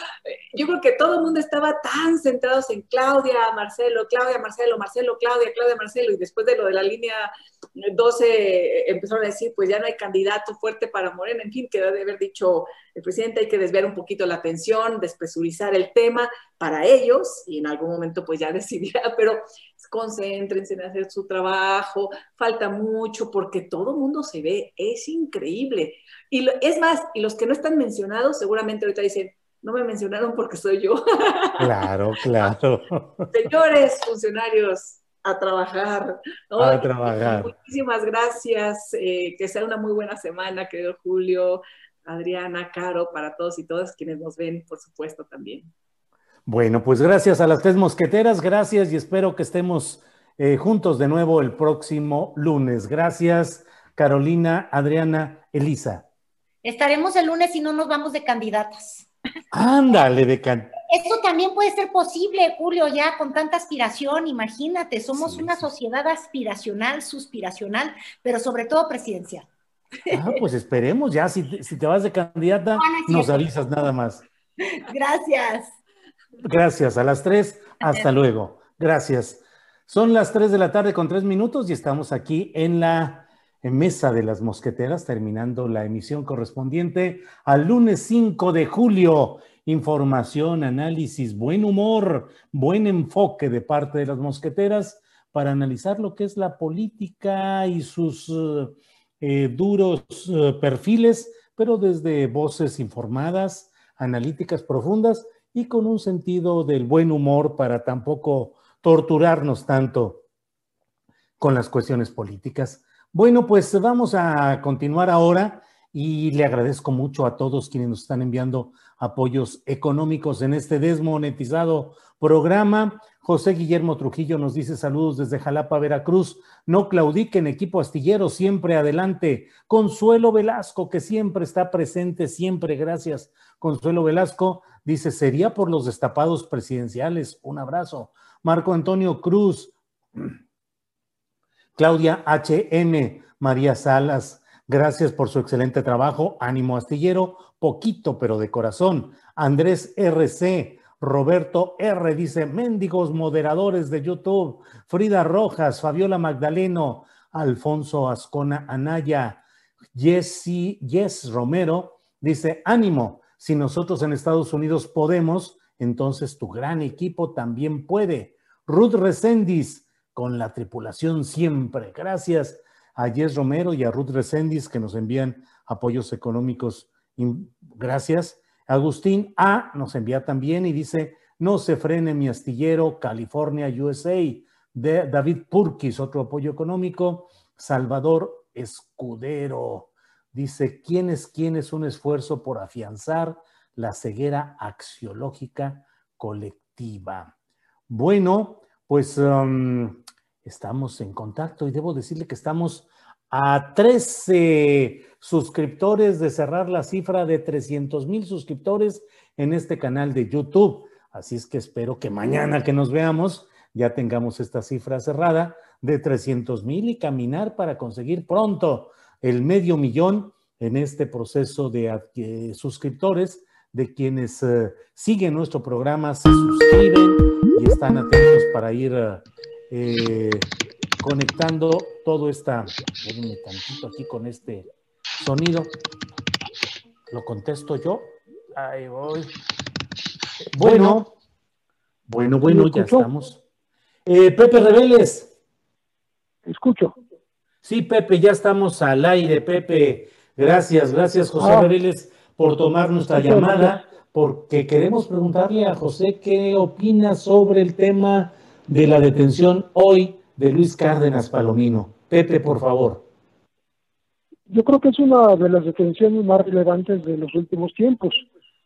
yo creo que todo el mundo estaba tan centrados en Claudia, Marcelo, Claudia, Marcelo, Marcelo, Claudia, Claudia, Marcelo, y después de lo de la línea 12 empezaron a decir, pues ya no hay candidato fuerte para Morena, en fin, quedó de haber dicho el presidente, hay que desviar un poquito la atención, despresurizar el tema para ellos, y en algún momento pues ya decidirá, pero concéntrense en hacer su trabajo, falta mucho porque todo mundo se ve, es increíble. Y es más, y los que no están mencionados seguramente ahorita dicen, no me mencionaron porque soy yo. Claro, claro. Señores funcionarios, a trabajar. A trabajar. Muchísimas gracias, eh, que sea una muy buena semana, querido Julio, Adriana, Caro, para todos y todas quienes nos ven, por supuesto, también. Bueno, pues gracias a las tres mosqueteras, gracias y espero que estemos eh, juntos de nuevo el próximo lunes. Gracias, Carolina, Adriana, Elisa. Estaremos el lunes y no nos vamos de candidatas. Ándale, de candidatas. Eso también puede ser posible, Julio, ya con tanta aspiración, imagínate, somos una sociedad aspiracional, suspiracional, pero sobre todo presidencial. Ah, pues esperemos ya, si, te vas de candidata, nos avisas nada más. Gracias. Gracias, a las tres, hasta luego. Gracias. Son las tres de la tarde con tres minutos y estamos aquí en la mesa de las mosqueteras, terminando la emisión correspondiente al lunes 5 de julio. Información, análisis, buen humor, buen enfoque de parte de las mosqueteras para analizar lo que es la política y sus eh, duros eh, perfiles, pero desde voces informadas, analíticas profundas y con un sentido del buen humor para tampoco torturarnos tanto con las cuestiones políticas. Bueno, pues vamos a continuar ahora y le agradezco mucho a todos quienes nos están enviando apoyos económicos en este desmonetizado programa. José Guillermo Trujillo nos dice saludos desde Jalapa, Veracruz. No claudiquen, equipo astillero, siempre adelante. Consuelo Velasco, que siempre está presente, siempre gracias. Consuelo Velasco dice, sería por los destapados presidenciales. Un abrazo. Marco Antonio Cruz, Claudia HN, María Salas, gracias por su excelente trabajo. Ánimo astillero, poquito pero de corazón. Andrés RC, Roberto R. dice, mendigos moderadores de YouTube, Frida Rojas, Fabiola Magdaleno, Alfonso Ascona Anaya, Jesse, Jess Romero, dice, ánimo, si nosotros en Estados Unidos podemos, entonces tu gran equipo también puede. Ruth Recendis, con la tripulación siempre. Gracias a Jess Romero y a Ruth Recendis que nos envían apoyos económicos. Gracias. Agustín A nos envía también y dice, no se frene mi astillero, California, USA. De David Purkis, otro apoyo económico. Salvador Escudero dice, ¿quién es quién es un esfuerzo por afianzar la ceguera axiológica colectiva? Bueno, pues um, estamos en contacto y debo decirle que estamos a 13 suscriptores de cerrar la cifra de 300 mil suscriptores en este canal de YouTube. Así es que espero que mañana que nos veamos ya tengamos esta cifra cerrada de 300 mil y caminar para conseguir pronto el medio millón en este proceso de suscriptores de quienes eh, siguen nuestro programa, se suscriben y están atentos para ir eh, conectando todo esta, déjenme tantito aquí con este sonido. Lo contesto yo. Ahí voy. Bueno, bueno, bueno, ya estamos. Eh, Pepe Reveles. Escucho. Sí, Pepe, ya estamos al aire, Pepe. Gracias, gracias, José ah. Por tomar nuestra llamada, porque queremos preguntarle a José qué opina sobre el tema de la detención hoy de Luis Cárdenas Palomino. Pepe, por favor. Yo creo que es una de las detenciones más relevantes de los últimos tiempos,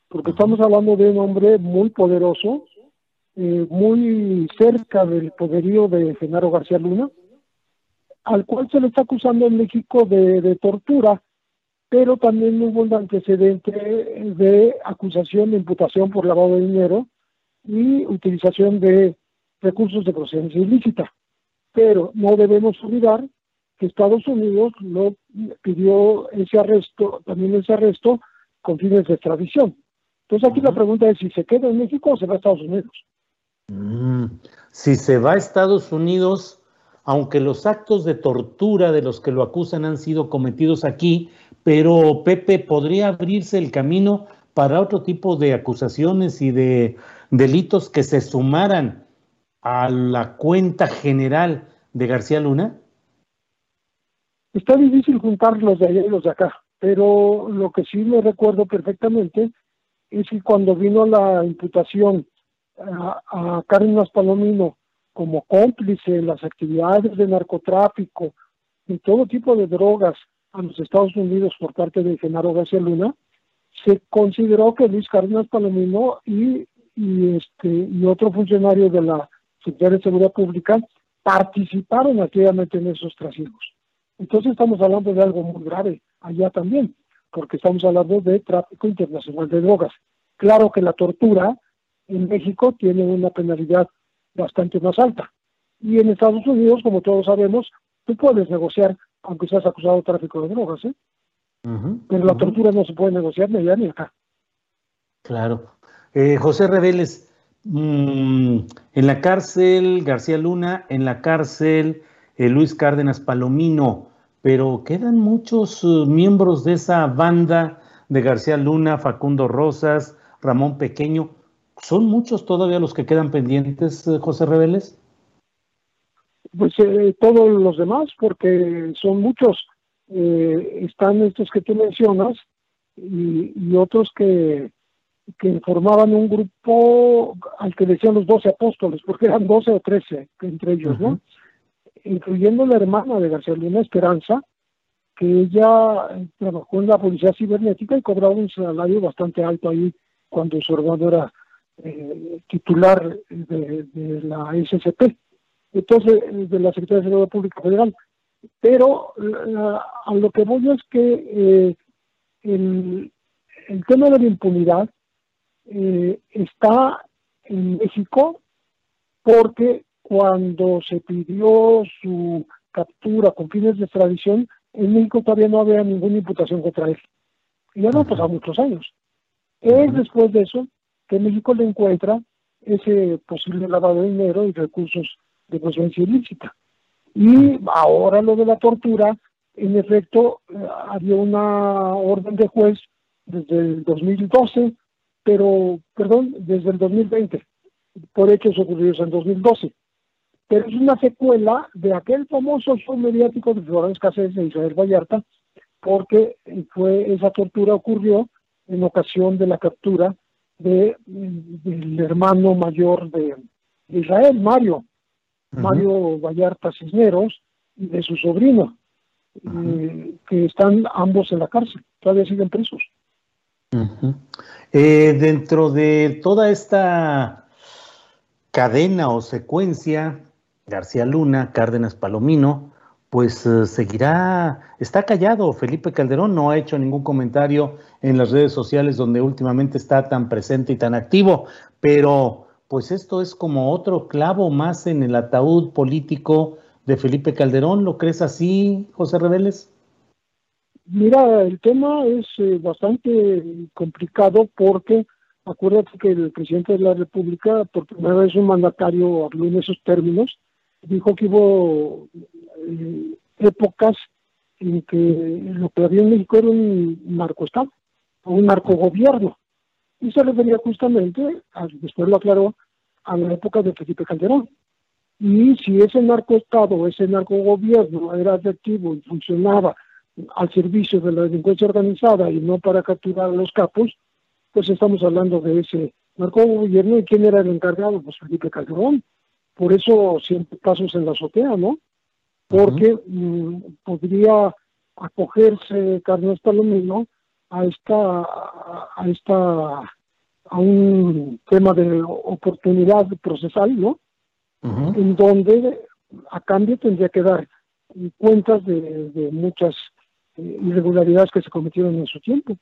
porque estamos hablando de un hombre muy poderoso, eh, muy cerca del poderío de Genaro García Luna, al cual se le está acusando en México de, tortura, pero también hubo un antecedente de acusación de imputación por lavado de dinero y utilización de recursos de procedencia ilícita. Pero no debemos olvidar que Estados Unidos no pidió ese arresto, también ese arresto con fines de extradición. Entonces aquí la pregunta es si se queda en México o se va a Estados Unidos. Mm, si se va a Estados Unidos, aunque los actos de tortura de los que lo acusan han sido cometidos aquí, pero Pepe, ¿podría abrirse el camino para otro tipo de acusaciones y de delitos que se sumaran a la cuenta general de García Luna? Está difícil juntar los de allá y los de acá, pero lo que sí me recuerdo perfectamente es que cuando vino la imputación a, a Palomino como cómplice en las actividades de narcotráfico y todo tipo de drogas a los Estados Unidos por parte de Genaro García Luna, se consideró que Luis Cárdenas Palomino y, y, este, y otro funcionario de la Secretaría de Seguridad Pública participaron activamente en esos trasiegos. Entonces estamos hablando de algo muy grave allá también, porque estamos hablando de tráfico internacional de drogas. Claro que la tortura en México tiene una penalidad bastante más alta. Y en Estados Unidos, como todos sabemos, tú puedes negociar, aunque seas acusado de tráfico de drogas, ¿eh? Pero la tortura no se puede negociar ni allá ni acá. Claro. Eh, José Reveles, mm, en la cárcel García Luna, en la cárcel eh, Luis Cárdenas Palomino, pero quedan muchos eh, miembros de esa banda de García Luna, Facundo Rosas, Ramón Pequeño. ¿Son muchos todavía los que quedan pendientes, eh, José Reveles? Pues todos los demás, porque son muchos. Están estos que tú mencionas y, otros que, que formaban un grupo al que decían los doce apóstoles, porque eran doce o trece entre ellos, ¿no? Incluyendo la hermana de García Luna, Esperanza, que ella trabajó en la policía cibernética y cobraba un salario bastante alto ahí cuando su hermano era eh, titular de, la SCP, entonces eh, de la Secretaría de Seguridad Pública Federal. Pero a lo que voy es que eh, el, tema de la impunidad está en México porque cuando se pidió su captura con fines de extradición, en México todavía no había ninguna imputación contra él. Y ya no han pasado muchos años. Es después de eso que México le encuentra ese posible lavado de dinero y recursos de procedencia ilícita. Y ahora lo de la tortura, en efecto, eh, había una orden de juez desde el 2012, pero, perdón, desde el 2020, por hechos ocurridos en 2012. Pero es una secuela de aquel famoso show mediático de Florence Cassés e Isabel Vallarta, porque fue esa tortura ocurrió en ocasión de la captura de, del hermano mayor de, Israel, Mario, Mario Vallarta Cisneros, y de su sobrino, eh, que están ambos en la cárcel, todavía siguen presos. Eh, dentro de toda esta cadena o secuencia, García Luna, Cárdenas Palomino, pues eh, seguirá, está callado. Felipe Calderón no ha hecho ningún comentario en las redes sociales donde últimamente está tan presente y tan activo, pero pues esto es como otro clavo más en el ataúd político de Felipe Calderón. ¿Lo crees así, José Reveles? Mira, el tema es eh, bastante complicado porque acuérdate que el presidente de la República, por primera vez un mandatario habló en esos términos, dijo que hubo eh, épocas en que lo que había en México era un narcoestado, un narcogobierno. Y se refería justamente, después lo aclaró, a la época de Felipe Calderón. Y si ese narcoestado, ese narcogobierno era efectivo y funcionaba al servicio de la delincuencia organizada y no para capturar a los capos, pues estamos hablando de ese narcogobierno y quién era el encargado, pues Felipe Calderón. Por eso siempre pasos en la azotea, ¿no? Porque mm, podría acogerse Carlos Palomino a esta, a esta a un tema de oportunidad procesal, ¿no? En donde a cambio tendría que dar cuentas de, muchas irregularidades que se cometieron en su tiempo.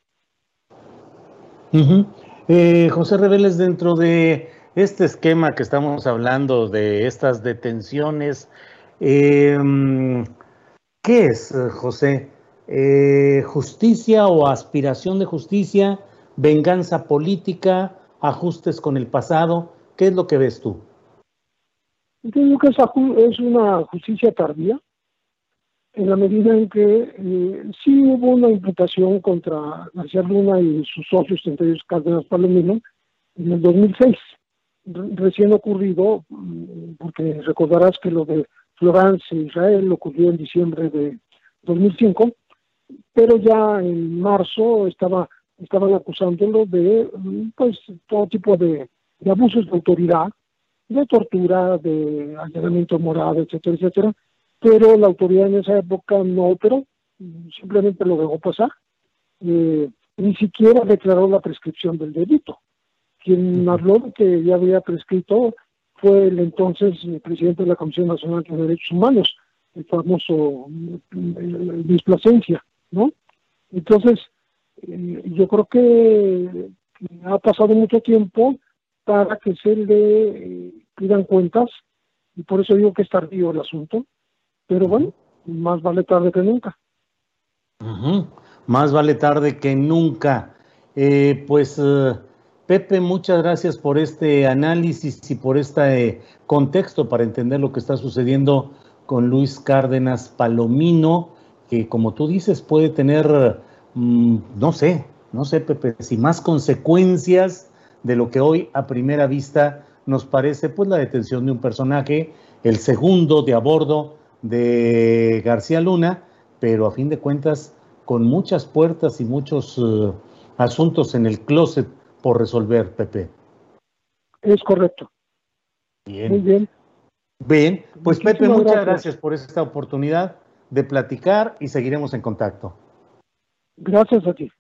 Eh, José Reveles, dentro de este esquema que estamos hablando de estas detenciones, em, ¿qué es, José? Eh, ¿Justicia o aspiración de justicia? ¿Venganza política? ¿Ajustes con el pasado? ¿Qué es lo que ves tú? Yo creo que es una justicia tardía, en la medida en que eh, sí hubo una imputación contra García Luna y sus socios, entre ellos Cárdenas Palomino, en el 2006, recién ocurrido, mm, porque recordarás que lo de Florence e Israel ocurrió en diciembre de 2005, pero ya en marzo estaba estaban acusándolo de mm, pues todo tipo de, de abusos de autoridad, de tortura, de allanamiento moral, etcétera, etcétera, pero la autoridad en esa época no operó, simplemente lo dejó pasar, eh, ni siquiera declaró la prescripción del delito. Quien habló de que ya había prescrito fue el entonces presidente de la Comisión Nacional de Derechos Humanos, el famoso Luis Plasencia, ¿no? Entonces, eh, yo creo que ha pasado mucho tiempo para que se le eh, pidan cuentas, y por eso digo que es tardío el asunto, pero bueno, más vale tarde que nunca. Más vale tarde que nunca. Eh, pues eh, Pepe, muchas gracias por este análisis y por este eh, contexto para entender lo que está sucediendo con Luis Cárdenas Palomino, que como tú dices puede tener, mm, no sé, no sé Pepe, si más consecuencias de lo que hoy a primera vista nos parece pues la detención de un personaje, el segundo de a bordo de García Luna, pero a fin de cuentas con muchas puertas y muchos eh, asuntos en el closet por resolver, Pepe. Es correcto. Bien. Muy bien. Bien, pues Pepe, muchas gracias. por esta oportunidad de platicar y seguiremos en contacto. Gracias a ti.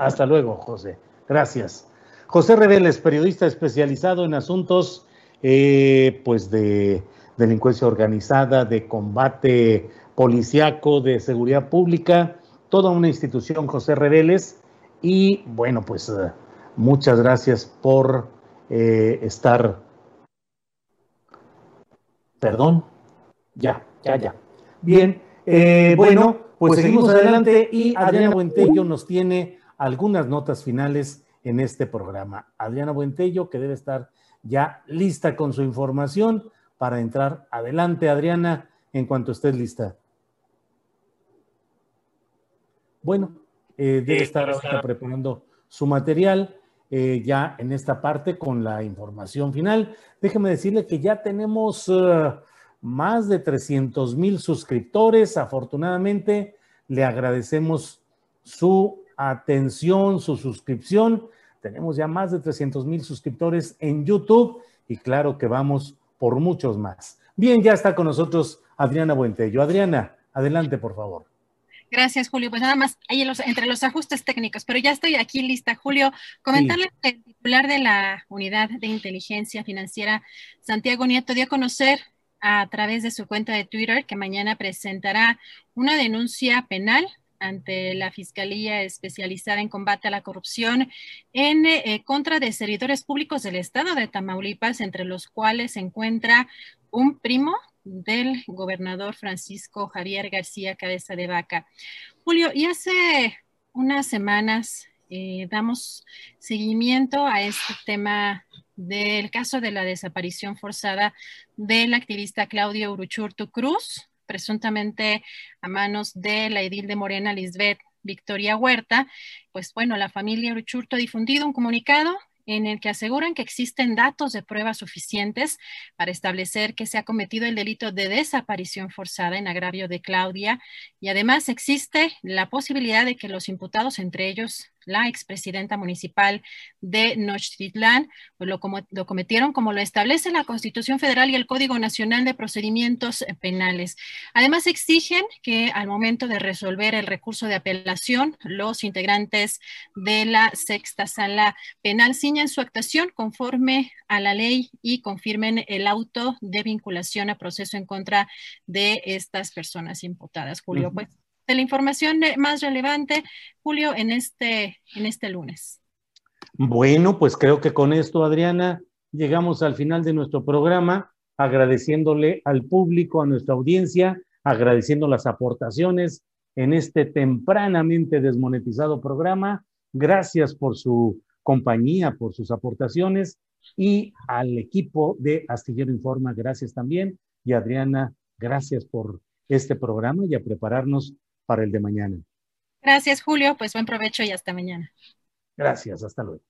Hasta luego, José. Gracias. José Reveles, periodista especializado en asuntos eh, pues de delincuencia organizada, de combate policiaco, de seguridad pública, toda una institución, José Reveles. Y bueno, pues eh, muchas gracias por eh, estar. Perdón, ya, ya, ya. Bien, eh, bueno, pues seguimos adelante y Adriana Buentello nos tiene algunas notas finales en este programa. Adriana Buentello, que debe estar ya lista con su información para entrar. Adelante, Adriana, en cuanto estés lista. Bueno, eh, debe estar ahorita preparando su material eh, ya en esta parte con la información final. Déjeme decirle que ya tenemos eh, más de 300 mil suscriptores. Afortunadamente, le agradecemos su atención, su suscripción. Tenemos ya más de 300 mil suscriptores en YouTube y claro que vamos por muchos más. Bien, ya está con nosotros Adriana Buentello. Adriana, adelante, por favor. Gracias, Julio. Pues nada más, ahí entre los ajustes técnicos, pero ya estoy aquí lista. Julio, comentarle que el titular de la Unidad de Inteligencia Financiera, Santiago Nieto, dio a conocer a través de su cuenta de Twitter que mañana presentará una denuncia penal ante la Fiscalía Especializada en Combate a la Corrupción en eh, contra de servidores públicos del Estado de Tamaulipas, entre los cuales se encuentra un primo del gobernador Francisco Javier García Cabeza de Vaca. Julio, y hace unas semanas eh, damos seguimiento a este tema del caso de la desaparición forzada del activista Claudio Uruchurtu Cruz, presuntamente a manos de la edil de Morena, Lisbeth Victoria Huerta, pues bueno, la familia Uruchurto ha difundido un comunicado en el que aseguran que existen datos de pruebas suficientes para establecer que se ha cometido el delito de desaparición forzada en agravio de Claudia. Y además existe la posibilidad de que los imputados, entre ellos la expresidenta municipal de Nochtitlán, pues lo, lo cometieron como lo establece la Constitución Federal y el Código Nacional de Procedimientos Penales. Además, exigen que al momento de resolver el recurso de apelación, los integrantes de la sexta sala penal ciñan su actuación conforme a la ley y confirmen el auto de vinculación a proceso en contra de estas personas imputadas. Julio, pues de la información más relevante, Julio, en este, en este lunes. Bueno, pues creo que con esto, Adriana, llegamos al final de nuestro programa, agradeciéndole al público, a nuestra audiencia, agradeciendo las aportaciones en este tempranamente desmonetizado programa. Gracias por su compañía, por sus aportaciones y al equipo de Astillero Informa, gracias también. Y Adriana, gracias por este programa y a prepararnos para el de mañana. Gracias, Julio. Pues buen provecho y hasta mañana. Gracias, hasta luego.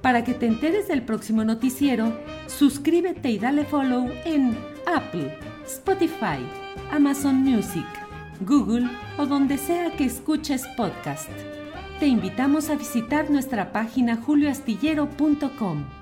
Para que te enteres del próximo noticiero, suscríbete y dale follow en Apple, Spotify, Amazon Music, Google o donde sea que escuches podcast. Te invitamos a visitar nuestra página julioastillero.com.